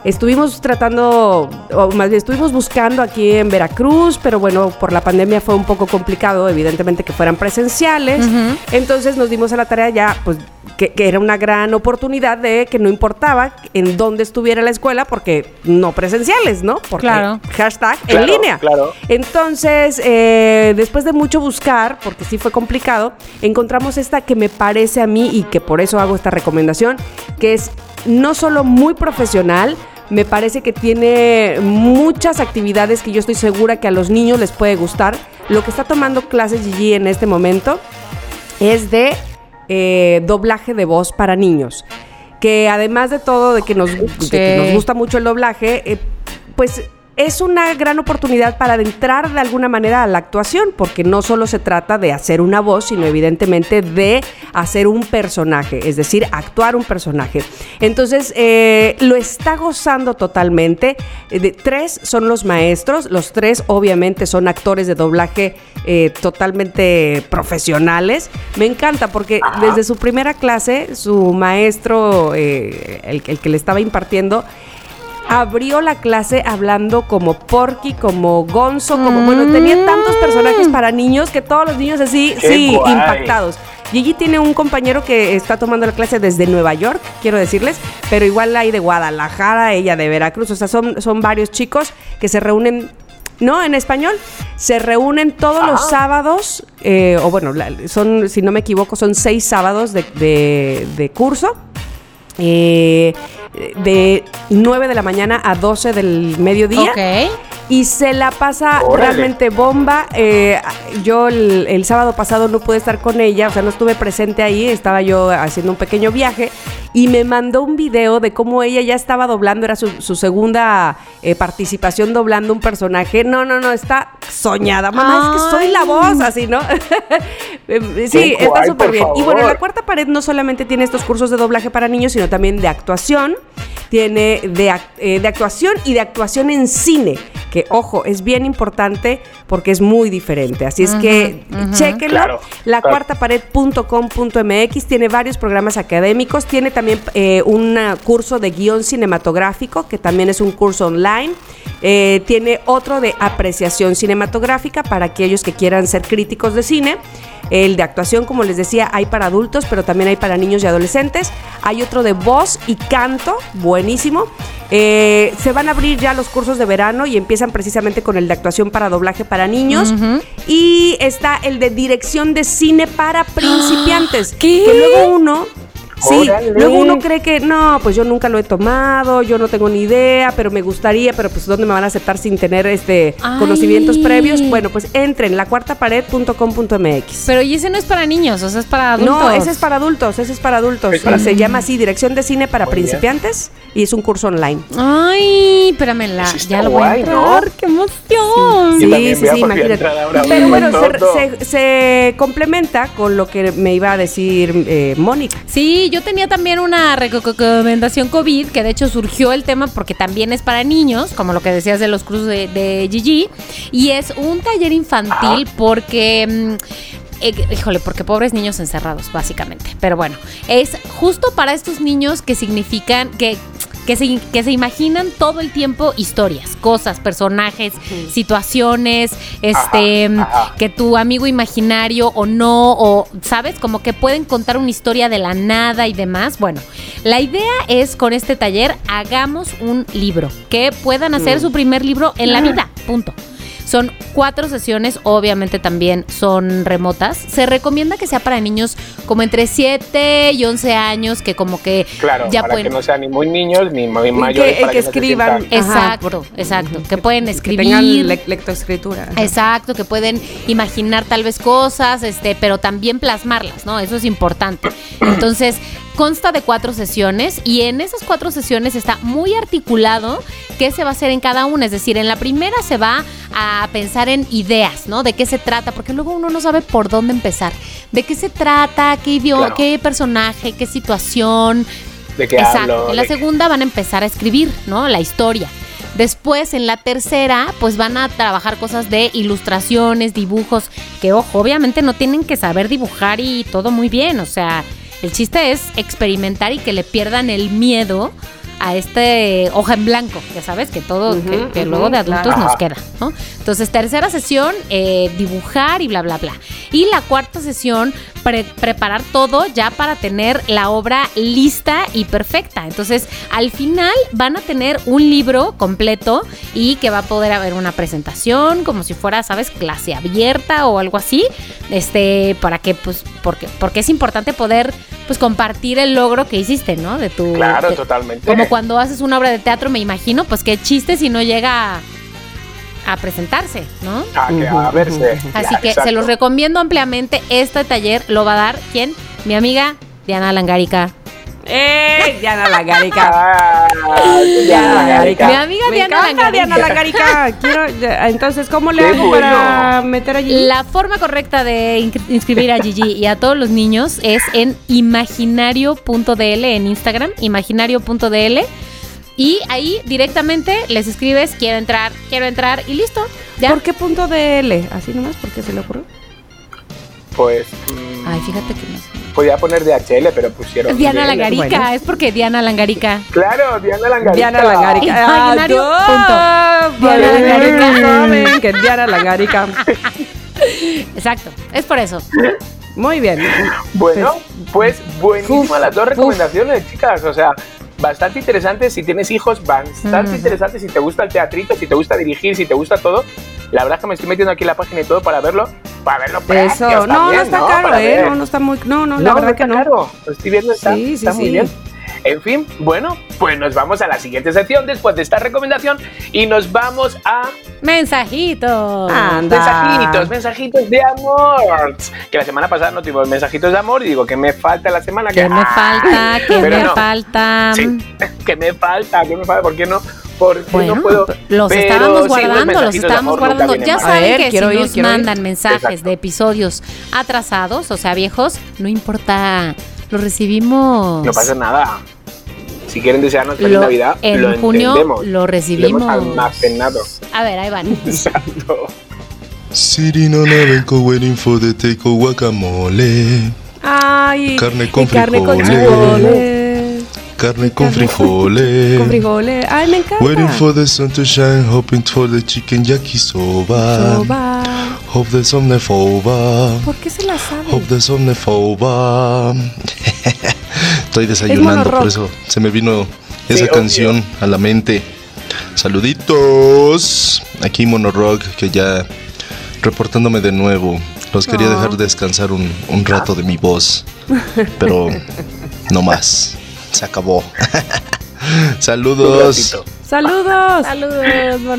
Speaker 2: Estuvimos tratando, o más bien estuvimos buscando aquí en Veracruz, pero bueno, por la pandemia fue un poco complicado, evidentemente que fueran presenciales. Entonces nos dimos a la tarea ya, pues, que, era una gran oportunidad de que no importaba en dónde estuviera la escuela, porque no presenciales, ¿no? Porque
Speaker 4: Claro.
Speaker 2: hashtag en línea.
Speaker 3: claro.
Speaker 2: Entonces, eh, después de mucho buscar, porque sí fue complicado, encontramos esta que me parece a mí y que por eso hago esta recomendación, que es no solo muy profesional, me parece que tiene muchas actividades que yo estoy segura que a los niños les puede gustar. Lo que está tomando clases Gigi en este momento es de eh, doblaje de voz para niños. Que además de todo, de que nos, de que
Speaker 4: Sí.
Speaker 2: nos gusta mucho el doblaje, eh, pues es una gran oportunidad para entrar de alguna manera a la actuación, porque no solo se trata de hacer una voz, sino evidentemente de hacer un personaje, es decir, actuar un personaje. Entonces, eh, lo está gozando totalmente. Eh, de- tres son los maestros, los tres obviamente son actores de doblaje eh, totalmente profesionales. Me encanta porque desde su primera clase, su maestro, eh, el, el que le estaba impartiendo, abrió la clase hablando como Porky, como Gonzo, como bueno, tenía tantos personajes para niños que todos los niños así,
Speaker 3: ¡Qué
Speaker 2: sí,
Speaker 3: guay!
Speaker 2: impactados. Gigi tiene un compañero que está tomando la clase desde Nueva York, quiero decirles, pero igual hay de Guadalajara, ella de Veracruz, o sea, son, son varios chicos que se reúnen, no, en español, se reúnen todos los
Speaker 3: Ah.
Speaker 2: sábados, eh, o bueno, son, si no me equivoco, son seis sábados de, de- de curso. Eh, de 9 de la mañana a 12 del mediodía
Speaker 4: Ok.
Speaker 2: y se la pasa
Speaker 3: Órale.
Speaker 2: realmente bomba. Eh, yo el, el sábado pasado no pude estar con ella, o sea, no estuve presente ahí, estaba yo haciendo un pequeño viaje y me mandó un video de cómo ella ya estaba doblando, era su, su segunda eh, participación doblando un personaje. No, no, no, está soñada. Mamá, es que soy la voz, así, ¿no? *laughs* Eh, sí,
Speaker 3: Qué
Speaker 2: está súper bien. Y bueno, la cuarta pared no solamente tiene estos cursos de doblaje para niños, sino también de actuación. Tiene de, ac- eh, de actuación y de actuación en cine, que ojo, es bien importante porque es muy diferente. Así es que chéquenlo.
Speaker 3: Claro,
Speaker 2: la
Speaker 3: claro.
Speaker 2: cuarta pared.com.mx tiene varios programas académicos, tiene también eh, un curso de guion cinematográfico, que también es un curso online. Eh, tiene otro de apreciación cinematográfica para aquellos que quieran ser críticos de cine. El de actuación, como les decía, hay para adultos, pero también hay para niños y adolescentes. Hay otro de voz y canto, buenísimo. Eh, se van a abrir ya los cursos de verano y empiezan precisamente con el de actuación para doblaje para niños. Y está el de dirección de cine para principiantes. *gasps*
Speaker 4: ¿Qué?
Speaker 2: Que luego uno. Sí,
Speaker 3: Órale.
Speaker 2: luego uno cree que no, pues yo nunca lo he tomado, yo no tengo ni idea, pero me gustaría, pero pues ¿dónde me van a aceptar sin tener este
Speaker 4: Ay.
Speaker 2: conocimientos previos? Bueno, pues entren lacuartapared.com.mx.
Speaker 4: Pero y ese no es para niños, o sea, es para adultos.
Speaker 2: No, ese es para adultos, ese es para adultos.
Speaker 3: Es para-
Speaker 2: Se llama así, Dirección de Cine para
Speaker 3: Muy bien.
Speaker 2: Principiantes y es un curso online.
Speaker 4: Ay, espérame, la,
Speaker 3: Eso está
Speaker 4: ya lo voy a entrar.
Speaker 3: ¿no?
Speaker 4: ¡Qué emoción!
Speaker 3: Sí.
Speaker 2: Sí, sí, imagínate. Pero bueno, se, se- se complementa con lo que me iba a decir eh, Mónica.
Speaker 4: Sí, yo tenía también una reco- recomendación COVID, que de hecho surgió el tema porque también es para niños, como lo que decías de los cruces de, de Gigi, y es un taller infantil porque... mm, eh, híjole, porque pobres niños encerrados, básicamente. Pero bueno, es justo para estos niños que significan que, que, se, que se imaginan todo el tiempo historias, cosas, personajes, situaciones, este,
Speaker 3: Ajá, ajá.
Speaker 4: que tu amigo imaginario o no, o sabes, como que pueden contar una historia de la nada y demás. Bueno, la idea es con este taller hagamos un libro, que puedan hacer su primer libro en la vida, punto. Son cuatro sesiones, obviamente también son remotas. Se recomienda que sea para niños como entre 7 y 11 años, que como que
Speaker 3: Claro,
Speaker 4: ya
Speaker 3: para
Speaker 4: pueden...
Speaker 3: que no sean ni muy niños ni muy mayores.
Speaker 2: que,
Speaker 3: para
Speaker 2: que
Speaker 3: no se
Speaker 2: escriban. Ajá,
Speaker 4: Exacto, exacto. Que pueden
Speaker 2: que
Speaker 4: escribir.
Speaker 2: tengan le- lectoescritura.
Speaker 4: Exacto, que pueden imaginar tal vez cosas, este, pero también plasmarlas, ¿no? Eso es importante. Entonces, consta de cuatro sesiones y en esas cuatro sesiones está muy articulado qué se va a hacer en cada una. Es decir, en la primera se va a pensar en ideas, ¿no? De qué se trata, porque luego uno no sabe por dónde empezar. ¿De qué se trata? ¿Qué idioma?
Speaker 3: Claro.
Speaker 4: ¿Qué personaje? ¿Qué situación?
Speaker 3: ¿De qué
Speaker 4: Exacto.
Speaker 3: hablo?
Speaker 4: En la
Speaker 3: ¿De qué-
Speaker 4: segunda van a empezar a escribir, ¿no? La historia. Después, en la tercera, pues van a trabajar cosas de ilustraciones, dibujos, que ojo, obviamente no tienen que saber dibujar y todo muy bien. O sea, el chiste es experimentar y que le pierdan el miedo a este hoja en blanco, ya sabes, que todo, que, que luego de adultos
Speaker 2: claro.
Speaker 4: nos queda, ¿no? Entonces, tercera sesión, eh, dibujar y bla, bla, bla. Y la cuarta sesión, pre- preparar todo ya para tener la obra lista y perfecta. Entonces, al final van a tener un libro completo y que va a poder haber una presentación, como si fuera, ¿sabes?, clase abierta o algo así. Este, para que, pues, porque, porque es importante poder, pues, compartir el logro que hiciste, ¿no? De tu.
Speaker 3: Claro,
Speaker 4: de-
Speaker 3: totalmente.
Speaker 4: como cuando haces una obra de teatro, me imagino, pues qué chiste si no llega a, a presentarse, ¿no?
Speaker 3: Ah, que a verse.
Speaker 4: Así
Speaker 3: Ya,
Speaker 4: que
Speaker 3: exacto.
Speaker 4: se los recomiendo ampliamente. Este taller lo va a dar, ¿quién? Mi amiga Diana Langarica.
Speaker 2: ¡Eh! Diana Lagarica. *laughs*
Speaker 3: Ah,
Speaker 2: Diana Lagarica.
Speaker 4: Mi amiga
Speaker 2: Me
Speaker 4: Diana
Speaker 2: encanta. Diana Lagarica. Quiero, ya, entonces, ¿cómo le hago para meter allí?
Speaker 4: La forma correcta de in- inscribir a Gigi y a todos los niños es en imaginario.dl en Instagram, imaginario.dl. Y ahí directamente les escribes, quiero entrar, quiero entrar y listo. ¿Ya?
Speaker 2: ¿Por qué punto de L? Así nomás, porque se le ocurrió.
Speaker 3: Pues. mm,
Speaker 4: Ay, fíjate que no.
Speaker 3: Podía poner DHL, pero pusieron.
Speaker 4: Diana
Speaker 3: DL.
Speaker 4: Langarica,
Speaker 2: Bueno.
Speaker 4: es porque Diana Langarica.
Speaker 3: Claro, Diana Langarica.
Speaker 2: Diana Lagarica.
Speaker 4: Imaginario,
Speaker 2: Ah,
Speaker 4: punto.
Speaker 2: Diana. Lagarica. Saben que Diana Lagarica. *laughs*
Speaker 4: Exacto, es por eso.
Speaker 2: Muy bien.
Speaker 3: Bueno, pues buenísimas
Speaker 2: Uf,
Speaker 3: las dos
Speaker 2: uf.
Speaker 3: recomendaciones, chicas. O sea, bastante interesantes si tienes hijos, bastante
Speaker 4: Ujú.
Speaker 3: interesantes si te gusta el teatrito, si te gusta dirigir, si te gusta todo. La verdad es que me estoy metiendo aquí en la página y todo para verlo, para verlo
Speaker 2: Eso. No,
Speaker 3: también,
Speaker 2: no está caro,
Speaker 3: Para
Speaker 2: ¿eh?
Speaker 3: ver.
Speaker 2: No, no está muy. No, no,
Speaker 3: No,
Speaker 2: la verdad
Speaker 3: no
Speaker 2: que no.
Speaker 3: caro. Lo estoy viendo, está,
Speaker 2: Sí, sí,
Speaker 3: está muy bien. En fin, bueno, pues nos vamos a la siguiente sección después de esta recomendación y nos vamos a
Speaker 4: Mensajitos.
Speaker 2: Anda.
Speaker 3: mensajitos, mensajitos de amor. Que la semana pasada no tuvimos mensajitos de amor y digo que me falta la semana que
Speaker 4: ¿Qué me falta? ¿Qué
Speaker 3: Pero
Speaker 4: me
Speaker 3: no.
Speaker 4: falta?
Speaker 3: Sí, *laughs* que me falta, que me falta, ¿por qué no? ¿Por qué
Speaker 4: Bueno,
Speaker 3: no puedo?
Speaker 4: los
Speaker 3: Pero
Speaker 4: estábamos
Speaker 3: sí,
Speaker 4: guardando, los estábamos guardando. Ya saben
Speaker 2: ver,
Speaker 4: que si nos mandan mensajes
Speaker 3: Exacto.
Speaker 4: de episodios atrasados, o sea, viejos, no importa, los recibimos.
Speaker 3: No pasa nada. Si quieren desearnos feliz
Speaker 4: Lo-
Speaker 3: Navidad,
Speaker 4: en
Speaker 3: lo
Speaker 4: junio
Speaker 3: entendemos.
Speaker 4: lo
Speaker 3: Lo
Speaker 4: recibimos.
Speaker 3: hemos almacenado.
Speaker 4: A ver, ahí van. *laughs*
Speaker 3: Exacto.
Speaker 5: Sitting on a banco waiting for the taco guacamole.
Speaker 2: Ay.
Speaker 5: Carne con
Speaker 2: y carne con
Speaker 5: frijoles.
Speaker 2: frijoles.
Speaker 5: Carne con
Speaker 2: Carne
Speaker 5: frijoles.
Speaker 2: Con frijoles. Ay, me encanta.
Speaker 5: Waiting for the sun to shine, hoping for the chicken yakisoba.
Speaker 2: Soba.
Speaker 5: Hope there's some left over.
Speaker 2: ¿Por qué se la sabe?
Speaker 5: Hope there's some left *laughs* over. Estoy desayunando,
Speaker 2: monorrock.
Speaker 5: por eso se me vino
Speaker 3: Sí,
Speaker 5: esa
Speaker 3: obvio.
Speaker 5: canción a la mente. Saluditos. Aquí Monorock, que ya reportándome de nuevo. Los quería
Speaker 2: Oh.
Speaker 5: dejar descansar un, un rato de mi voz, pero *laughs* no más. Se acabó. *laughs* Saludos.
Speaker 2: Saludos.
Speaker 4: Saludos.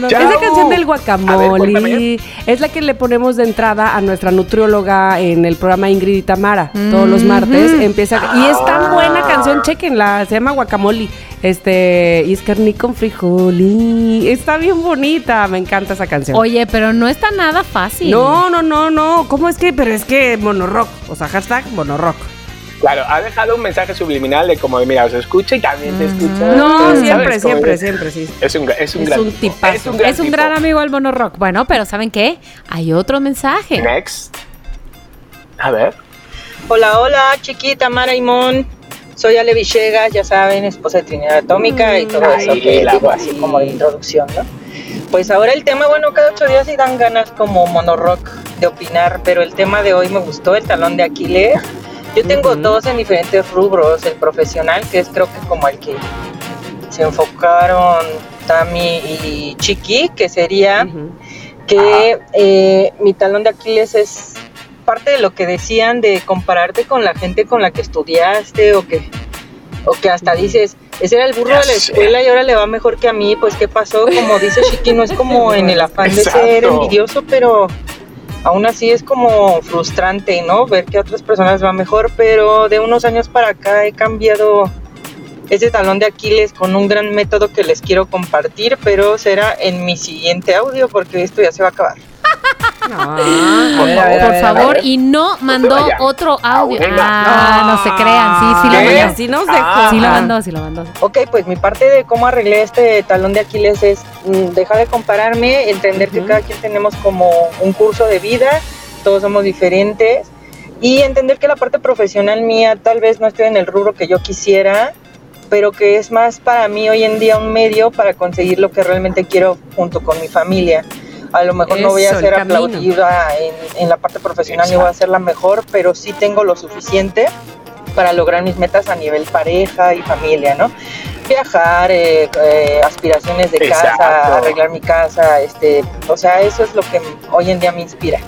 Speaker 3: Chao.
Speaker 2: Esa canción del
Speaker 3: ver,
Speaker 2: guacamole es la que le ponemos de entrada a nuestra nutrióloga en el programa Ingrid y Tamara. Todos los martes empieza y es tan buena canción, chequenla, se llama Guacamole. Este, y es carne con frijol. Está bien bonita, me encanta esa canción.
Speaker 4: Oye, pero no está nada fácil.
Speaker 2: No, no, no, no. ¿Cómo es que? Pero es que monorock. O sea, hashtag monorock.
Speaker 3: Claro, ha dejado un mensaje subliminal de como, de, mira, os escucho y también te escucho.
Speaker 2: No,
Speaker 3: ¿sabes?
Speaker 2: siempre, siempre, siempre, sí.
Speaker 3: Es un, es un
Speaker 2: Es
Speaker 3: gran
Speaker 2: un
Speaker 3: tipo.
Speaker 2: tipazo.
Speaker 3: Es un gran,
Speaker 4: Es un
Speaker 3: tipo.
Speaker 4: gran amigo al mono rock. Bueno, pero ¿saben qué? Hay otro mensaje.
Speaker 3: Next. A ver.
Speaker 6: Hola, hola, chiquita Mara y Mon. Soy Ale Villegas, ya saben, esposa de Trinidad Atómica y todo
Speaker 3: Ay,
Speaker 6: eso que
Speaker 3: la
Speaker 6: digo así como de introducción, ¿no? Pues ahora el tema, bueno, cada ocho días sí dan ganas como monorock de opinar, pero el tema de hoy me gustó, el talón de Aquiles. Yo tengo dos en diferentes rubros, el profesional, que es creo que como el que se enfocaron Tami y Chiqui, que sería que eh, mi talón de Aquiles es parte de lo que decían de compararte con la gente con la que estudiaste o que o que hasta dices, ese era el burro
Speaker 3: Ya
Speaker 6: de la escuela y ahora le va mejor que a mí, pues qué pasó, como dice Chiqui, no es como *laughs* en el afán de ser envidioso, pero aún así es como frustrante, ¿no? Ver que a otras personas va mejor, pero de unos años para acá he cambiado ese talón de Aquiles con un gran método que les quiero compartir, pero será en mi siguiente audio porque esto ya se va a acabar.
Speaker 2: Ah,
Speaker 3: Por
Speaker 2: a ver,
Speaker 3: favor,
Speaker 2: ver,
Speaker 4: Por y no mandó otro audio. Ah, no se crean, sí, sí lo mandó.
Speaker 2: Nos
Speaker 3: Ah.
Speaker 2: dejó.
Speaker 4: Sí lo mandó, sí lo mandó.
Speaker 6: Ok, pues mi parte de cómo arreglé este talón de Aquiles es mm, dejar de compararme, entender que cada quien tenemos como un curso de vida, todos somos diferentes y entender que la parte profesional mía tal vez no estoy en el rubro que yo quisiera, pero que es más para mí hoy en día un medio para conseguir lo que realmente quiero junto con mi familia. A lo mejor no voy a ser aplaudida en, en la parte profesional ni voy a ser la mejor, pero sí tengo lo suficiente para lograr mis metas a nivel pareja y familia, ¿no? Viajar, eh, eh, aspiraciones de
Speaker 3: Exacto.
Speaker 6: casa, arreglar mi casa, este, o sea, eso es lo que hoy en día me inspira.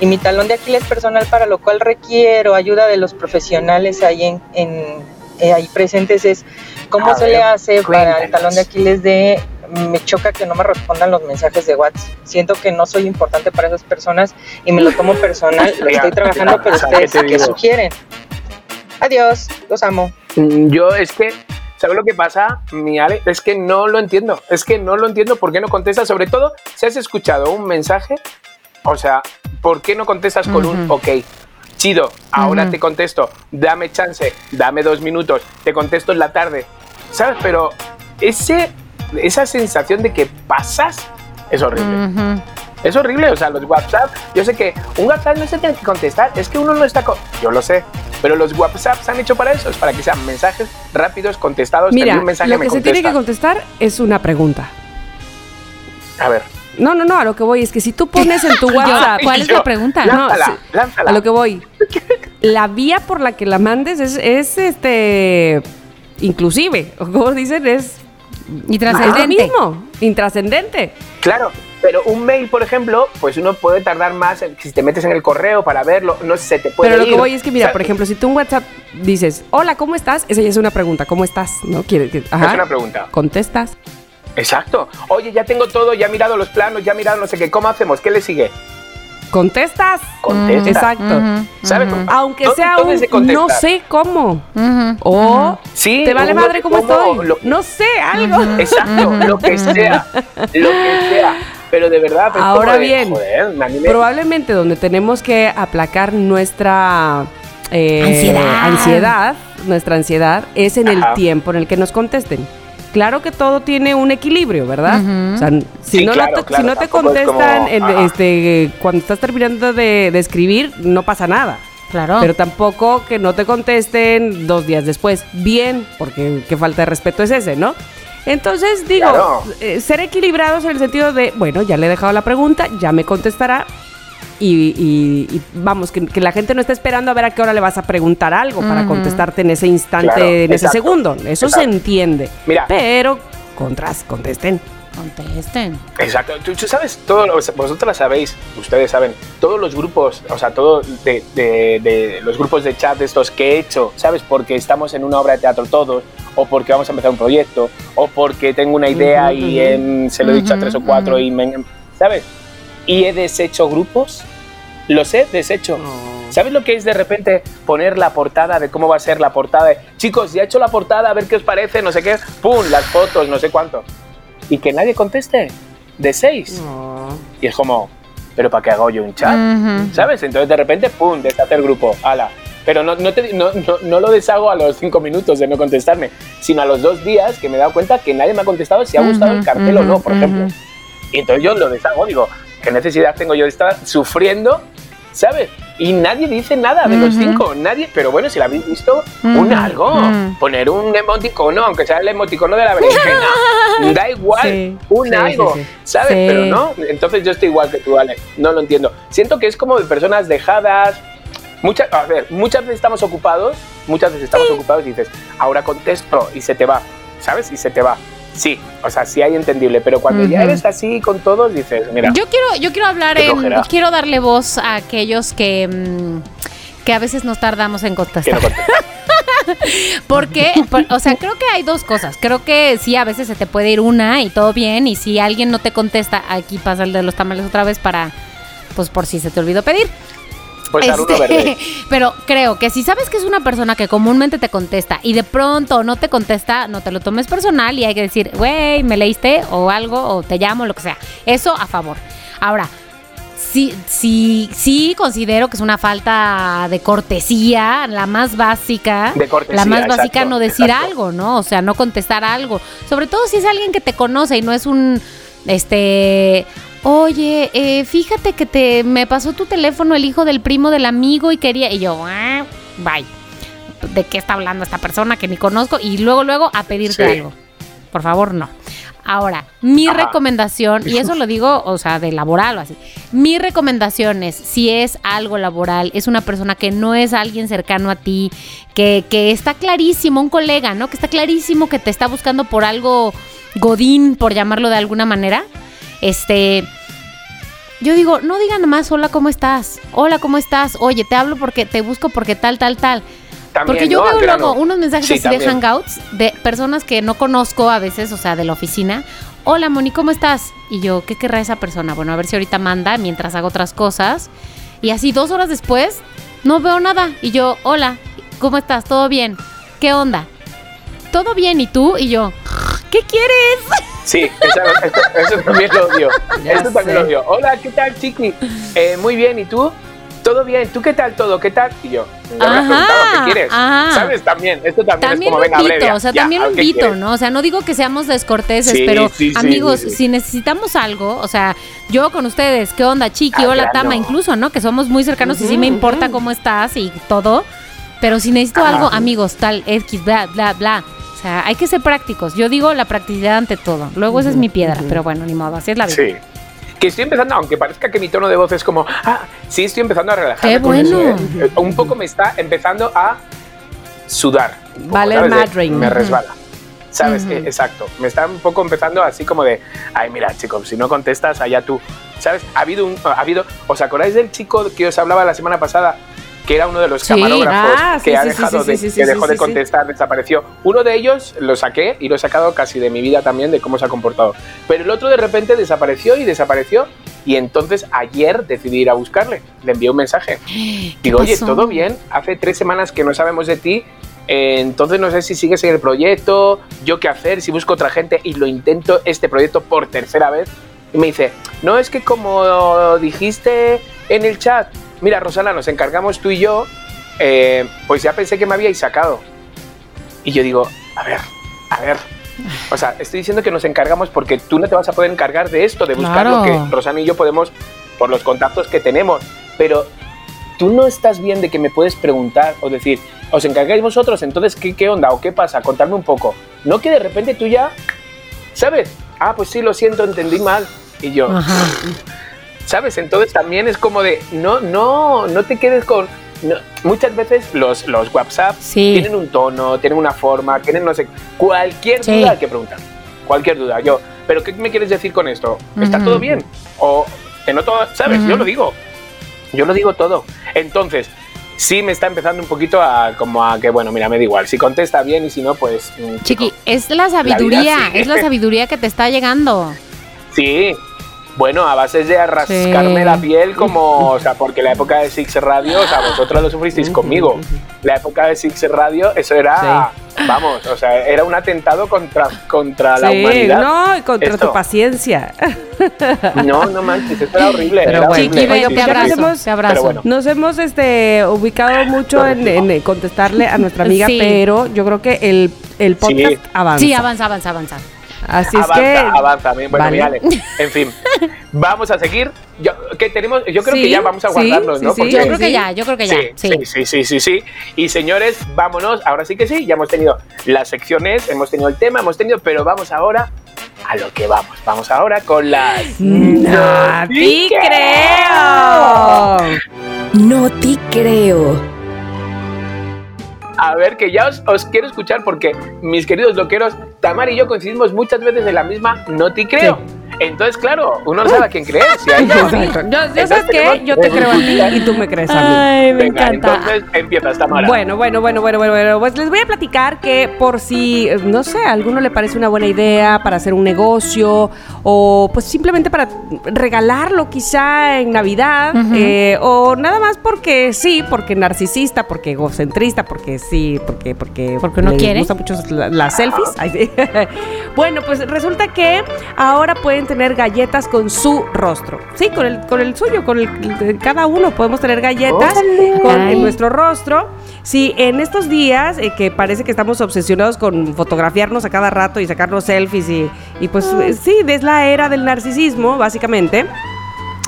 Speaker 6: Y mi talón de Aquiles personal, para lo cual requiero ayuda de los profesionales ahí, en, en- eh, ahí presentes, es cómo
Speaker 3: A
Speaker 6: se
Speaker 3: ver,
Speaker 6: le hace para el
Speaker 3: cuéntanos.
Speaker 6: talón de Aquiles de me choca que no me respondan los mensajes de WhatsApp. Siento que no soy importante para esas personas y me lo tomo personal. Lo estoy *laughs* trabajando, pero ustedes
Speaker 3: ¿qué
Speaker 6: qué sugieren. Adiós, los amo.
Speaker 3: Mm, Yo es que, ¿sabes lo que pasa, mi Ale? Es que no lo entiendo. Es que no lo entiendo por qué no contestas. Sobre todo, si has escuchado un mensaje, o sea, ¿por qué no contestas con un ok? Chido, ahora te contesto, dame chance, dame dos minutos, te contesto en la tarde. ¿Sabes? Pero ese, esa sensación de que pasas es horrible. Es horrible, o sea, los WhatsApp, yo sé que un WhatsApp no se tiene que contestar, es que uno no está... con- yo lo sé, pero los WhatsApp se han hecho para eso, es para que sean mensajes rápidos, contestados, te
Speaker 2: Mira,
Speaker 3: un mensaje,
Speaker 2: lo
Speaker 3: me
Speaker 2: que se tiene que contestar es una pregunta.
Speaker 3: A ver,
Speaker 2: No, no, no, a lo que voy es que si tú pones en tu *laughs* WhatsApp.
Speaker 4: ¿Cuál es
Speaker 3: yo,
Speaker 4: la pregunta?
Speaker 2: No,
Speaker 3: lánzala, lánzala.
Speaker 2: A lo que voy. *laughs* La vía por la que la mandes es, es este. Inclusive, como dicen, es.
Speaker 4: Y
Speaker 2: Es lo
Speaker 4: trascendente.
Speaker 2: mismo. Intrascendente.
Speaker 3: Claro, pero un mail, por ejemplo, pues uno puede tardar más en- si te metes en el correo para verlo, no se te puede
Speaker 2: Pero lo que voy es que, mira,
Speaker 3: O sea,
Speaker 2: por ejemplo, si tú en WhatsApp dices, hola, ¿cómo estás? Esa ya es una pregunta, ¿cómo estás? ¿No? Quiere, que- ajá.
Speaker 3: Es una pregunta.
Speaker 2: Contestas.
Speaker 3: Exacto. Oye, ya tengo todo, ya he mirado los planos, ya he mirado no sé qué, ¿cómo hacemos? ¿Qué le sigue?
Speaker 2: Contestas.
Speaker 3: Contesta.
Speaker 2: Exacto.
Speaker 4: Ujú,
Speaker 3: ¿Sabes?
Speaker 4: ujú,
Speaker 2: Aunque sea un no sé cómo. O
Speaker 3: Sí,
Speaker 2: te vale madre cómo
Speaker 3: cómo,
Speaker 2: estoy.
Speaker 3: lo-
Speaker 2: No sé, algo.
Speaker 3: Exacto, lo que sea, lo que sea. Pero de verdad, es
Speaker 2: Ahora
Speaker 3: de,
Speaker 2: bien,
Speaker 3: joder,
Speaker 2: Probablemente donde tenemos que aplacar nuestra eh,
Speaker 4: Ansiedad.
Speaker 2: ansiedad, nuestra ansiedad, es en el tiempo en el que nos contesten. Claro que todo tiene un equilibrio, ¿verdad? O sea, si
Speaker 3: Sí,
Speaker 2: no,
Speaker 3: claro,
Speaker 2: te,
Speaker 3: claro,
Speaker 2: si no te
Speaker 3: es
Speaker 2: contestan
Speaker 3: como-
Speaker 2: en-
Speaker 3: ajá.
Speaker 2: este, cuando estás terminando de, de escribir, no pasa nada.
Speaker 4: Claro.
Speaker 2: Pero tampoco que no te contesten dos días después. Bien, porque qué falta de respeto es ese, ¿no? Entonces, digo,
Speaker 3: Claro.
Speaker 2: eh, ser equilibrados en el sentido de, bueno, ya le he dejado la pregunta, ya me contestará. Y, y- y vamos, que, que la gente no está esperando a ver a qué hora le vas a preguntar algo para contestarte en ese instante,
Speaker 3: Claro,
Speaker 2: en ese segundo. Eso se entiende.
Speaker 3: Mira.
Speaker 2: Pero, contras, contesten.
Speaker 4: Contesten.
Speaker 3: Exacto, tú, tú sabes, todo, lo- vosotras sabéis, ustedes saben, todos los grupos, o sea, todos de, de- de los grupos de chat de estos que he hecho, ¿sabes? Porque estamos en una obra de teatro todos, o porque vamos a empezar un proyecto, o porque tengo una idea y en- se lo he dicho a tres o cuatro y me, ¿sabes? Y he deshecho grupos, los he deshecho. ¿Sabes lo que es de repente poner la portada de cómo va a ser la portada? de, Chicos, ya he hecho la portada, a ver qué os parece, no sé qué. ¡Pum! Las fotos, no sé cuánto. Y que nadie conteste. De seis. Y es como, ¿pero para qué hago yo un chat?
Speaker 4: Ujú.
Speaker 3: ¿Sabes? Entonces de repente, ¡pum! Deshacer grupo. ¡Hala! Pero no, no, te- no, no, no lo deshago a los cinco minutos de no contestarme, sino a los dos días que me he dado cuenta que nadie me ha contestado si ha gustado el cartel o no, por ejemplo. Y entonces yo lo deshago, digo, ¿qué necesidad tengo yo de estar sufriendo? ¿Sabes? Y nadie dice nada de los
Speaker 4: Ujú.
Speaker 3: cinco, nadie, pero bueno, si lo habéis visto, un
Speaker 4: Ujú,
Speaker 3: algo,
Speaker 4: ujú.
Speaker 3: poner un emoticono, aunque sea el emoticono de la berenjena, *laughs* da igual,
Speaker 2: Sí,
Speaker 3: un
Speaker 2: sí,
Speaker 3: algo,
Speaker 2: sí.
Speaker 3: ¿sabes? Pero no, entonces yo estoy igual que tú, Ale, no lo entiendo. Siento que es como de personas dejadas, muchas, a ver, muchas veces estamos ocupados, muchas veces estamos ocupados y dices, ahora contesto y se te va, ¿sabes? Y se te va. Sí, o sea, sí hay entendible, pero cuando ya eres así con todos, dices, mira,
Speaker 4: Yo quiero, yo quiero hablar en, quiero darle voz a aquellos que, mm, que a veces nos tardamos en contestar. *laughs* Porque, por- o sea, creo que hay dos cosas. Creo que sí, a veces se te puede ir una y todo bien. Y si alguien no te contesta, aquí pasa el de los tamales otra vez para, pues por si se te olvidó pedir.
Speaker 3: Pues
Speaker 4: Este,
Speaker 3: verde. *laughs*
Speaker 4: pero creo que si sabes que es una persona que comúnmente te contesta y de pronto no te contesta, no te lo tomes personal y hay que decir, güey, me leíste o algo, o te llamo, lo que sea. Eso a favor. Ahora, sí, sí, sí considero que es una falta de cortesía, la más básica.
Speaker 3: De cortesía,
Speaker 4: la más básica no decir
Speaker 3: exacto.
Speaker 4: algo, ¿no? O sea, no contestar algo. Sobre todo si es alguien que te conoce y no es un, este, oye, eh, fíjate que te me pasó tu teléfono el hijo del primo del amigo y quería, y yo, ah, bye. ¿De qué está hablando esta persona que ni conozco? Y luego, luego a pedirte
Speaker 3: Sí.
Speaker 4: algo. Por favor, no. Ahora, mi
Speaker 3: Ajá.
Speaker 4: recomendación, y eso lo digo, o sea, de laboral o así, mi recomendación es, si es algo laboral, es una persona que no es alguien cercano a ti, que, que está clarísimo, un colega, ¿no? Que está clarísimo que te está buscando por algo godín, por llamarlo de alguna manera, este... Yo digo, no digan nada más, hola, ¿cómo estás? Hola, ¿cómo estás? Oye, te hablo porque te busco porque tal, tal, tal.
Speaker 3: También,
Speaker 4: Porque yo
Speaker 3: ¿no?
Speaker 4: Veo luego unos mensajes
Speaker 3: Sí,
Speaker 4: así de hangouts de personas que no conozco a veces, o sea, de la oficina. Hola, Moni, ¿cómo estás? Y yo, ¿qué querrá esa persona? Bueno, a ver si ahorita manda mientras hago otras cosas. Y así dos horas después, no veo nada. Y yo, hola, ¿cómo estás? ¿Todo bien? ¿Qué onda? ¿Todo bien? ¿Y tú? Y yo, ¿qué quieres?
Speaker 3: Sí, esa- *laughs* eso, eso también lo odio.
Speaker 2: Ya
Speaker 3: Eso también
Speaker 2: sé.
Speaker 3: lo odio. Hola, ¿qué tal, chiqui? Eh, muy bien, ¿y tú? ¿Todo bien? ¿Tú qué tal todo? ¿Qué tal? Y yo, me
Speaker 4: Ajá,
Speaker 3: preguntado qué quieres.
Speaker 4: ajá.
Speaker 3: ¿Sabes? También, esto también,
Speaker 4: También
Speaker 3: es como,
Speaker 4: lo
Speaker 3: venga,
Speaker 4: invito,
Speaker 3: abrevia.
Speaker 4: o sea,
Speaker 3: Ya,
Speaker 4: también
Speaker 3: ¿a
Speaker 4: lo
Speaker 3: qué
Speaker 4: invito,
Speaker 3: quieres?
Speaker 4: ¿no? O sea, no digo que seamos descorteses,
Speaker 3: Sí,
Speaker 4: pero
Speaker 3: sí,
Speaker 4: amigos,
Speaker 3: sí,
Speaker 4: si necesitamos algo, o sea, yo con ustedes, ¿qué onda, Chiqui?
Speaker 3: Ah,
Speaker 4: Hola, Tama,
Speaker 3: no.
Speaker 4: incluso, ¿no? Que somos muy cercanos y sí me importa cómo estás y todo, pero si necesito
Speaker 3: Ajá.
Speaker 4: algo, amigos, tal, X, bla, bla, bla. O sea, hay que ser prácticos. Yo digo la practicidad ante todo. Luego esa es mi piedra, pero bueno, ni modo, así es la vida.
Speaker 3: Sí. Que estoy empezando, aunque parezca que mi tono de voz es como, ah, sí, estoy empezando a relajarme.
Speaker 4: ¡Qué
Speaker 3: con eso,
Speaker 4: bueno!
Speaker 3: ¿eh? Un poco me está empezando a sudar. De-
Speaker 2: madre.
Speaker 3: Me resbala. ¿Sabes?
Speaker 4: Ujú.
Speaker 3: Eh, exacto. Me está un poco empezando así como de, ay, mira, chicos, si no contestas, allá tú. ¿Sabes? Ha habido un, ha habido, ¿os acordáis del chico que os hablaba la semana pasada? Que era uno de los
Speaker 4: Sí.
Speaker 3: camarógrafos
Speaker 2: Ah,
Speaker 3: que ha
Speaker 2: sí,
Speaker 3: dejado
Speaker 2: sí,
Speaker 3: de, que dejó de contestar, desapareció. Uno de ellos lo saqué y lo he sacado casi de mi vida también, de cómo se ha comportado. Pero el otro de repente desapareció y desapareció. Y entonces ayer decidí ir a buscarle. Le envié un mensaje. *gasps* Digo, oye? ¿todo bien? Hace tres semanas que no sabemos de ti. eh, entonces no sé si sigues en el proyecto, yo qué hacer, si busco otra gente y lo intento este proyecto por tercera vez. Y me dice, no es que como dijiste en el chat, mira Rosana, nos encargamos tú y yo, eh, pues ya pensé que me habíais sacado. Y yo digo, a ver, a ver. O sea, estoy diciendo que nos encargamos porque tú no te vas a poder encargar de esto, de buscar lo que Rosana y yo podemos, por los contactos que tenemos. Pero tú no estás bien de que me puedes preguntar o decir, os encargáis vosotros, entonces, ¿qué, qué onda o qué pasa? Contadme un poco. No que de repente tú ya, ¿sabes? Ah, pues sí, lo siento, entendí mal. Y yo,
Speaker 4: Ajá.
Speaker 3: ¿Sabes? Entonces también es como de, no, no, no te quedes con... no. Muchas veces los, los WhatsApp
Speaker 4: Sí.
Speaker 3: tienen un tono, tienen una forma, tienen no sé... Cualquier
Speaker 4: Sí.
Speaker 3: duda hay que preguntar. Cualquier duda. Yo, ¿pero qué me quieres decir con esto? ¿Está todo bien? O te noto, ¿sabes? Yo lo digo. Yo lo digo todo. Entonces, sí me está empezando un poquito a como a que, bueno, mira, me da igual. Si contesta bien y si no, pues... mm,
Speaker 4: Chiqui, es la sabiduría,
Speaker 3: vida
Speaker 4: es la sabiduría que te está llegando.
Speaker 3: Sí. Bueno, a base de rascarme
Speaker 4: Sí.
Speaker 3: la piel como, o sea, porque la época de Six Radio, o sea, vosotros lo sufristeis conmigo. La época de Six Radio, eso era, vamos, o sea, era un atentado contra, contra la humanidad.
Speaker 2: no, y contra
Speaker 3: Esto.
Speaker 2: tu paciencia.
Speaker 3: No, no manches, eso era horrible.
Speaker 2: Pero
Speaker 3: era
Speaker 2: bueno.
Speaker 3: horrible.
Speaker 4: Chiqui,
Speaker 2: Oiga,
Speaker 4: te abrazo, te
Speaker 3: bueno.
Speaker 2: Nos hemos este, ubicado mucho en, en contestarle a nuestra amiga,
Speaker 4: Sí.
Speaker 2: pero yo creo que el, el podcast
Speaker 3: Sí.
Speaker 2: avanza.
Speaker 4: Sí, avanza, avanza, avanza.
Speaker 2: Así es
Speaker 3: avanza,
Speaker 2: que.
Speaker 3: avanza, bueno,
Speaker 2: Vale.
Speaker 3: mira, en fin, *laughs* vamos a seguir. Yo, que tenemos, yo creo
Speaker 2: Sí,
Speaker 3: que ya vamos a guardarnos,
Speaker 2: sí,
Speaker 3: ¿no?
Speaker 2: sí.
Speaker 4: Yo creo que ya, yo creo que ya.
Speaker 3: Sí, sí, sí, sí, sí, sí. Y señores, vámonos. Ahora sí que sí, ya hemos tenido las secciones, hemos tenido el tema, hemos tenido, pero vamos ahora a lo que vamos. Vamos ahora con las.
Speaker 2: ¡No te creo!
Speaker 7: No te creo.
Speaker 3: A ver, que ya os, os quiero escuchar porque mis queridos loqueros, Tamar y yo coincidimos muchas veces en la misma no te creo. Entonces, claro, uno no sabe a quién creer. Si. *laughs*
Speaker 2: Yo, yo sabes qué, yo te creo a ti y tú me crees a mí.
Speaker 4: Ay, me
Speaker 3: Venga,
Speaker 4: encanta.
Speaker 3: entonces empieza esta mala.
Speaker 2: Bueno, bueno, bueno, bueno, bueno, bueno. Pues les voy a platicar que por si, no sé, a alguno le parece una buena idea para hacer un negocio o pues simplemente para regalarlo quizá en Navidad eh, o nada más porque sí, porque narcisista, porque egocentrista, porque sí, porque porque
Speaker 4: Porque
Speaker 2: le
Speaker 4: quiere.
Speaker 2: gustan mucho la- las selfies. Ay, sí. *laughs* bueno, pues resulta que ahora pueden tener galletas con su rostro. Sí, con el con el suyo, con el cada uno podemos tener galletas con
Speaker 4: Ay.
Speaker 2: en nuestro rostro. Sí, en estos días eh, que parece que estamos obsesionados con fotografiarnos a cada rato y sacarnos selfies y, y pues eh, sí, es la era del narcisismo, básicamente.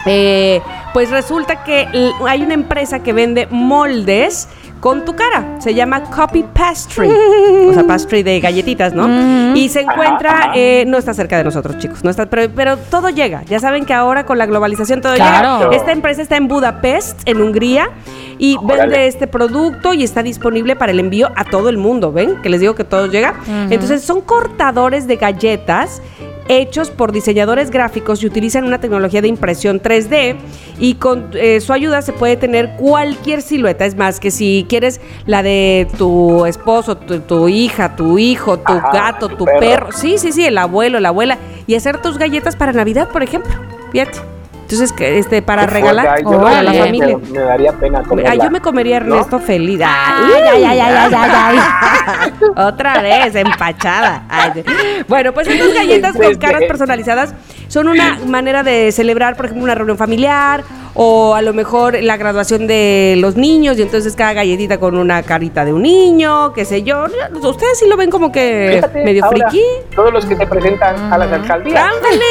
Speaker 2: Eh, pues resulta que hay una empresa que vende moldes con tu cara. Se llama Copy Pastry. O sea, pastry de galletitas, ¿no? Y se encuentra, eh, no está cerca de nosotros, chicos. No está, pero, pero todo llega. Ya saben que ahora con la globalización todo
Speaker 4: Claro.
Speaker 2: llega. Esta empresa está en Budapest, en Hungría, y
Speaker 3: Órale.
Speaker 2: vende este producto y está disponible para el envío a todo el mundo. ¿Ven? Que les digo que todo llega. Entonces, son cortadores de galletas hechos por diseñadores gráficos y utilizan una tecnología de impresión 3D y con eh, su ayuda se puede tener cualquier silueta. Es más, que si quieres la de tu esposo, tu, tu hija, tu hijo, tu
Speaker 3: Ajá,
Speaker 2: gato,
Speaker 3: tu
Speaker 2: tu
Speaker 3: perro.
Speaker 2: perro. Sí, sí, sí, el abuelo, la abuela. Y hacer tus galletas para Navidad, por ejemplo. Fíjate. Entonces, que, este, para
Speaker 3: Qué
Speaker 2: regalar
Speaker 3: fuerte,
Speaker 2: para la familia.
Speaker 3: Me, me daría pena comerla.
Speaker 2: Ay, yo me comería a Ernesto feliz. Ay,
Speaker 4: Ay, ay, ay, ay, ay, ay. *laughs*
Speaker 2: Otra vez, empachada. Ay, bueno, pues estas galletas con
Speaker 3: Desde-
Speaker 2: caras personalizadas son una manera de celebrar, por ejemplo, una reunión familiar o a lo mejor la graduación de los niños y entonces cada galletita con una carita de un niño, qué sé yo. Ustedes sí lo ven como que
Speaker 3: Fíjate,
Speaker 2: medio
Speaker 3: ahora,
Speaker 2: friki.
Speaker 3: Todos los que se presentan a las alcaldías.
Speaker 2: ¡Ándale!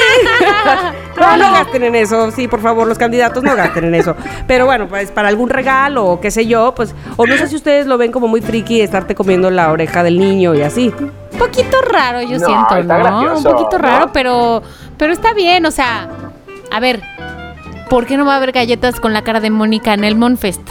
Speaker 2: *laughs* no, no gasten en eso, sí, por favor, los candidatos no gasten en eso. Pero bueno, pues para algún regalo o qué sé yo, pues, o no sé si ustedes lo ven como muy friki estarte comiendo la oreja del niño y así.
Speaker 4: Un poquito raro, yo
Speaker 3: No,
Speaker 4: siento,
Speaker 3: está
Speaker 4: ¿no?
Speaker 3: gracioso,
Speaker 4: Un poquito
Speaker 3: ¿no?
Speaker 4: raro, pero, pero está bien, o sea, a ver, ¿por qué no va a haber galletas con la cara de Mónica en el Monfest?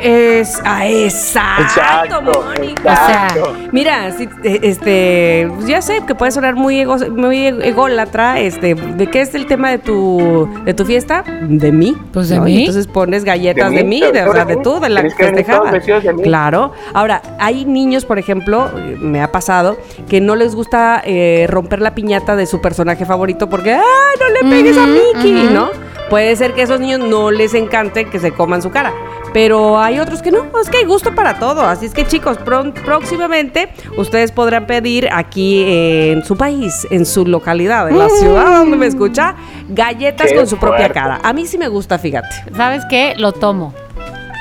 Speaker 2: Es, ah, exacto,
Speaker 3: Exacto,
Speaker 2: Mónica.
Speaker 3: exacto.
Speaker 2: Mira, sí, eh, este, pues ya sé que puede sonar muy, ego, muy ególatra, este, ¿de qué es el tema de tu, de tu fiesta? De mí.
Speaker 4: Pues de
Speaker 2: ¿no?
Speaker 4: mí.
Speaker 2: Y entonces pones galletas
Speaker 3: De
Speaker 2: de
Speaker 3: mí,
Speaker 2: mí, de, o sea,
Speaker 3: de
Speaker 2: tú, de la festejada.
Speaker 3: de mí.
Speaker 2: Claro. Ahora, hay niños, por ejemplo, me ha pasado, que no les gusta eh, romper la piñata de su personaje favorito porque, ¡ay, no le pegues a Mickey! ¿No? Puede ser que a esos niños no les encante que se coman su cara. Pero hay otros que no, es que hay gusto para todo. Así es que chicos, próximamente ustedes podrán pedir aquí en su país, en su localidad, en la ciudad donde me escucha, galletas
Speaker 3: Qué
Speaker 2: con su propia
Speaker 3: fuerte.
Speaker 2: cara. A mí sí me gusta, fíjate.
Speaker 4: ¿Sabes qué? Lo tomo.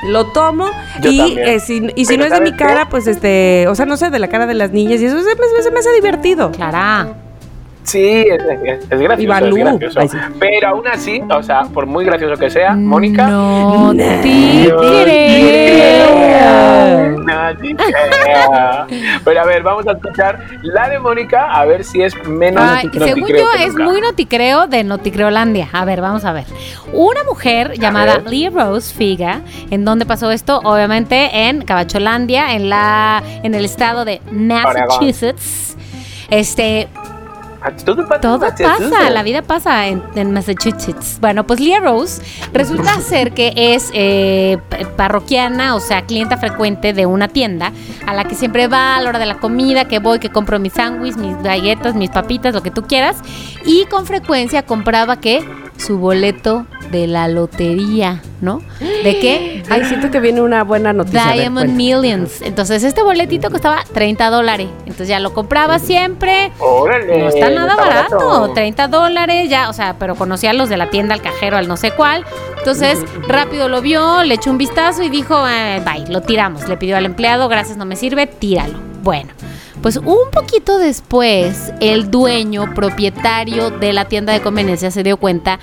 Speaker 2: Lo tomo
Speaker 3: Yo
Speaker 2: y,
Speaker 3: también.
Speaker 2: eh, si, y si no es de mi cara, pues este, o sea, no sé, de la cara de las niñas y eso se me, se me hace divertido.
Speaker 4: Clara.
Speaker 3: Sí, es, es- es gracioso,
Speaker 2: Y Balú.
Speaker 3: es gracioso.
Speaker 2: Ay, sí.
Speaker 3: Pero aún así, o sea, por muy gracioso que sea, Mónica.
Speaker 4: No
Speaker 2: No
Speaker 4: te creo.
Speaker 3: No te creo. Pero a ver, vamos a escuchar la de Mónica a ver si es menos
Speaker 4: Ay,
Speaker 3: noticreo
Speaker 4: según
Speaker 3: que
Speaker 4: yo,
Speaker 3: nunca.
Speaker 4: es muy noticreo de Noticreolandia. A ver, vamos a ver. Una mujer llamada
Speaker 3: ver.
Speaker 4: Lee Rose Figa, ¿en dónde pasó esto? Obviamente en Cabacholandia, en la, en el estado de Massachusetts. Este,
Speaker 3: Todo, pasa,
Speaker 4: todo
Speaker 3: pasa,
Speaker 4: pasa, la vida pasa en, en Massachusetts. Bueno, pues Leah Rose resulta *laughs* ser que es eh, parroquiana, o sea, clienta frecuente de una tienda a la que siempre va a la hora de la comida, que voy, que compro mis sándwiches, mis galletas, mis papitas, lo que tú quieras. Y con frecuencia compraba que su boleto de la lotería, ¿no? ¿De qué? *gasps*
Speaker 2: Ay, siento que viene una buena noticia. ver,
Speaker 4: Diamond. Millions. Entonces, este boletito costaba 30 dólares. Entonces, ya lo compraba siempre.
Speaker 3: Órale.
Speaker 4: No está nada
Speaker 3: está
Speaker 4: barato, 30 dólares ya, o sea, pero conocía a los de la tienda, al cajero, al no sé cuál. Entonces, rápido lo vio, le echó un vistazo y dijo, eh, bye, lo tiramos. Le pidió al empleado, gracias, no me sirve, tíralo. Bueno, pues un poquito después, el dueño, propietario de la tienda de conveniencia, se dio cuenta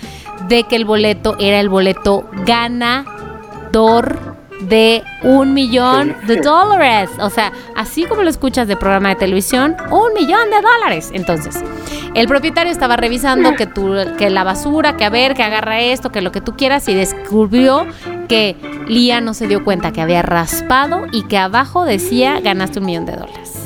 Speaker 4: de que el boleto era el boleto ganador de un millón de dólares. O sea, así como lo escuchas de programa de televisión, un millón de dólares. Entonces, el propietario estaba revisando que, tu, que la basura, que a ver, que agarra esto, que lo que tú quieras, y descubrió que Lía no se dio cuenta que había raspado y que abajo decía ganaste un millón de dólares.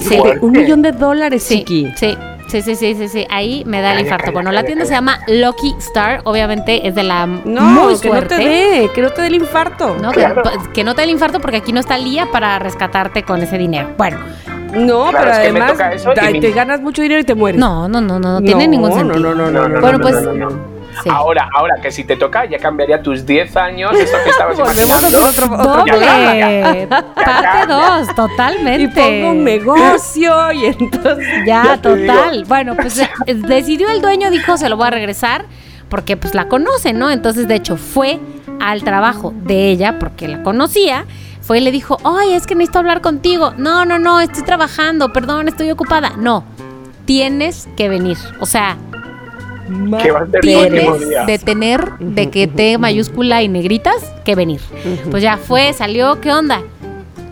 Speaker 2: Sí, un millón de dólares,
Speaker 4: Sí,
Speaker 2: chiqui.
Speaker 4: sí. Sí, sí, sí, sí, sí. Ahí me da el infarto. bueno, la tienda se llama Lucky Star. Obviamente es de la
Speaker 2: No,
Speaker 4: muy
Speaker 2: que no te dé, que no te dé el infarto.
Speaker 4: ¿no?
Speaker 3: Claro.
Speaker 4: Que, que no te dé el infarto porque aquí no está Lía para rescatarte con ese dinero. Bueno,
Speaker 2: No,
Speaker 3: Claro,
Speaker 2: pero
Speaker 3: es que me
Speaker 2: además te ganas mucho dinero y te mueres.
Speaker 4: no, no, no, no, no tiene ningún sentido.
Speaker 2: No, no, no, no, no,
Speaker 4: Bueno,
Speaker 2: no,
Speaker 4: pues-
Speaker 2: no, no, no.
Speaker 4: Sí.
Speaker 3: Ahora, ahora que si te toca, ya cambiaría tus 10 años, eso que estabas *laughs*
Speaker 2: Volvemos
Speaker 3: imaginando.
Speaker 2: a otro, otro
Speaker 3: Ya
Speaker 4: Doble. Parte dos,
Speaker 2: Y
Speaker 4: totalmente.
Speaker 2: pongo un negocio y entonces. *laughs*
Speaker 4: Ya, total. Bueno, pues eh, decidió el dueño, dijo, se lo voy a regresar porque pues la conoce, ¿no? Entonces, de hecho, fue al trabajo de ella porque la conocía. Fue y le dijo, ay, es que necesito hablar contigo. No, no, no, estoy trabajando, perdón, estoy ocupada. No, tienes que venir. O sea,
Speaker 3: Que va a ser mi último
Speaker 4: tienes de tener de que T mayúscula y negritas que venir. Pues ya fue, salió, ¿qué onda?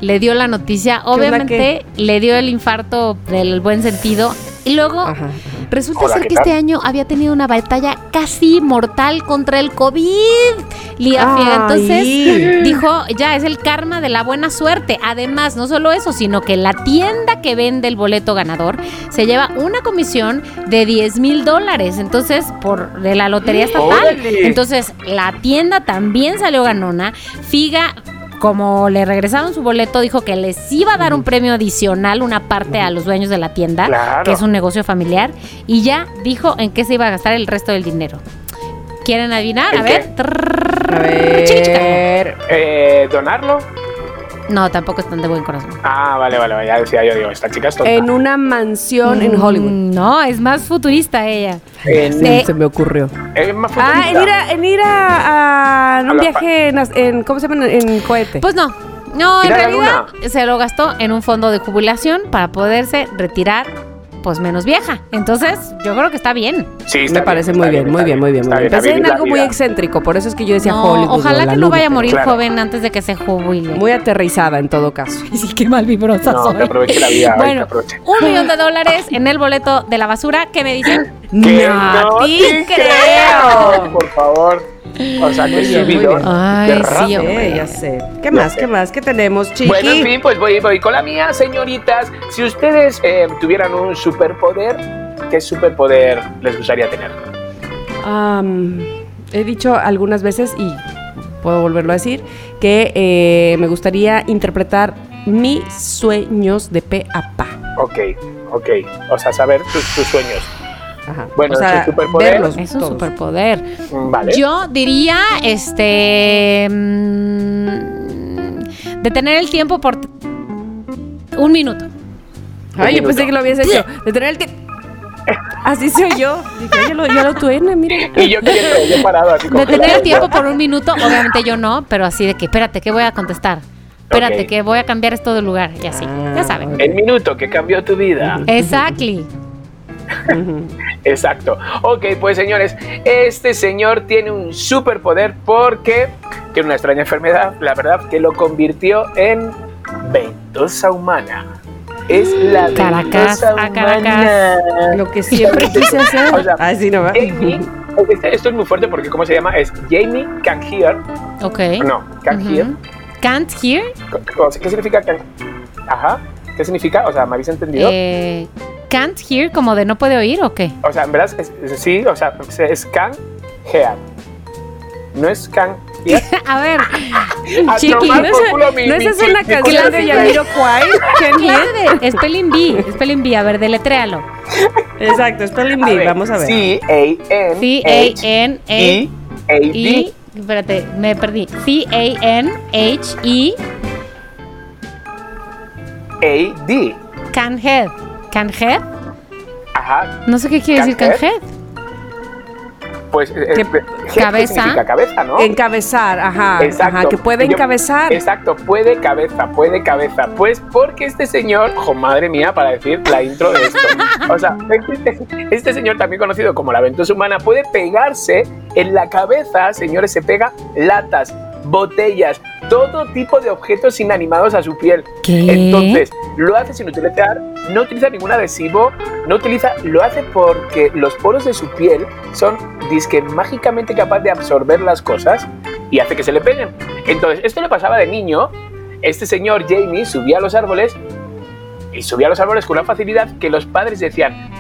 Speaker 4: Le dio la noticia, obviamente le dio el infarto del buen sentido. Y luego
Speaker 2: Ajá.
Speaker 4: resulta
Speaker 3: Hola,
Speaker 4: ser
Speaker 3: ¿qué
Speaker 4: que
Speaker 3: tal?
Speaker 4: este año había tenido una batalla casi mortal contra el COVID. Lía Fiega. Entonces dijo, ya es el karma de la buena suerte. Además, no solo eso, sino que la tienda que vende el boleto ganador se lleva una comisión de 10 mil dólares. Entonces, por de la lotería estatal.
Speaker 3: ¡Órale!
Speaker 4: Entonces, la tienda también salió ganona. Figa. Como le regresaron su boleto, dijo que les iba a dar un premio adicional, una parte a los dueños de la tienda,
Speaker 3: Claro.
Speaker 4: que es un negocio familiar, y ya dijo en qué se iba a gastar el resto del dinero. ¿Quieren adivinar?
Speaker 3: ¿En
Speaker 4: A ver.
Speaker 2: A
Speaker 4: Chiqui, chica.
Speaker 2: ver.
Speaker 3: Eh, ¿Donarlo?
Speaker 4: No, tampoco están de buen corazón.
Speaker 3: Ah, vale, vale, ya decía yo, digo, esta chica es tonta.
Speaker 2: En una mansión en
Speaker 4: Mm,
Speaker 2: Hollywood.
Speaker 4: No, es más futurista ella.
Speaker 3: En-
Speaker 4: Sí.
Speaker 2: Se me ocurrió.
Speaker 3: es más
Speaker 2: Ah, en
Speaker 3: futurista.
Speaker 2: ir a, en ir a, a un
Speaker 3: A
Speaker 2: viaje en, en- ¿cómo se llama? En, en cohete.
Speaker 4: Pues no. No, en realidad se lo gastó en un fondo de jubilación para poderse retirar pues menos vieja. Entonces, yo creo que está bien.
Speaker 3: Sí, está
Speaker 2: me parece
Speaker 3: bien,
Speaker 2: muy bien, muy bien, muy bien. Muy bien. Pensé en algo muy excéntrico, por eso es que yo decía
Speaker 4: No,
Speaker 2: Hollywood.
Speaker 4: ojalá que no vaya a morir
Speaker 3: claro.
Speaker 4: joven antes de que se jubile.
Speaker 2: Muy aterrizada en todo caso. *laughs*
Speaker 4: Sí, qué mal vibrosa
Speaker 3: No,
Speaker 4: soy.
Speaker 3: que aproveche la vida, que
Speaker 4: Bueno,
Speaker 3: aproveche.
Speaker 4: un millón de dólares en el boleto de la basura. ¿Qué me dicen? *gasps*
Speaker 3: Que
Speaker 2: no
Speaker 3: no
Speaker 2: te creo.
Speaker 3: Por favor. O sea, que sí.
Speaker 4: Ay, sí, hombre.
Speaker 2: ya sé. ¿Qué más?
Speaker 3: sé.
Speaker 2: ¿Qué más? ¿Qué tenemos, Chiqui?
Speaker 3: Bueno, en fin, pues voy, voy con la mía, señoritas. Si ustedes eh, tuvieran un superpoder, ¿qué superpoder les gustaría tener?
Speaker 2: He dicho algunas veces y puedo volverlo a decir que eh, me gustaría interpretar mis sueños de pe a pa.
Speaker 3: Ok, ok. O sea, saber tus, tus sueños.
Speaker 2: Ajá.
Speaker 3: Bueno,
Speaker 2: o sea,
Speaker 3: ese superpoder-
Speaker 2: verlos
Speaker 4: Es un
Speaker 2: todos.
Speaker 4: superpoder.
Speaker 3: Mm, Vale.
Speaker 4: Yo diría, este, mm, detener el tiempo por un minuto.
Speaker 2: Ay, yo
Speaker 3: Un
Speaker 2: pensé
Speaker 3: minuto.
Speaker 2: que lo habías hecho. *laughs* De tener el tiempo. Así soy yo. Dije, ya lo, ya lo tuene, mira. *laughs*
Speaker 3: Y yo queriendo, yo parado así
Speaker 4: Detener
Speaker 3: congelado.
Speaker 4: el tiempo por un minuto, obviamente yo no, pero así de que, espérate, ¿qué voy a contestar? Espérate,
Speaker 3: Ok.
Speaker 4: que voy a cambiar esto de lugar. Y así,
Speaker 2: Ah,
Speaker 4: ya saben.
Speaker 3: El minuto que cambió tu vida.
Speaker 4: Exactly.
Speaker 3: Exacto. Ok, pues señores, este señor tiene un superpoder porque tiene una extraña enfermedad, la verdad, que lo convirtió en ventosa humana. Es la *gasps*
Speaker 4: Caracas,
Speaker 3: ventosa
Speaker 4: a Caracas.
Speaker 3: humana.
Speaker 2: Lo que siempre *laughs* quise hacer.
Speaker 3: O sea,
Speaker 2: Así no va.
Speaker 3: Jamie, esto es muy fuerte porque ¿cómo se llama? Es Jamie Can Hear.
Speaker 4: Ok.
Speaker 3: No, Can
Speaker 4: Ujú.
Speaker 3: Hear.
Speaker 4: Can't hear.
Speaker 3: ¿Qué significa can? Ajá. ¿Qué significa? O sea, ¿me habéis entendido?
Speaker 4: Eh, can't hear, como de no puede oír o qué?
Speaker 3: O sea, en verdad, es- es- sí, o sea, es Can Hear. No es Can Hear. *laughs*
Speaker 4: A ver, *laughs*
Speaker 3: A
Speaker 4: Chiqui,
Speaker 2: ¿No es,
Speaker 3: culo mi-
Speaker 2: ¿no
Speaker 3: mi-
Speaker 2: esa es una canción de
Speaker 3: mi-
Speaker 2: Yamiro Kwai?
Speaker 4: de Spelling Bee, Spelling Bee, a ver, deletréalo.
Speaker 2: Exacto, Spelling
Speaker 3: ver,
Speaker 2: vamos a ver.
Speaker 3: C-A-N.
Speaker 4: C-A-N-A.
Speaker 3: E-A-D.
Speaker 4: Y, espérate, me perdí. C-A-N-H-E,
Speaker 3: A-D.
Speaker 4: can head. Can head?
Speaker 3: Ajá.
Speaker 4: No sé qué quiere decir can
Speaker 3: Can
Speaker 4: head.
Speaker 3: Pues. eh,
Speaker 2: Que-
Speaker 3: eh, ¿qué
Speaker 4: cabeza.
Speaker 3: significa cabeza, ¿no?
Speaker 2: Encabezar, ajá.
Speaker 3: Exacto.
Speaker 2: Ajá, que puede
Speaker 3: Yo-
Speaker 2: encabezar.
Speaker 3: Exacto, puede cabeza, puede cabeza. Pues porque este señor, jo madre mía, para decir la intro de esto. *laughs* O sea, este, este señor, también conocido como la ventosa humana, puede pegarse en la cabeza, señores, se pega latas, botellas, todo tipo de objetos inanimados a su piel.
Speaker 4: ¿Qué?
Speaker 3: Entonces, lo hace sin utilizar, no utiliza ningún adhesivo, no utiliza, lo hace porque los poros de su piel son disque mágicamente capaz de absorber las cosas y hace que se le peguen. Entonces, esto le pasaba de niño. Este señor Jamie subía a los árboles y subía a los árboles con una facilidad que los padres decían,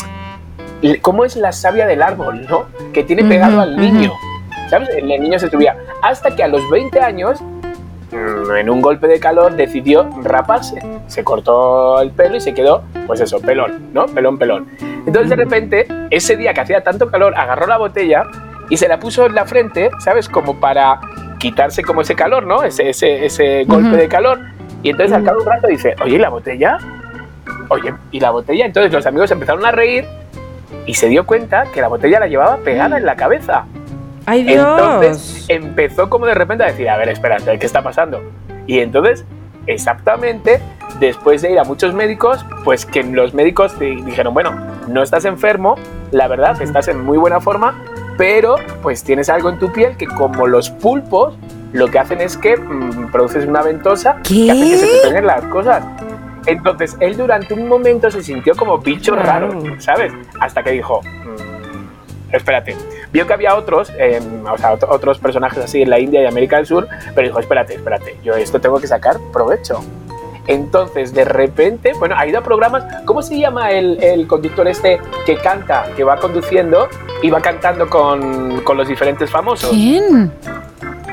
Speaker 3: cómo es la savia del árbol, ¿no? Que tiene pegado al niño. ¿Sabes? El niño se subía. Hasta que a los 20 años, mm, en un golpe de calor, decidió raparse. Se cortó el pelo y se quedó, pues eso, pelón, ¿no? Pelón, pelón. Entonces, de repente, ese día que hacía tanto calor, agarró la botella y se la puso en la frente, ¿sabes? Como para quitarse como ese calor, ¿no? Ese, ese, ese golpe de calor. Y entonces, al cabo de un rato, dice, oye, ¿y la botella? Oye, ¿y la botella? Entonces los amigos empezaron a reír y se dio cuenta que la botella la llevaba pegada en la cabeza.
Speaker 2: ¡Ay, Dios!
Speaker 3: Entonces empezó como de repente a decir, a ver, espera, ¿qué está pasando? Y entonces, exactamente, después de ir a muchos médicos, pues que los médicos te dijeron, bueno, no estás enfermo, la verdad, estás en muy buena forma, pero pues tienes algo en tu piel que como los pulpos, lo que hacen es que mm, produces una ventosa
Speaker 2: ¿Qué?
Speaker 3: que hace que se te peguen las cosas. Entonces, él durante un momento se sintió como bicho raro, ¿sabes? Hasta que dijo, "Mm, espérate, vio que había otros, eh, o sea, ot- otros personajes así en la India y América del Sur, pero dijo, espérate, espérate, yo esto tengo que sacar provecho. Entonces, de repente, bueno, ha ido a programas, ¿cómo se llama el, el conductor este que canta, que va conduciendo y va cantando con, con los diferentes famosos?
Speaker 4: ¿Quién?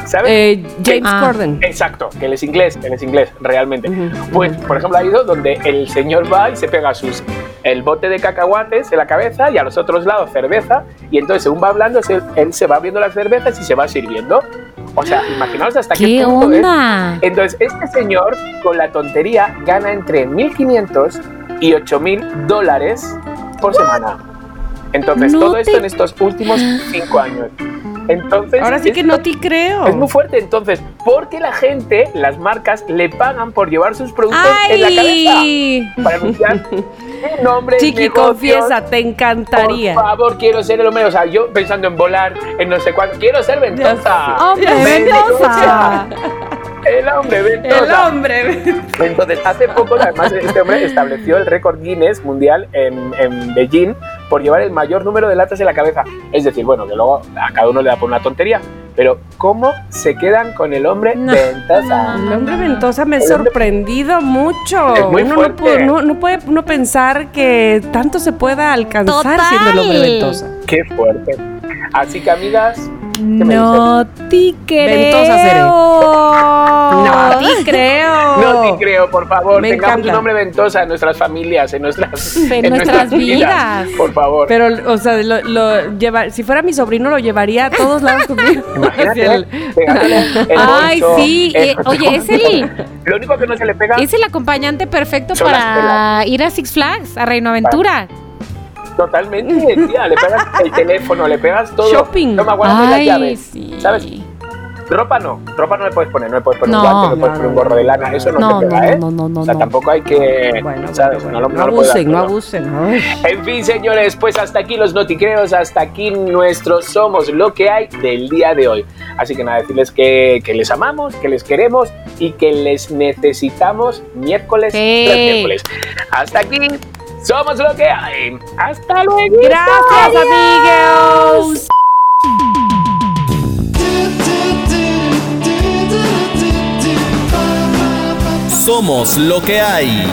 Speaker 3: ¿Sabes?
Speaker 2: Eh, James
Speaker 4: Ah.
Speaker 2: Corden.
Speaker 3: Exacto, que él es inglés, él es inglés, realmente.
Speaker 2: Ujú.
Speaker 3: Pues, por ejemplo, ha ido donde el señor va y se pega sus el bote de cacahuates en la cabeza y a los otros lados cerveza, y entonces según va hablando, se- él se va viendo las cervezas y se va sirviendo. O sea, imaginaos hasta qué,
Speaker 4: ¿Qué
Speaker 3: punto es.
Speaker 4: onda?
Speaker 3: Entonces, este señor, con la tontería, gana entre 1.500 y 8.000 dólares por semana. Entonces,
Speaker 4: No
Speaker 3: todo esto
Speaker 4: te-
Speaker 3: en estos últimos cinco años. Entonces,
Speaker 2: Ahora sí que
Speaker 3: esto-
Speaker 2: no te creo.
Speaker 3: es muy fuerte, entonces, porque la gente, las marcas, le pagan por llevar sus productos en la cabeza
Speaker 4: ¡Ay!
Speaker 3: para anunciar su nombre.
Speaker 2: Chiqui,
Speaker 3: negocios.
Speaker 2: confiesa, te encantaría.
Speaker 3: Por favor, quiero ser el hombre. O sea, yo pensando en volar, en no sé cuánto. Quiero ser ventosa.
Speaker 4: ¡Hombre, ventosa!
Speaker 3: El hombre ventosa.
Speaker 2: El hombre.
Speaker 3: Entonces, hace poco, además, este hombre estableció el récord Guinness mundial en, en Beijing por llevar el mayor número de latas en la cabeza. Es decir, bueno, que luego a cada uno le da por una tontería. Pero, ¿cómo se quedan con el hombre
Speaker 4: No,
Speaker 3: ventosa?
Speaker 2: El hombre ventosa me ha
Speaker 3: hombre-
Speaker 2: sorprendido mucho.
Speaker 3: Es muy
Speaker 2: uno, puede, no, no puede uno pensar que tanto se pueda alcanzar siendo el hombre ventosa.
Speaker 3: Qué fuerte. Así que, amigas,
Speaker 4: No te creo.
Speaker 2: No *laughs* te creo.
Speaker 3: no te creo, por favor.
Speaker 2: Me
Speaker 3: tengamos
Speaker 2: encanta.
Speaker 3: un hombre ventosa en nuestras familias, en nuestras,
Speaker 4: En nuestras vidas.
Speaker 3: Por favor.
Speaker 2: Pero, o sea, lo, lo lleva, si fuera mi sobrino, lo llevaría a todos lados conmigo. *laughs*
Speaker 3: Imagínate,
Speaker 2: el-
Speaker 3: pegándole el *laughs*
Speaker 4: Ay,
Speaker 3: bolso,
Speaker 4: sí.
Speaker 3: el-
Speaker 4: eh, oye, es el,
Speaker 3: Lo único que no se le pega
Speaker 4: es el acompañante perfecto para ir a Six Flags, a Reino Aventura.
Speaker 3: Totalmente, tía. Le *laughs* pegas el teléfono, le pegas todo.
Speaker 2: Shopping.
Speaker 3: Toma, guárdame las
Speaker 4: Ay,
Speaker 3: llaves.
Speaker 4: sí.
Speaker 3: ¿Sabes? Ropa no. Ropa no le puedes poner. No le puedes poner
Speaker 4: No.
Speaker 3: un guante, no le puedes
Speaker 2: No,
Speaker 3: poner un
Speaker 2: no,
Speaker 3: gorro de lana. Eso no,
Speaker 4: No,
Speaker 3: se pega,
Speaker 4: no,
Speaker 3: ¿eh?
Speaker 4: no, no, no,
Speaker 3: O sea,
Speaker 4: no.
Speaker 3: tampoco hay que.
Speaker 2: Bueno,
Speaker 3: ¿Sabes?
Speaker 2: bueno,
Speaker 3: No, lo-
Speaker 2: bueno.
Speaker 3: no
Speaker 2: no
Speaker 3: lo
Speaker 2: abusen, no abusen.
Speaker 3: En fin, señores, pues hasta aquí los noticreos, hasta aquí nuestros somos lo que hay del día de hoy. Así que nada, decirles que, que les amamos, que les queremos y que les necesitamos miércoles
Speaker 4: Sí.
Speaker 3: tras miércoles. Hasta aquí somos lo que hay. Hasta luego.
Speaker 2: Gracias, amigos.
Speaker 1: Somos lo que hay.